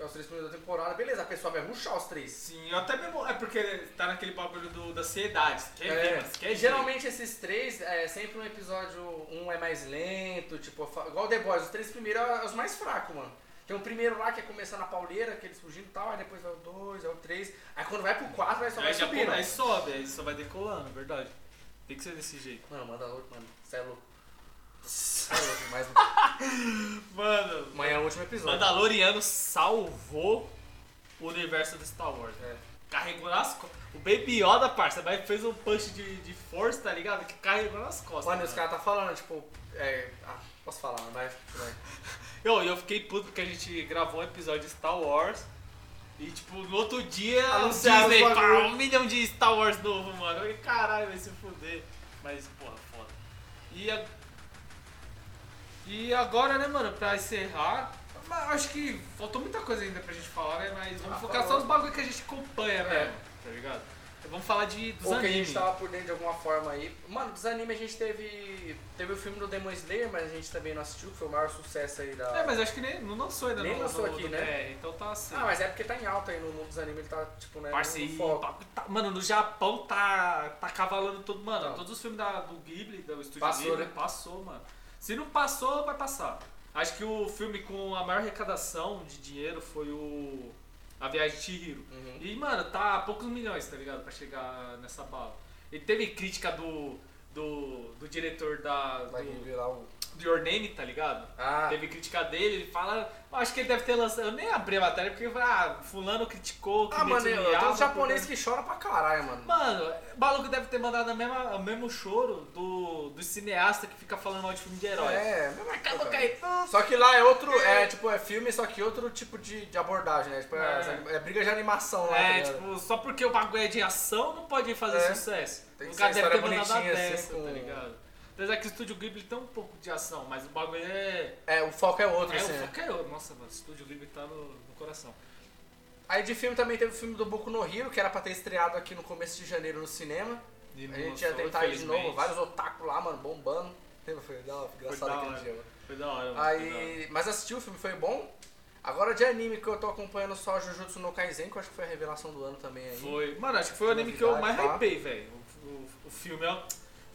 é os três primeiros da temporada, beleza, a pessoa vai ruxar os três. Sim, até mesmo, é porque tá naquele bagulho do, da ansiedade, você quer ver, É, mano, você quer e ver. geralmente esses três, é sempre um episódio, um é mais lento, tipo, igual The Boys, os três primeiros é os mais fracos, mano. Tem o primeiro lá que é começar na pauleira, aqueles fugindo e tal, aí depois vai o dois, aí o três, aí quando vai pro quatro, aí só vai Aí já subindo. aí sobe, aí só vai decolando, é verdade. Tem que ser desse jeito. Mano, manda louco, mano, cê é louco. Mas Mano, amanhã é o último episódio. Mandaloriano salvou o universo do Star Wars. É. Carregou nas costas. O Baby Yoda, parça, vai fez um punch de, de força, tá ligado? Que carregou nas costas. Mano, os caras tá falando, tipo, é... Ah, posso falar, mas vai. Eu, eu fiquei puto porque a gente gravou um episódio de Star Wars. E, tipo, no outro dia, Anunciaram Disney, pá, um milhão de Star Wars novo, mano. Eu falei, caralho, vai se fuder. Mas, porra, foda. E, a- e agora, né, mano, pra encerrar, acho que faltou muita coisa ainda pra gente falar, né? Mas vamos Ah, focar falou. só nos bagulho que a gente acompanha É. mesmo, tá ligado? Vamos falar de, dos Ou que a animes. gente tava por dentro de alguma forma aí. Mano, dos animes a gente teve. Teve o filme do Demon Slayer, mas a gente também não assistiu, que foi o maior sucesso aí da. É, mas acho que nem, não lançou ainda Nem no, lançou no- aqui, no né? BR, então tá assim. Ah, mas é porque tá em alta aí no mundo dos animes, ele tá, tipo, né, no Parceiro, foco. tá- mano, no Japão tá, tá cavalando todo. Mano, Não. todos os filmes da, do Ghibli, do estúdio Passou, Ghibli, né? passou, mano. Se não passou, vai passar. Acho que o filme com a maior arrecadação de dinheiro foi o. A Viagem de Chihiro. Uhum. E, mano, tá a poucos milhões, tá ligado? Pra chegar nessa bala. E teve crítica do. do, do diretor da. Vai do- revelar o. Your Name, tá ligado? Ah. Teve crítica dele, ele fala. Acho que ele deve ter lançado. Eu nem abri a matéria porque ah, fulano criticou. Ah, mano, eu tem uns japoneses que choram pra caralho, mano. Mano, o maluco deve ter mandado a mesma, o mesmo choro do, do cineasta que fica falando mal de filme de herói. É, mesma Acabou cair. Só que lá é outro, é tipo, é filme, só que outro tipo de, de abordagem, né? Tipo, é, É. é briga de animação lá. tá É, ligado? tipo, só porque o bagulho é de ação não pode fazer É. sucesso. Tem que o cara deve ter mandado a bonitinha, assim, dessa, com- tá ligado? Apesar que o Estúdio Ghibli tem um pouco de ação, mas o bagulho é. É, o foco é outro, É, assim. o né? foco é outro. Nossa, mano, o Estúdio Ghibli tá no, no coração. Aí de filme também teve o filme do Boku no Hero, que era pra ter estreado aqui no começo de janeiro no cinema. E A gente ia tentar ir de novo, vários otaku lá, mano, bombando. Lembra? Foi da hora, engraçado aquele dia, mano. Foi da hora, mano. Aí, mas assisti o filme, foi bom. Agora de anime que eu tô acompanhando só Jujutsu no Kaisen, que eu acho que foi a revelação do ano também aí. Foi. Mano, acho que foi o anime que eu mais hypei, velho. O, o, o filme, ó.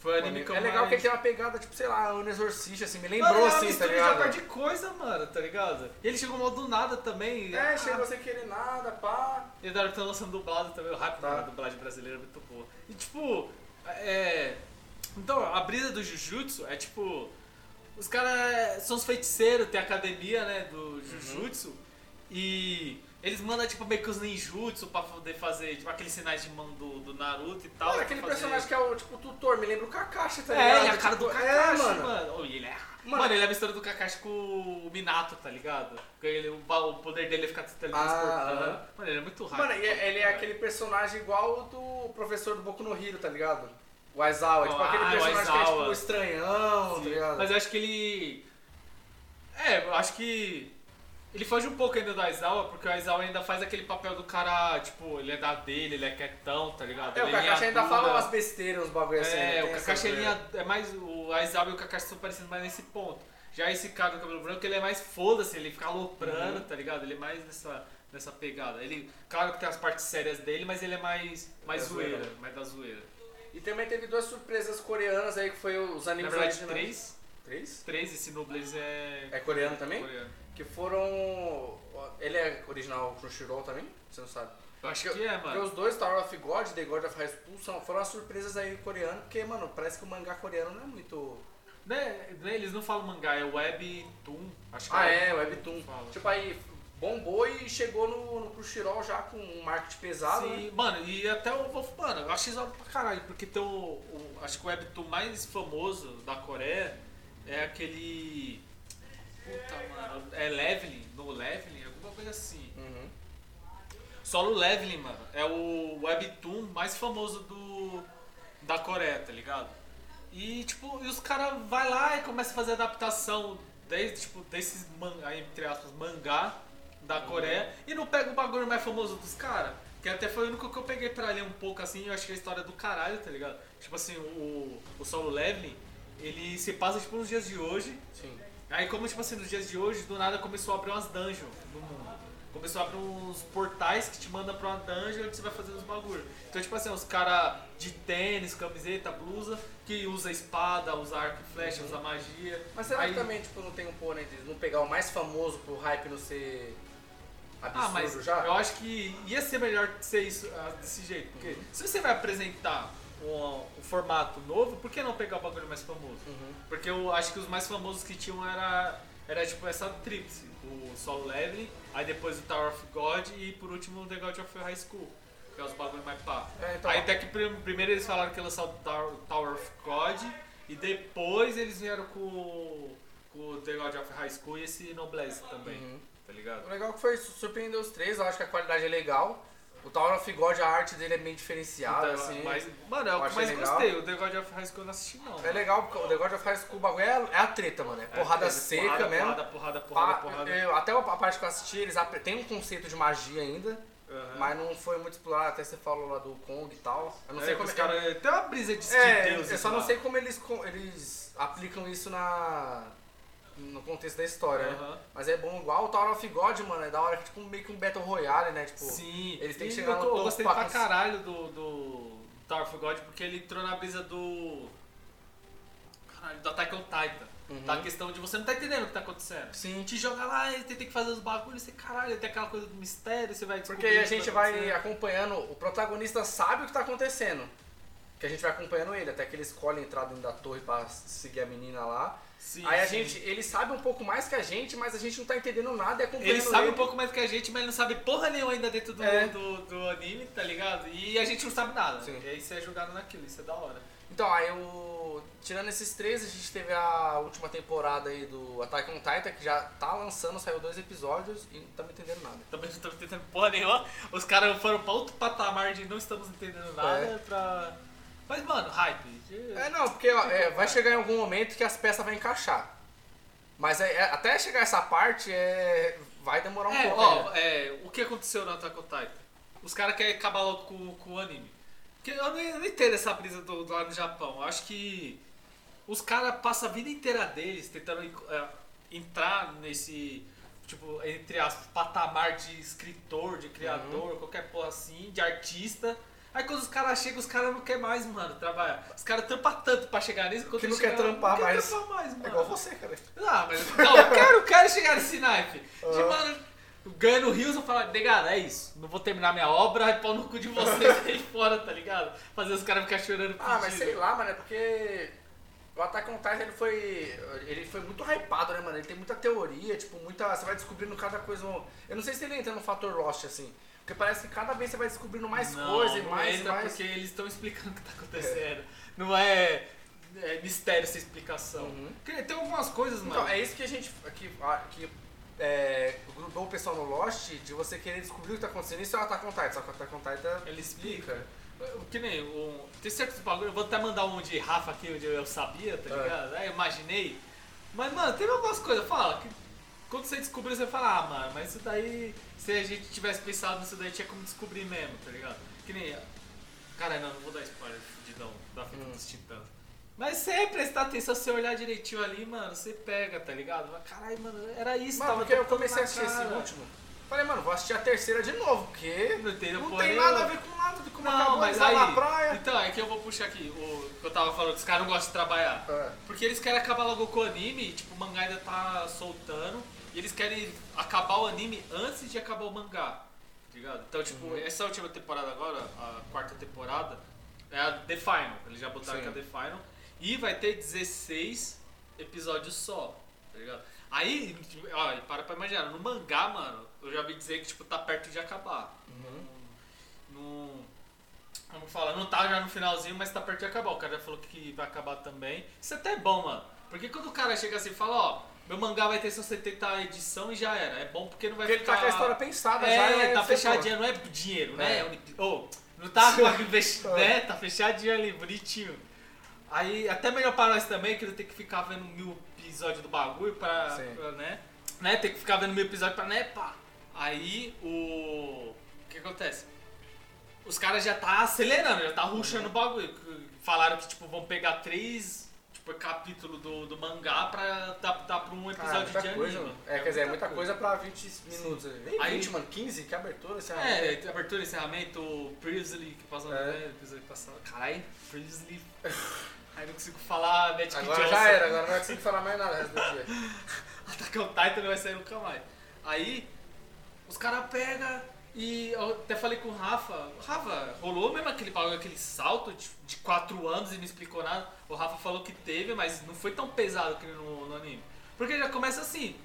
Foi o anime que eu é legal mais... que ele tem uma pegada, tipo, sei lá, um exorcista, assim, me Mano, lembrou é uma assim, tá ligado? par de coisa, mano, tá ligado? E ele chegou mal do nada também. É, Ah, chegou sem querer nada, pá. E agora tá lançando dublado também, o rápido Tá. da dublagem brasileira é muito boa. E tipo, é. Então, a brisa do Jujutsu é tipo. Os caras são os feiticeiros, tem a academia, né, do Jujutsu. E eles mandam, tipo, meio que os ninjutsu pra poder fazer, tipo, aqueles sinais de mão do, do Naruto e tal. Mano, pra aquele fazer- personagem que é o, tipo, tutor, me lembra o Kakashi, tá É, ligado? ele é a cara Tipo, do Kakashi, é, mano. Oh, e ele é... Mano. Mano, ele é a mistura do Kakashi com o Minato, tá ligado? Porque ele, o, o poder dele é ficar Ah, teletransportando. aham. Mano, ele é muito rápido. Mano, e é- ele é aquele personagem igual o do professor do Boku no Hero, tá ligado? O Aizawa, tipo Ah, aquele personagem que é tipo estranhão, tá ligado? Mas eu acho que ele. É, eu acho que. Ele foge um pouco ainda do Aizawa, porque o Aizawa ainda faz aquele papel do cara, tipo, ele é da dele, ele é quietão, tá ligado? É, o Ele Kakashi ainda dura. fala umas besteiras, uns bagulho assim. É, né? o Kakashi ele coisa. é mais. O Aizawa e o Kakashi estão parecendo mais nesse ponto. Já esse cara do cabelo branco, ele é mais foda-se, ele fica aloprando, Uhum. tá ligado? Ele é mais nessa, nessa pegada. Ele, claro que tem as partes sérias dele, mas ele é mais, mais É zoeira, zoeira. mais da zoeira. E também teve duas surpresas coreanas aí, que foi os Na animes verdade, originais. três. Três? Três, esse Nobles é. É coreano também? coreano. Que foram... Ele é original Crunchyroll também? Você não sabe? Eu acho que é, Porque mano. os dois, Tower of God e The God of High School, são, foram as surpresas aí coreanas, porque, mano, parece que o mangá coreano não é muito... Né, né, eles não falam mangá, é webtoon. Acho que Ah, é, Webtoon. Fala. Tipo, aí bombou e chegou no, no Crunchyroll já com um marketing pesado, Sim, né? mano, e até o Wolf, mano, eu acho isso pra caralho, porque tem o, o- Acho que o webtoon mais famoso da Coreia é aquele. Puta, mano. É Leveling, no Leveling, alguma coisa assim. Uhum. Solo Leveling, mano, é o webtoon mais famoso do. da Coreia, tá ligado? E tipo, e os caras vai lá e começa a fazer adaptação desde, tipo, desses mangá, entre aspas, mangá da Coreia e não pega o bagulho mais famoso dos caras. Que até foi o único que eu peguei pra ler um pouco assim, eu achei a história do caralho, tá ligado? Tipo assim, o, o Solo Leveling, ele se passa tipo nos dias de hoje, Sim. Aí como, tipo assim, nos dias de hoje, do nada começou a abrir umas dungeons no mundo. Começou a abrir uns portais que te mandam pra uma dungeon onde você vai fazer os bagulho. Então, tipo assim, os caras de tênis, camiseta, blusa, que usa espada, usa arco e flecha, usa magia. Mas será Aí- que também, tipo, não tem um pônei de não pegar o mais famoso pro hype não ser absurdo Ah, mas já? eu acho que ia ser melhor ser isso ah, desse jeito. Porque se você vai apresentar um, um formato novo, por que não pegar o bagulho mais famoso? Uhum. Porque eu acho que os mais famosos que tinham era, era tipo essa tríplice. O Solo Leveling, aí depois o Tower of God e por último o The God of High School. Que é os bagulho mais pá. É, então, aí até que prim- primeiro eles falaram que ia lançar o Tower, Tower of God e depois eles vieram com, o- com o The God of High School e esse Noblesse também. Uhum. Tá ligado? O legal é que foi surpreender os três, eu acho que a qualidade é legal. O Tower of God, a arte dele é bem diferenciada, Então, assim. mas, mano, é o que mais legal. gostei. O The God of High School eu não assisti não. É legal, porque o The God of High School, o bagulho é, é a treta, mano. É porrada É, seca porrada, mesmo. Porrada, porrada, porrada, Pá, porrada. eu- até a parte que eu assisti, eles tem um conceito de magia ainda, Aham. mas não foi muito explorado, até você falou lá do Kong e tal. Eu não É, sei como os caras. Tem uma brisa de É, Deus eu só não sei como eles, eles aplicam isso na no contexto da história, né? Aham. Mas é bom igual o Tower of God, mano, é da hora que tipo meio que um Battle Royale, né? Tipo, Sim, eles têm que chegar eu, no eu topo gostei pra caralho do, do Tower of God porque ele entrou na brisa do. Caralho, do Attack on Titan. Uhum. Da questão de você não tá entendendo o que tá acontecendo. Sim. Te joga lá e você tem que fazer os bagulhos, você caralho, tem aquela coisa do mistério, você vai Porque a gente tá vai acompanhando, o protagonista sabe o que tá acontecendo. que a gente vai acompanhando ele, até que ele escolhe entrar dentro da torre pra seguir a menina lá. Sim, Aí a sim. gente, ele sabe um pouco mais que a gente, mas a gente não tá entendendo nada e acompanhando Ele sabe um pouco mais que a gente, mas ele não sabe porra nenhuma ainda dentro do, É. do, do anime, tá ligado? E a gente não sabe nada. Sim. E aí você é jogado naquilo, isso é da hora. Então, aí o. Tirando esses três, a gente teve a última temporada aí do Attack on Titan, que já tá lançando, saiu dois episódios e não estamos entendendo nada. Também não estamos entendendo porra nenhuma. Os caras foram pra outro patamar de não estamos entendendo nada É. pra. Mas, mano, hype. É, não, porque é, vai chegar em algum momento que as peças vão encaixar. Mas é- é- até chegar essa parte, é, vai demorar um É, pouco. ó, é, o que aconteceu no Attack on Titan? Os caras querem acabar logo com, com o anime. Porque eu não, eu não entendo essa brisa do, do lá no Japão. Eu acho que os caras passam a vida inteira deles tentando é, entrar nesse, tipo, entre as patamar de escritor, de criador, Uhum. qualquer porra assim, de artista. Aí quando os caras chegam, os caras não querem mais, mano, trabalhar. Os caras trampam tanto pra chegar nisso quando Que não quer chegaram, trampar não quer mais. trampar mais, É mano. igual você, cara. Ah, mas não, eu quero, eu quero chegar nesse naipe. De, Ah. mano, ganhando rios, eu falo, negado, é isso. Não vou terminar minha obra, aí pau no cu de vocês aí fora, tá ligado? Fazer os caras ficar chorando Ah, mas sei lá, mano, é porque o Attack on Titan ele foi, ele foi muito hypado, né, mano? Ele tem muita teoria, tipo, muita. Você vai descobrindo cada coisa. Eu não sei se ele entra no fator Lost, assim. Porque parece que cada vez você vai descobrindo mais não, coisa e não mais entra mais. porque eles estão explicando o que tá acontecendo. Não é, é mistério essa explicação. Uhum. Porque Tem algumas coisas, mano. Então, é isso que a gente. Que, que é, grudou o pessoal no Lost de você querer descobrir o que tá acontecendo. Isso é o Attack on Titan, só que o Attack on Titan. Ele explica. Que nem um, tem certos bagulho, eu vou até mandar um de Rafa aqui, onde eu sabia, tá É. ligado? Aí eu imaginei. Mas, mano, teve algumas coisas, fala, que quando você descobriu, você fala, ah, mano, mas isso daí, se a gente tivesse pensado nisso daí, tinha como descobrir mesmo, tá ligado? Que nem. Cara, não, não vou dar spoiler, fudidão, da fita Hum. dos titãs. Mas se prestar atenção, se você olhar direitinho ali, mano, você pega, tá ligado? Caralho, mano, era isso, Mano, tava porque eu comecei a assistir esse cara. último. Falei, mano, vou assistir a terceira de novo, porque Não tem, não tem nada a ver com nada de como Não, acabou mas aí. na praia. Então, é que eu vou puxar aqui o que eu tava falando, que os caras não gostam de trabalhar. É. Porque eles querem acabar logo com o anime, tipo, o mangá ainda tá soltando, e eles querem acabar o anime antes de acabar o mangá. Tá ligado? Então, tipo, Uhum. essa última temporada agora, a quarta temporada, é a The Final. Eles já botaram Sim. que é a The Final. E vai ter 16 episódios só, tá ligado? Aí, ó, e para pra imaginar, no mangá, mano, eu já ouvi dizer que, tipo, tá perto de acabar. Uhum. Não. Como fala, não tá já no finalzinho, mas tá perto de acabar. O cara já falou que vai acabar também. Isso é até bom, mano. Porque quando o cara chega assim e fala, ó, meu mangá vai ter só 70 edição e já era. É bom porque não vai Porque ele tá ficar. com a história pensada é, já. e tá fechadinha, não é dinheiro, né? É. Uni- Ô, não tá com a né? Tá fechadinho ali, bonitinho. Aí, até melhor pra nós também, que não tem que ficar vendo mil episódios do bagulho pra, pra, né? né? Tem que ficar vendo mil episódios pra, né, pá. Aí, o... O que acontece? Os caras já tá acelerando, já tá rushando o bagulho. Falaram que, tipo, vão pegar três, tipo, capítulo do, do mangá pra adaptar pra um episódio de coisa, anime. mano. É, quer dizer, é muita coisa pra 20 minutos. Nem Aí- 20, mano. 15, que abertura esse É, abertura, encerramento, Previously, que passou É. né, episódio passado. Caralho, Previously. Aí não consigo falar Magic Agora Johnson. já era, agora não conseguir falar mais nada o resto do dia. Attack on Titan não vai sair nunca mais. Aí, os caras pegam e eu até falei com o Rafa. Rafa, rolou mesmo aquele aquele salto de, de 4 anos e não explicou nada. O Rafa falou que teve, mas não foi tão pesado que no, no anime. Porque já começa assim.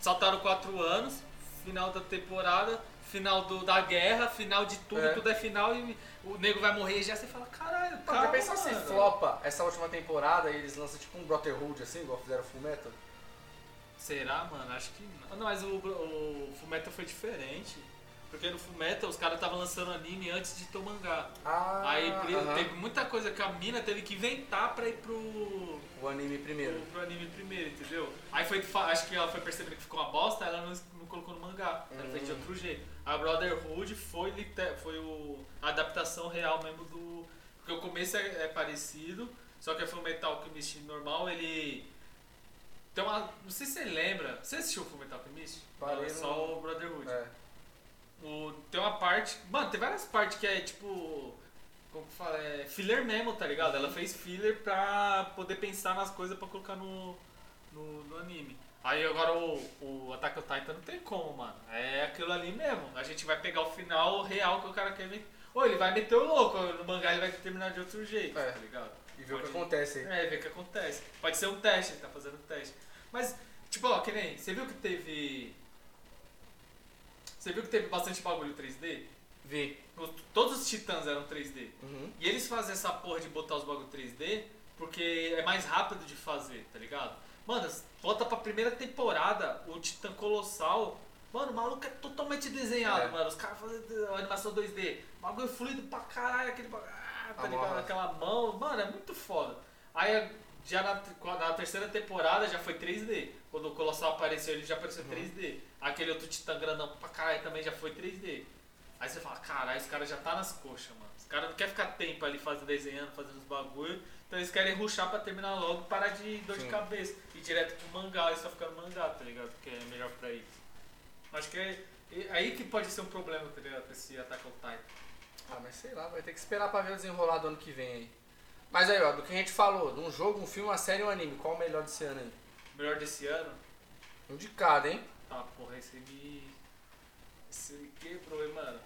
Saltaram 4 anos, final da temporada, final do, da guerra, final de tudo, É. tudo é final e o nego vai morrer e já você fala, caralho, calma, já pensou se mano." flopa essa última temporada e eles lançam tipo um Brotherhood assim, igual fizeram Full Metal? Será, mano? Acho que não. Não, mas o, o Fullmetal foi diferente. Porque no Fullmetal os caras estavam lançando anime antes de ter o mangá. Ah, Aí aham. teve muita coisa que a mina teve que inventar pra ir pro, o anime primeiro. pro, pro anime primeiro, entendeu? Aí foi, acho que ela foi percebendo que ficou uma bosta, ela não, não colocou no mangá. Ela fez de Hum. outro jeito. A Brotherhood foi, foi o, a adaptação real mesmo do. Porque o começo é, é parecido, só que a Fullmetal Alchemist normal, ele. Tem uma. Não sei se você lembra. Você assistiu o Fullmetal Alchemist? Parei Não, é só o Brotherhood. É. O, tem uma parte. Mano, tem várias partes que é tipo. Como que fala? É filler mesmo, tá ligado? Ela fez filler pra poder pensar nas coisas pra colocar no, no, no anime. Aí agora o, o Attack on Titan não tem como, mano. É aquilo ali mesmo. A gente vai pegar o final real que o cara quer ver. Ou ele vai meter o louco, no mangá ele vai terminar de outro jeito, É. tá ligado? E ver o que acontece aí. É, ver o que acontece. Pode ser um teste, ele tá fazendo um teste. Mas, tipo, ó, que nem. Você viu que teve. Você viu que teve bastante bagulho 3D? Vi. Os- Todos os titãs eram 3D. Uhum. E eles fazem essa porra de botar os bagulho 3D porque é mais rápido de fazer, tá ligado? Mano, bota pra primeira temporada o Titã Colossal. Mano, o maluco é totalmente desenhado, É. mano. Os caras fazem animação 2D. Bagulho fluido pra caralho, aquele bagulho. Ah, tá ligado? Aquela mão. Mano, é muito foda. Aí já na, na terceira temporada já foi 3D. Quando o Colossal apareceu, ele já apareceu Uhum. 3D. Aquele outro Titã grandão pra caralho também já foi 3D. Aí você fala, caralho, esse cara já tá nas coxas, mano. Os caras não querem ficar tempo ali fazendo, desenhando, fazendo os bagulho. Então eles querem ruxar pra terminar logo e parar de dor de Sim. cabeça. Ir direto pro mangá e só ficar no mangá, tá ligado? Porque é melhor pra eles. Acho que é, é aí que pode ser um problema, tá ligado? Esse Attack on Titan. Ah, mas sei lá, vai ter que esperar pra ver o desenrolar do ano que vem aí. Mas aí, ó, do que a gente falou, de um jogo, um filme, uma série e um anime, qual o melhor desse ano aí? Melhor desse ano? Um de cada, hein? Tá, porra, esse me. Esse quebrou, hein, mano.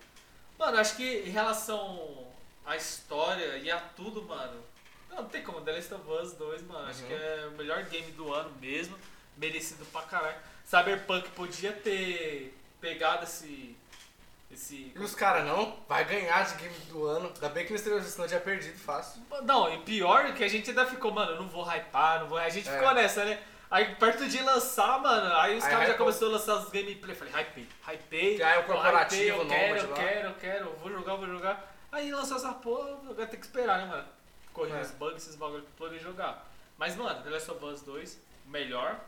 Mano, acho que em relação à história e a tudo, mano. Não, não tem como. The Last of Us 2, mano. Acho Uhum. que é o melhor game do ano mesmo. Merecido pra caralho. Cyberpunk podia ter pegado esse. Esse. E os caras não, vai ganhar de game do ano. Ainda bem que o Mr. senão tinha perdido fácil. Não, e pior que a gente ainda ficou, mano, eu não vou hypar, não vou. A gente É. ficou nessa, né? Aí perto de lançar, mano, aí os caras já começaram a lançar os gameplay. Eu falei, hypei, hypei. Aí é o corporativo, hypei, eu quero, eu quero, eu quero, vou jogar, vou jogar. Aí lançou essa porra, vai ter que esperar, né, mano? Corrigir É. os bugs, esses bagulho pra poder jogar. Mas, mano, The Last of Us 2, melhor.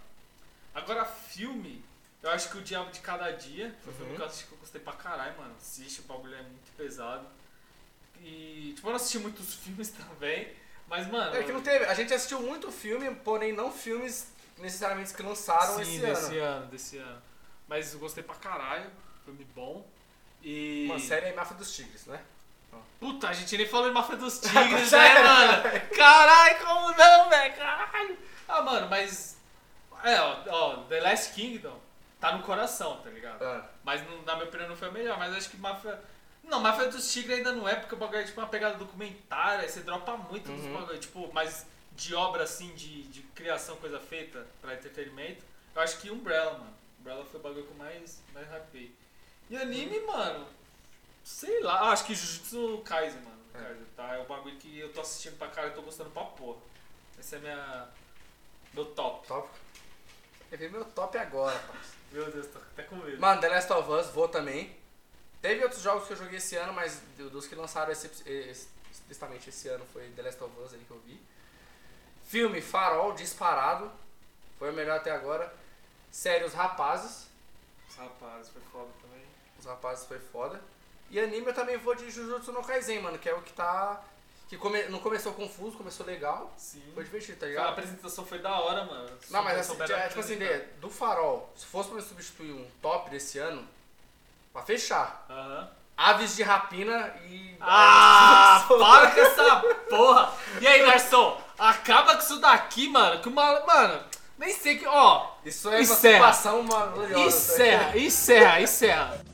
Agora, filme, eu acho que o Diabo de Cada Dia foi um filme Uhum. que eu assisti que eu gostei pra caralho, mano. Assiste, o bagulho é muito pesado. E, tipo, eu não assisti muitos filmes também, mas, mano. É que não teve. A gente assistiu muito filme, porém não filmes necessariamente que lançaram Sim, esse desse ano. ano. desse ano. Mas eu gostei pra caralho, filme bom. E. Uma série é Máfia dos Tigres, né? Puta, a gente nem falou de Máfia dos Tigres, né, é. mano? Caralho, como não, velho? Caralho. Ah, mano, mas. É, ó, ó, The Last Kingdom tá no coração, tá ligado? Ah, Mas não- na minha opinião não foi o melhor, mas acho que Máfia. Não, Máfia dos Tigres ainda não é, porque o bagulho é tipo uma pegada documentária, aí você dropa muito nos Uhum. bagulho, tipo, mas de obra assim, de, de criação, coisa feita pra entretenimento, eu acho que Umbrella, mano. Umbrella foi o bagulho que eu mais, mais rapei. E anime, mano, sei lá, ah, acho que Jujutsu Kaisen, mano. É. Kaisen, tá? É o bagulho que eu tô assistindo pra cara e tô gostando pra porra. Esse é minha. Meu top. top. Eu vi meu top agora, parceiro. Meu Deus, tô até com medo. Mano, The Last of Us, vou também. Teve outros jogos que eu joguei esse ano, mas do- dos que lançaram excep- ex- explicitamente esse ano foi The Last of Us aí que eu vi. Filme Farol, disparado. Foi o melhor até agora. Série Os Rapazes. Rapaz, foi foda também. Os Rapazes foi foda. E anime eu também vou de Jujutsu no Kaisen, mano, que é o que tá... Que come- não começou confuso, começou legal. Sim. Foi divertido, tá A ligado? apresentação foi da hora, mano. Não, mas assim, é, tipo assim, do Farol, se fosse pra eu substituir um top desse ano, pra fechar, Aham. Aves de Rapina e... Ah, para com essa porra! E aí, garçom? Acaba com isso daqui, mano. Que uma. Mano, nem sei que. Ó, Isso é uma Encerra. situação maravilhosa. encerra, encerra, encerra.